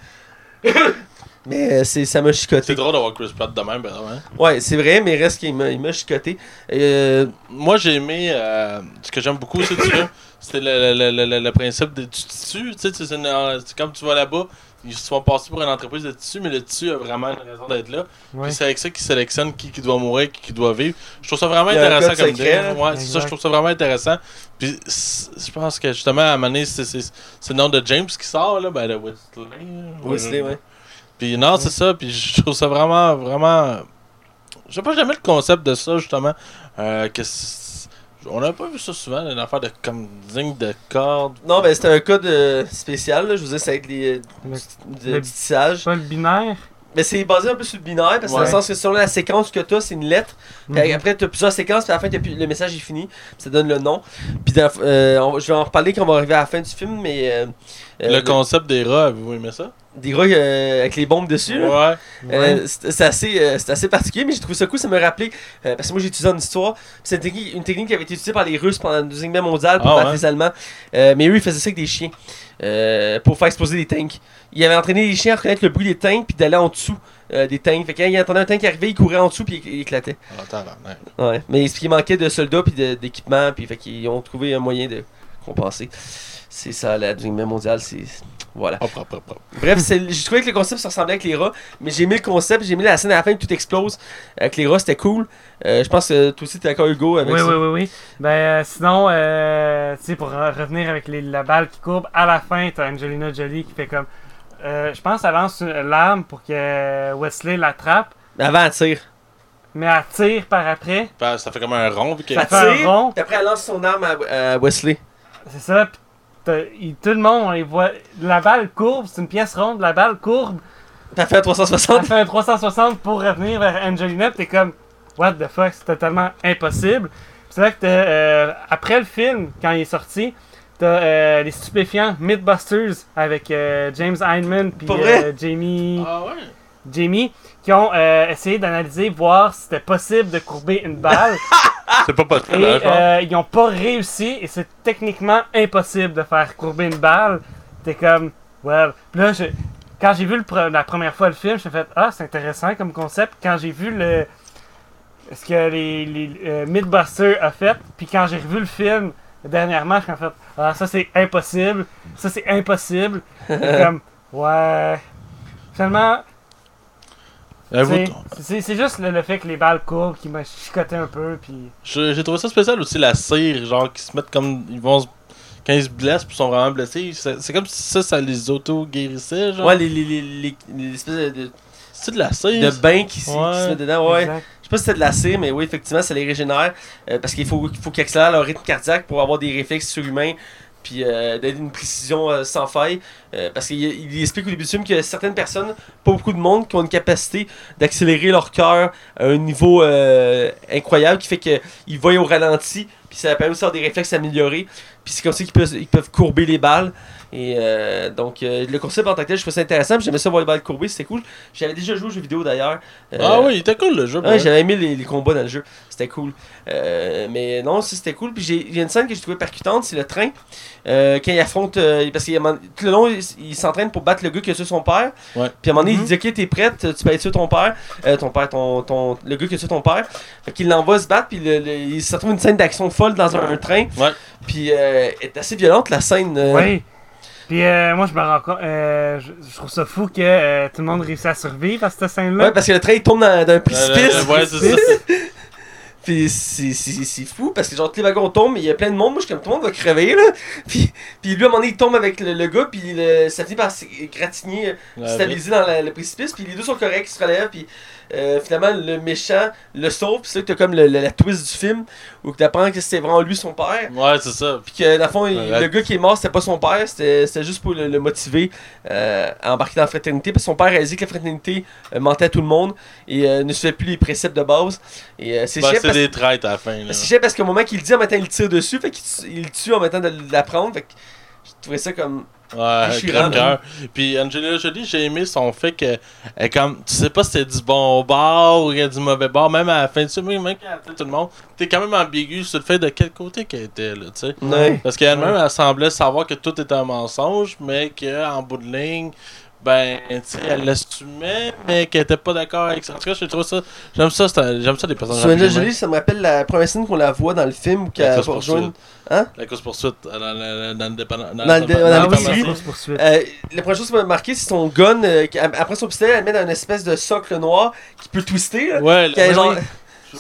mais euh, c'est- ça m'a chicoté. C'est drôle d'avoir Chris Pratt de même, ben ouais. Ouais, c'est vrai, mais reste qu'il m'a il m'a chicoté. Euh, Moi, j'ai aimé. euh, ce que j'aime beaucoup aussi du film, c'est le, le, le, le, principe de tu. Tu sais, c'est comme tu vas là-bas, ils se font passer pour une entreprise de tissu, mais le tissu a vraiment une raison d'être là. Ouais. Puis c'est avec ça qu'ils sélectionnent qui, qui doit mourir, qui, qui doit vivre. Je trouve ça vraiment Il y a un intéressant code comme secret, idée. Ouais, c'est ça, je trouve ça vraiment intéressant. Puis je pense que justement, à un moment donné, c'est c'est- c'est le nom de James qui sort, là, ben de Wesley. Wesley, ouais. Puis non, c'est ça, puis je trouve ça vraiment, vraiment. Je sais pas jamais le concept de ça, justement. Euh, que on n'a pas vu ça souvent, une affaire de comme ligne de corde. Non, ben c'était un cas de spécial, là. je vous dis, c'est avec les Le- de, le- du tissage. Pas le binaire? Mais c'est basé un peu sur le binaire, parce que dans le sens que selon la séquence que tu as, c'est une lettre. Puis Mhm. après, tu as plusieurs séquences, puis à la fin, plus- le message est fini. puis ça donne le nom. Puis dans- euh, on je vais en reparler quand on va arriver à la fin du film, mais. euh, euh, le concept des rats, avez-vous aimé ça? Des gars euh, avec les bombes dessus. Ouais. Ouais. Euh, c'est assez, euh, assez particulier, mais j'ai trouvé ça cool. Ça me rappelait, parce que moi j'ai étudié en histoire, c'est une technique, une technique qui avait été utilisée par les Russes pendant la Deuxième Guerre mondiale pour Ah battre ouais? les Allemands. Mais eux ils faisaient ça avec des chiens euh, pour faire exploser des tanks. Ils avaient entraîné les chiens à reconnaître le bruit des tanks puis d'aller en dessous euh, des tanks. Fait que quand ils entendaient un tank arriver, ils couraient en dessous puis ils éclataient. Ah, Attends, là, Ouais. Mais il manquait de soldats puis d'équipements, puis fait qu'ils ont trouvé un moyen de compenser. C'est ça, la Deuxième Guerre mondiale, c'est. Voilà. Hop, hop, hop, hop. Bref, c'est- j'ai trouvé que le concept se ressemblait avec les rats, mais j'ai aimé le concept, j'ai aimé la scène à la fin où tout explose avec les rats, c'était cool. Euh, je pense que toi aussi t'es d'accord Hugo avec Oui, ça. oui, oui, oui. Ben, euh, sinon, euh, tu sais, pour re- revenir avec les- la balle qui courbe, à la fin, t'as Angelina Jolie qui fait comme. euh, je pense qu'elle lance l'arme pour que Wesley l'attrape, Mais avant elle tire. mais elle tire par après. Puis Ça fait comme un rond, vu. Ça Elle fait un tire, rond. puis après elle lance son arme à, à Wesley. C'est ça. pis t'as- il- tout le monde, on les voit. La balle courbe, c'est une pièce ronde, la balle courbe. Elle fait un Elle 360. fait un 360 pour revenir vers Angelina, t'es comme, what the fuck, c'est totalement impossible. C'est vrai que t'as, euh, après le film, quand il est sorti, t'as euh, les stupéfiants Mythbusters avec euh, James Heineman puis euh, Jamie, Ah ouais? Jamie qui ont euh, essayé d'analyser, voir si c'était possible de courber une balle. C'est pas possible, et hein, euh, ils ont pas réussi et c'est techniquement impossible de faire courber une balle. T'es comme, well. Puis là, je- quand j'ai vu le la première fois le film, j'ai fait, ah, c'est intéressant comme concept. Quand j'ai vu le. Ce que les, les euh, Mythbusters a fait, puis quand j'ai revu le film dernièrement, j'ai fait, ah, ça c'est impossible. Ça c'est impossible. Comme, ouais. Finalement, c'est- c'est c'est juste le, le fait que les balles courbent qui m'a chicoté un peu, puis. Je- J'ai trouvé ça spécial aussi, la cire, genre, qui se mettent comme. Ils vont se- Quand ils se blessent, puis ils sont vraiment blessés, c'est c'est comme si ça, ça les auto-guérissait, genre. Ouais, les, les, les, les, les espèces de, C'est de la cire. de bains qui, se mettent dedans. Ouais. Exact. Je sais pas si c'était de la cire, mais oui, effectivement, ça les régénère. euh, parce qu'il faut, faut qu'ils accélèrent leur rythme cardiaque pour avoir des réflexes surhumains. Puis euh, d'être une précision euh, sans faille. Euh, parce qu'il il explique au début du film qu'il certaines personnes, pas beaucoup de monde, qui ont une capacité d'accélérer leur cœur à un niveau incroyable qui fait qu'ils voient au ralenti. Puis ça permet aussi d'avoir des réflexes améliorés. Puis c'est comme ça qu'ils peuvent, ils peuvent courber les balles. Et euh, donc, euh, le concept en tant que tel, je trouvais ça intéressant. puis J'aimais ça voir balles courbées, c'était cool. J'avais déjà joué aux jeux vidéo d'ailleurs. Euh, Ah oui, il était cool le jeu. Ouais, j'avais aimé les, les combats dans le jeu. C'était cool. Euh, mais non, c'était cool. Puis j'ai- il y a une scène que j'ai trouvée percutante, c'est le train. Euh, quand il affronte. euh, parce qu'il tout le long, il, il s'entraîne pour battre le gars qui a tué son père. Ouais. Puis à un moment donné, Mhm. il dit Ok, t'es prête, tu peux être tuer ton père. Euh, ton père, ton, ton, le gars qui a tué ton père. Fait qu'il l'envoie se battre. Puis le- le- il se retrouve une scène d'action folle dans un, un train. Ouais. Puis euh, elle est assez violente la scène. euh. Puis euh, moi, je me rends compte. euh, je, je trouve ça fou que euh, tout le monde réussit à survivre à cette scène-là. Ouais, parce que le train il tombe dans, dans un Euh, précipice. ouais, c'est ça. Puis c'est- c'est c'est fou parce que genre tous les wagons tombent, mais il y a plein de monde. Moi je suis comme tout le monde va crever là. Puis, puis lui à un moment donné il tombe avec le, le gars, puis le- ça finit par s'égratigner, euh, La stabiliser dans la- le précipice. Puis les deux sont corrects, ils se relèvent. Puis euh, finalement le méchant le sauve. Puis c'est là que t'as comme le- le- la twist du film où tu apprends que c'était vraiment lui son père. Ouais, c'est ça. Puis que dans le fond, il- Ouais. le gars qui est mort, c'était pas son père, c'était c'était juste pour le, le motiver euh, à embarquer dans la fraternité. Parce que son père a dit que la fraternité euh, mentait à tout le monde et euh, ne suivait plus les préceptes de base. Et euh, c'est Ben, chiant c'est parce- des traîtres à la fin. Là. c'est chiant parce qu'au moment qu'il le dit, en même temps, il tire dessus, fait qu'il tu- il le tue en même temps de l'apprendre. Fait que je trouvais ça comme. Ouais, Je suis crème rendu- cœur. Puis Angelina Jolie, j'ai aimé son fait que elle comme tu sais pas si c'était du bon bord ou du mauvais bord, même à la fin du film, même quand elle tout le monde, t'es quand même ambigu sur le fait de quel côté qu'elle était là, tu sais. Ouais. Parce qu'elle-même, elle semblait savoir que tout était un mensonge, mais qu'en bout de ligne, ben, tu sais, elle l'assumait, mais qu'elle était pas d'accord avec ça. En tout cas, je trouve ça. J'aime ça, j'aime ça des personnages. Jolie, ça me rappelle la première scène qu'on la voit dans le film où La qu'elle va rejoindre. Hein? La course poursuite dans, le- dans le dépendant. Dans dans Ah le course poursuite. Euh, la première chose qui m'a marqué, c'est son gun. euh, qui- après son pistolet, elle met dans une espèce de socle noir qui peut twister. Là. Ouais, genre, oui.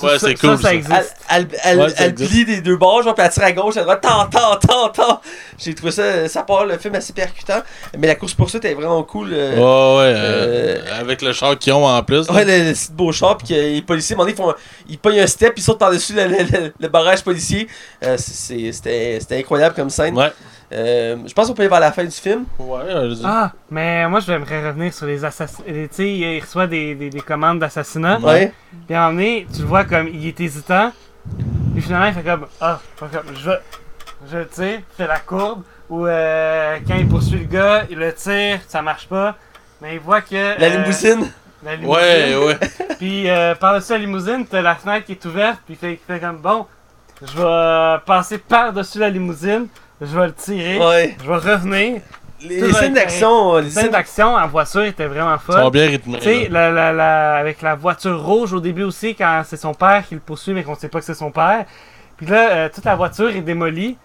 Ouais, c'est cool. Ça, Ça, ça elle, existe. elle, elle, Ouais, ça elle existe. plie des deux bords, genre, puis elle tire à gauche, à droite, tant, tant, tant, tant. J'ai trouvé ça, ça part le film assez percutant. Mais la course poursuite est vraiment cool. euh, Ouais, ouais, euh, avec le char qu'ils ont en plus. Ouais, le, le petit beau char, puis que les policiers, à un moment donné, ils, font, ils pognent un step, ils sautent par-dessus le, le, le- le barrage policier. Euh, c'est- c'est- C'était c'était incroyable comme scène. Ouais. Euh, je pense qu'on peut y aller vers la fin du film. Ouais. Ah, mais moi, j'aimerais revenir sur les assassinats. Tu sais, il reçoit des, des, des commandes d'assassinat. Ouais. Puis à un moment donné, tu le vois comme il est hésitant. Puis finalement, il fait comme Ah, je. Je tire, fait la courbe. Ou euh, quand il poursuit le gars, il le tire, ça marche pas. Mais il voit que. La euh, limousine. la limousine. Ouais, ouais. Puis euh, par-dessus la limousine, t'as la fenêtre qui est ouverte. Puis il fait, il fait comme Bon, je vais passer par-dessus la limousine. Je vais le tirer. Ouais. Je vais revenir. Les, Tout les va scènes être d'action. Les Les scènes d'action en voiture étaient vraiment Ils sont folles. bien rythmés. Tu sais, là. la, la, la- avec la voiture rouge au début aussi, quand c'est son père qui le poursuit, mais qu'on sait pas que c'est son père. Puis là, euh, toute la voiture est démolie.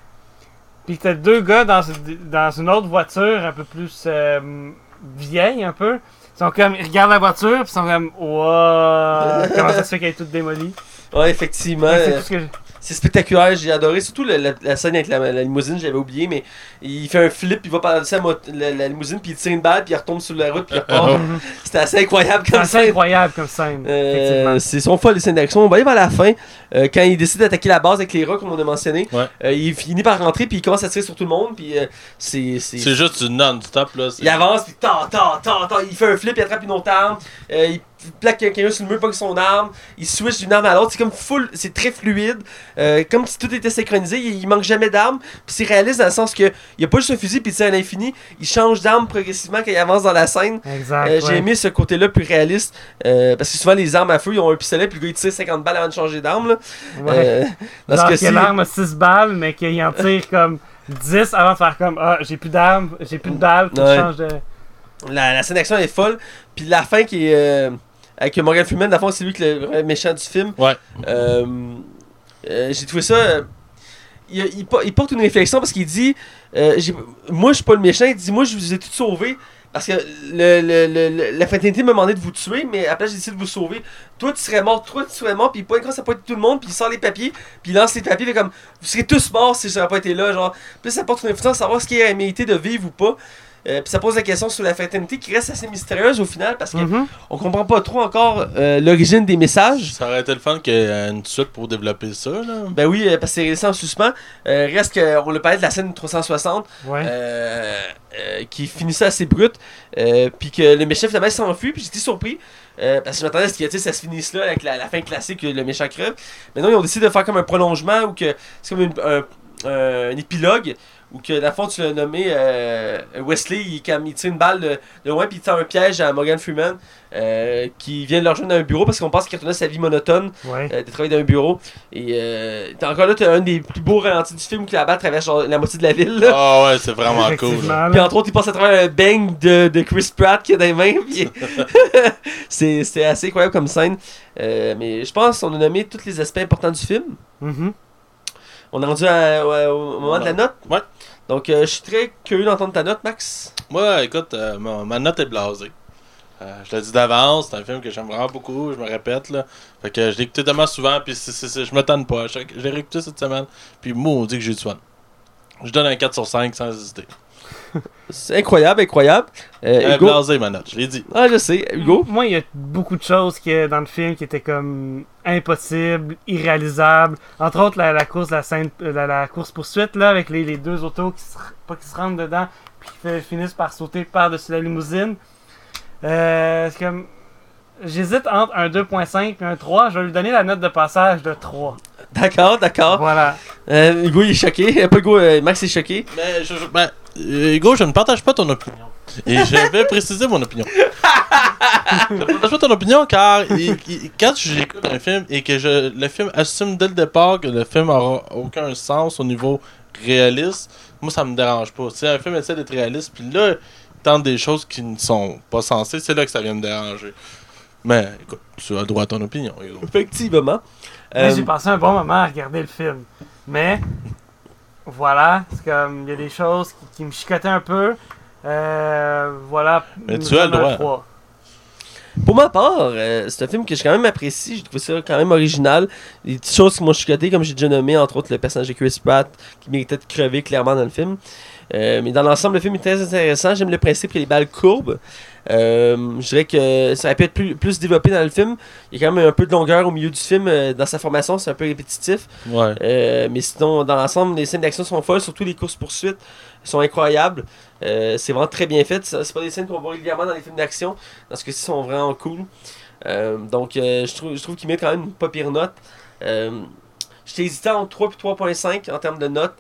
Puis t'as deux gars dans, dans une autre voiture un peu plus euh, vieille, un peu. Ils sont comme, ils regardent la voiture, puis ils sont comme, wow, comment ça se fait qu'elle est toute démolie? Ouais, effectivement. C'est euh, tout ce que j'ai- C'est spectaculaire, j'ai adoré. Surtout la, la- la scène avec la, la limousine, j'avais oublié, mais il fait un flip, il va par-dessus la, mot- la- la limousine, puis il tire une balle, puis il retombe sur la route, puis il repart. C'était assez incroyable C'est comme assez scène. incroyable comme scène. Euh, effectivement. c'est son folle les scènes d'action. On va aller vers la fin. euh, quand il décide d'attaquer la base avec les rats, comme on a mentionné, Ouais. euh, il finit par rentrer, puis il commence à tirer sur tout le monde, puis euh, c'est. c'est- C'est juste du non-stop, là. Il avance, puis ta, ta, ta, ta, il fait un flip, il attrape une autre arme, euh, il plaque quelqu'un sur le mur, pas que son arme, il switch d'une arme à l'autre, c'est comme full, c'est très fluide, euh, comme si tout était synchronisé, il, il manque jamais d'armes, puis c'est réaliste dans le sens que il a pas juste un fusil puis il tire à l'infini, il change d'arme progressivement quand il avance dans la scène. Exact. Euh, J'ai aimé ce côté-là plus réaliste, euh, parce que souvent les armes à feu, ils ont un pistolet, puis le gars il tire 50 balles avant de changer d'arme. Là. Ouais. Dans ce Genre cas-ci- que l'arme a 6 balles, mais qu'il en tire comme 10 avant de faire comme Ah, j'ai plus d'armes, j'ai plus de balles, faut que Ouais. je change de. La, la scène d'action est folle. Puis la fin qui est. euh, avec Morgan Freeman, dans le fond, c'est lui qui est le vrai méchant du film. Ouais. Euh, euh, J'ai trouvé ça. il, il po- il porte une réflexion parce qu'il dit euh, Moi, je suis pas le méchant. Il dit Moi, je vous ai tous sauvés. Parce que le, le- le- le- la fraternité m'a demandé de vous tuer, mais après, j'ai décidé de vous sauver. Toi, tu serais mort, toi, tu serais mort, puis pas une fois, ça peut être tout le monde, puis il sort les papiers, puis il lance les papiers, fait comme Vous serez tous morts si j'aurais pas été là. Genre, puis ça porte une réflexion à savoir ce qui est mérité de vivre ou pas. Euh, puis ça pose la question sur la fraternité qui reste assez mystérieuse au final parce qu'on Mhm. on comprend pas trop encore euh, l'origine des messages. Ça aurait été le fun qu'il y ait une suite pour développer ça, là. Ben oui, euh, parce que c'est resté en suspens. Euh, reste qu'on le parlait de la scène 360 Ouais. euh, euh, qui finissait assez brute. Euh, puis que le méchant finalement s'enfuit. Puis j'étais surpris. euh, parce que je m'attendais à ce que tu sais, ça se finisse là avec la, la fin classique, le méchant crève. Mais non, ils ont décidé de faire comme un prolongement ou que c'est comme une- un, un épilogue où que, le fond, tu l'as nommé euh, Wesley, il, il tire une balle de, de loin puis il tend un piège à Morgan Freeman euh, qui vient de le rejoindre dans un bureau parce qu'on pense qu'il retournait sa vie monotone Ouais. euh, de travailler dans un bureau. Et euh, t'as encore là, t'as un des plus beaux ralentis du film où la balle traverse genre, la moitié de la ville. Ah ouais, c'est vraiment cool. Puis entre autres, il passe à travers un bang de, de Chris Pratt qui a dans les mains. puis- c'est C'était assez incroyable comme scène. Euh, mais je pense qu'on a nommé tous les aspects importants du film. Mhm. On est rendu à- ouais, au moment de la note? Ouais. Donc, euh, je suis très curieux d'entendre ta note, Max. Moi, écoute, euh, ma, ma note est blasée. Euh, je l'ai dit d'avance, c'est un film que j'aime vraiment beaucoup, je me répète là. Fait que je l'ai écouté tellement souvent, puis je me tanne pas. L'ai réécouté cette semaine, puis moi, on dit que j'ai du fun. Je donne un 4 sur 5 sans hésiter. C'est incroyable, incroyable. Euh, Hugo. blasée, ma note, je l'ai dit. Ah, je sais. Hugo? Moi, il y a beaucoup de choses qui, dans le film qui étaient comme impossibles, irréalisables. Entre autres, la, la course, la scène, euh, la, la course poursuite là, avec les, les deux autos qui se, pas qui se rentrent dedans, puis qui finissent par sauter par-dessus la limousine. Euh, c'est comme, j'hésite entre un 2.5 et un 3. Je vais lui donner la note de passage de 3. D'accord, d'accord. Voilà. Euh, Hugo, il est choqué. Pas Hugo, euh, Max est choqué. Mais, je, je- ben, euh, Hugo, je ne partage pas ton opinion. Et je vais préciser mon opinion. je ne partage pas ton opinion car il- il- quand j'écoute un film et que je, le film assume dès le départ que le film aura aucun sens au niveau réaliste, moi ça me dérange pas. Si un film essaie d'être réaliste, puis là, il tente des choses qui ne sont pas censées, c'est là que ça vient me déranger. Mais écoute, tu as le droit à ton opinion. Effectivement. Euh, J'ai passé un bon moment à regarder le film. Mais, voilà, c'est comme, il y a des choses qui, qui me chicotaient un peu. Euh, voilà. Mais tu as le droit. 3. Pour ma part, euh, c'est un film que j'ai quand même apprécié. J'ai trouvé ça quand même original. Des petites choses qui m'ont chicoté, comme j'ai déjà nommé, entre autres le personnage de Chris Pratt, qui méritait de crever clairement dans le film. Euh, mais dans l'ensemble, le film est très intéressant. J'aime le principe que les balles courbes. Euh, je dirais que ça aurait pu être plus, plus développé dans le film. Il y a quand même un peu de longueur au milieu du film. euh, dans sa formation, c'est un peu répétitif. Ouais. Euh, mais sinon, dans l'ensemble, les scènes d'action sont folles, surtout les courses-poursuites sont incroyables. C'est vraiment très bien fait. C'est pas des scènes qu'on voit régulièrement dans les films d'action. Parce que ci sont vraiment cool. Donc, je trouve, je trouve qu'ils mettent quand même une pas pire note. J'étais hésitant entre 3 et 3.5 en termes de notes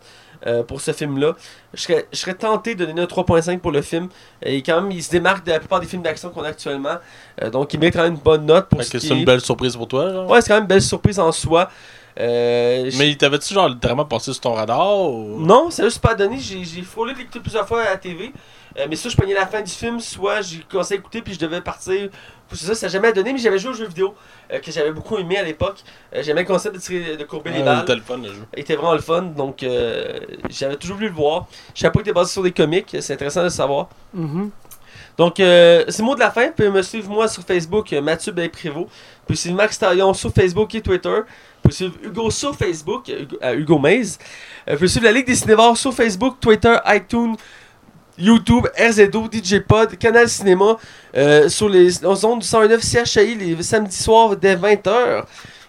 euh, pour ce film-là. Je serais, je serais tenté de donner un 3.5 pour le film. Et quand même, il se démarque de la plupart des films d'action qu'on a actuellement. Euh, donc, il met quand même une bonne note pour ce c'est une belle surprise pour toi, genre? Ouais, c'est quand même une belle surprise en soi. Euh, Mais t'avais-tu genre littéralement passé sur ton radar ou... Non, c'est juste pas donné. J'ai j'ai frôlé de l'écouter plusieurs fois à la TV. Euh, mais ça, je prenais la fin du film, soit j'ai commencé à écouter puis je devais partir. C'est ça, ça n'a jamais donné, mais j'avais joué aux jeux vidéo euh, que j'avais beaucoup aimé à l'époque. Euh, J'aimais le concept de, tirer, de courber les Ouais, balles. c'était le fun, le jeu. Il était vraiment le fun, donc euh, j'avais toujours voulu le voir. Je savais pas qu'il était basé sur des comics, c'est intéressant de le savoir. Mhm. Donc, euh, c'est le mot de la fin. Vous pouvez me suivre moi sur Facebook, Mathieu Prévost. Vous pouvez suivre Max Talion sur Facebook et Twitter. Vous pouvez suivre Hugo sur Facebook, Hugo, Maze. Vous pouvez suivre la Ligue des Cinévores sur Facebook, Twitter, iTunes, YouTube, RZO, DJ Pod, Canal Cinéma, euh, sur les ondes du 109 CHI les samedis soirs dès 20h.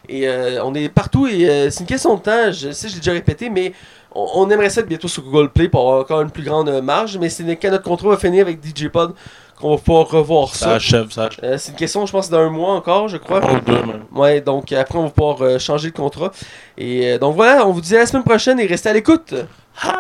Et euh, on est partout et euh, c'est une question de temps, je sais, je l'ai déjà répété, mais on, on aimerait ça être bientôt sur Google Play pour avoir encore une plus grande euh, marge, mais c'est quand notre contrat va finir avec DJ Pod qu'on va pouvoir revoir Ça ça. achève, ça achève. Euh, c'est une question, je pense, d'un mois encore, je crois. Deux, même. Ouais, donc après, on va pouvoir euh, changer le contrat. Et euh, donc voilà, on vous dit à la semaine prochaine et restez à l'écoute. Ah,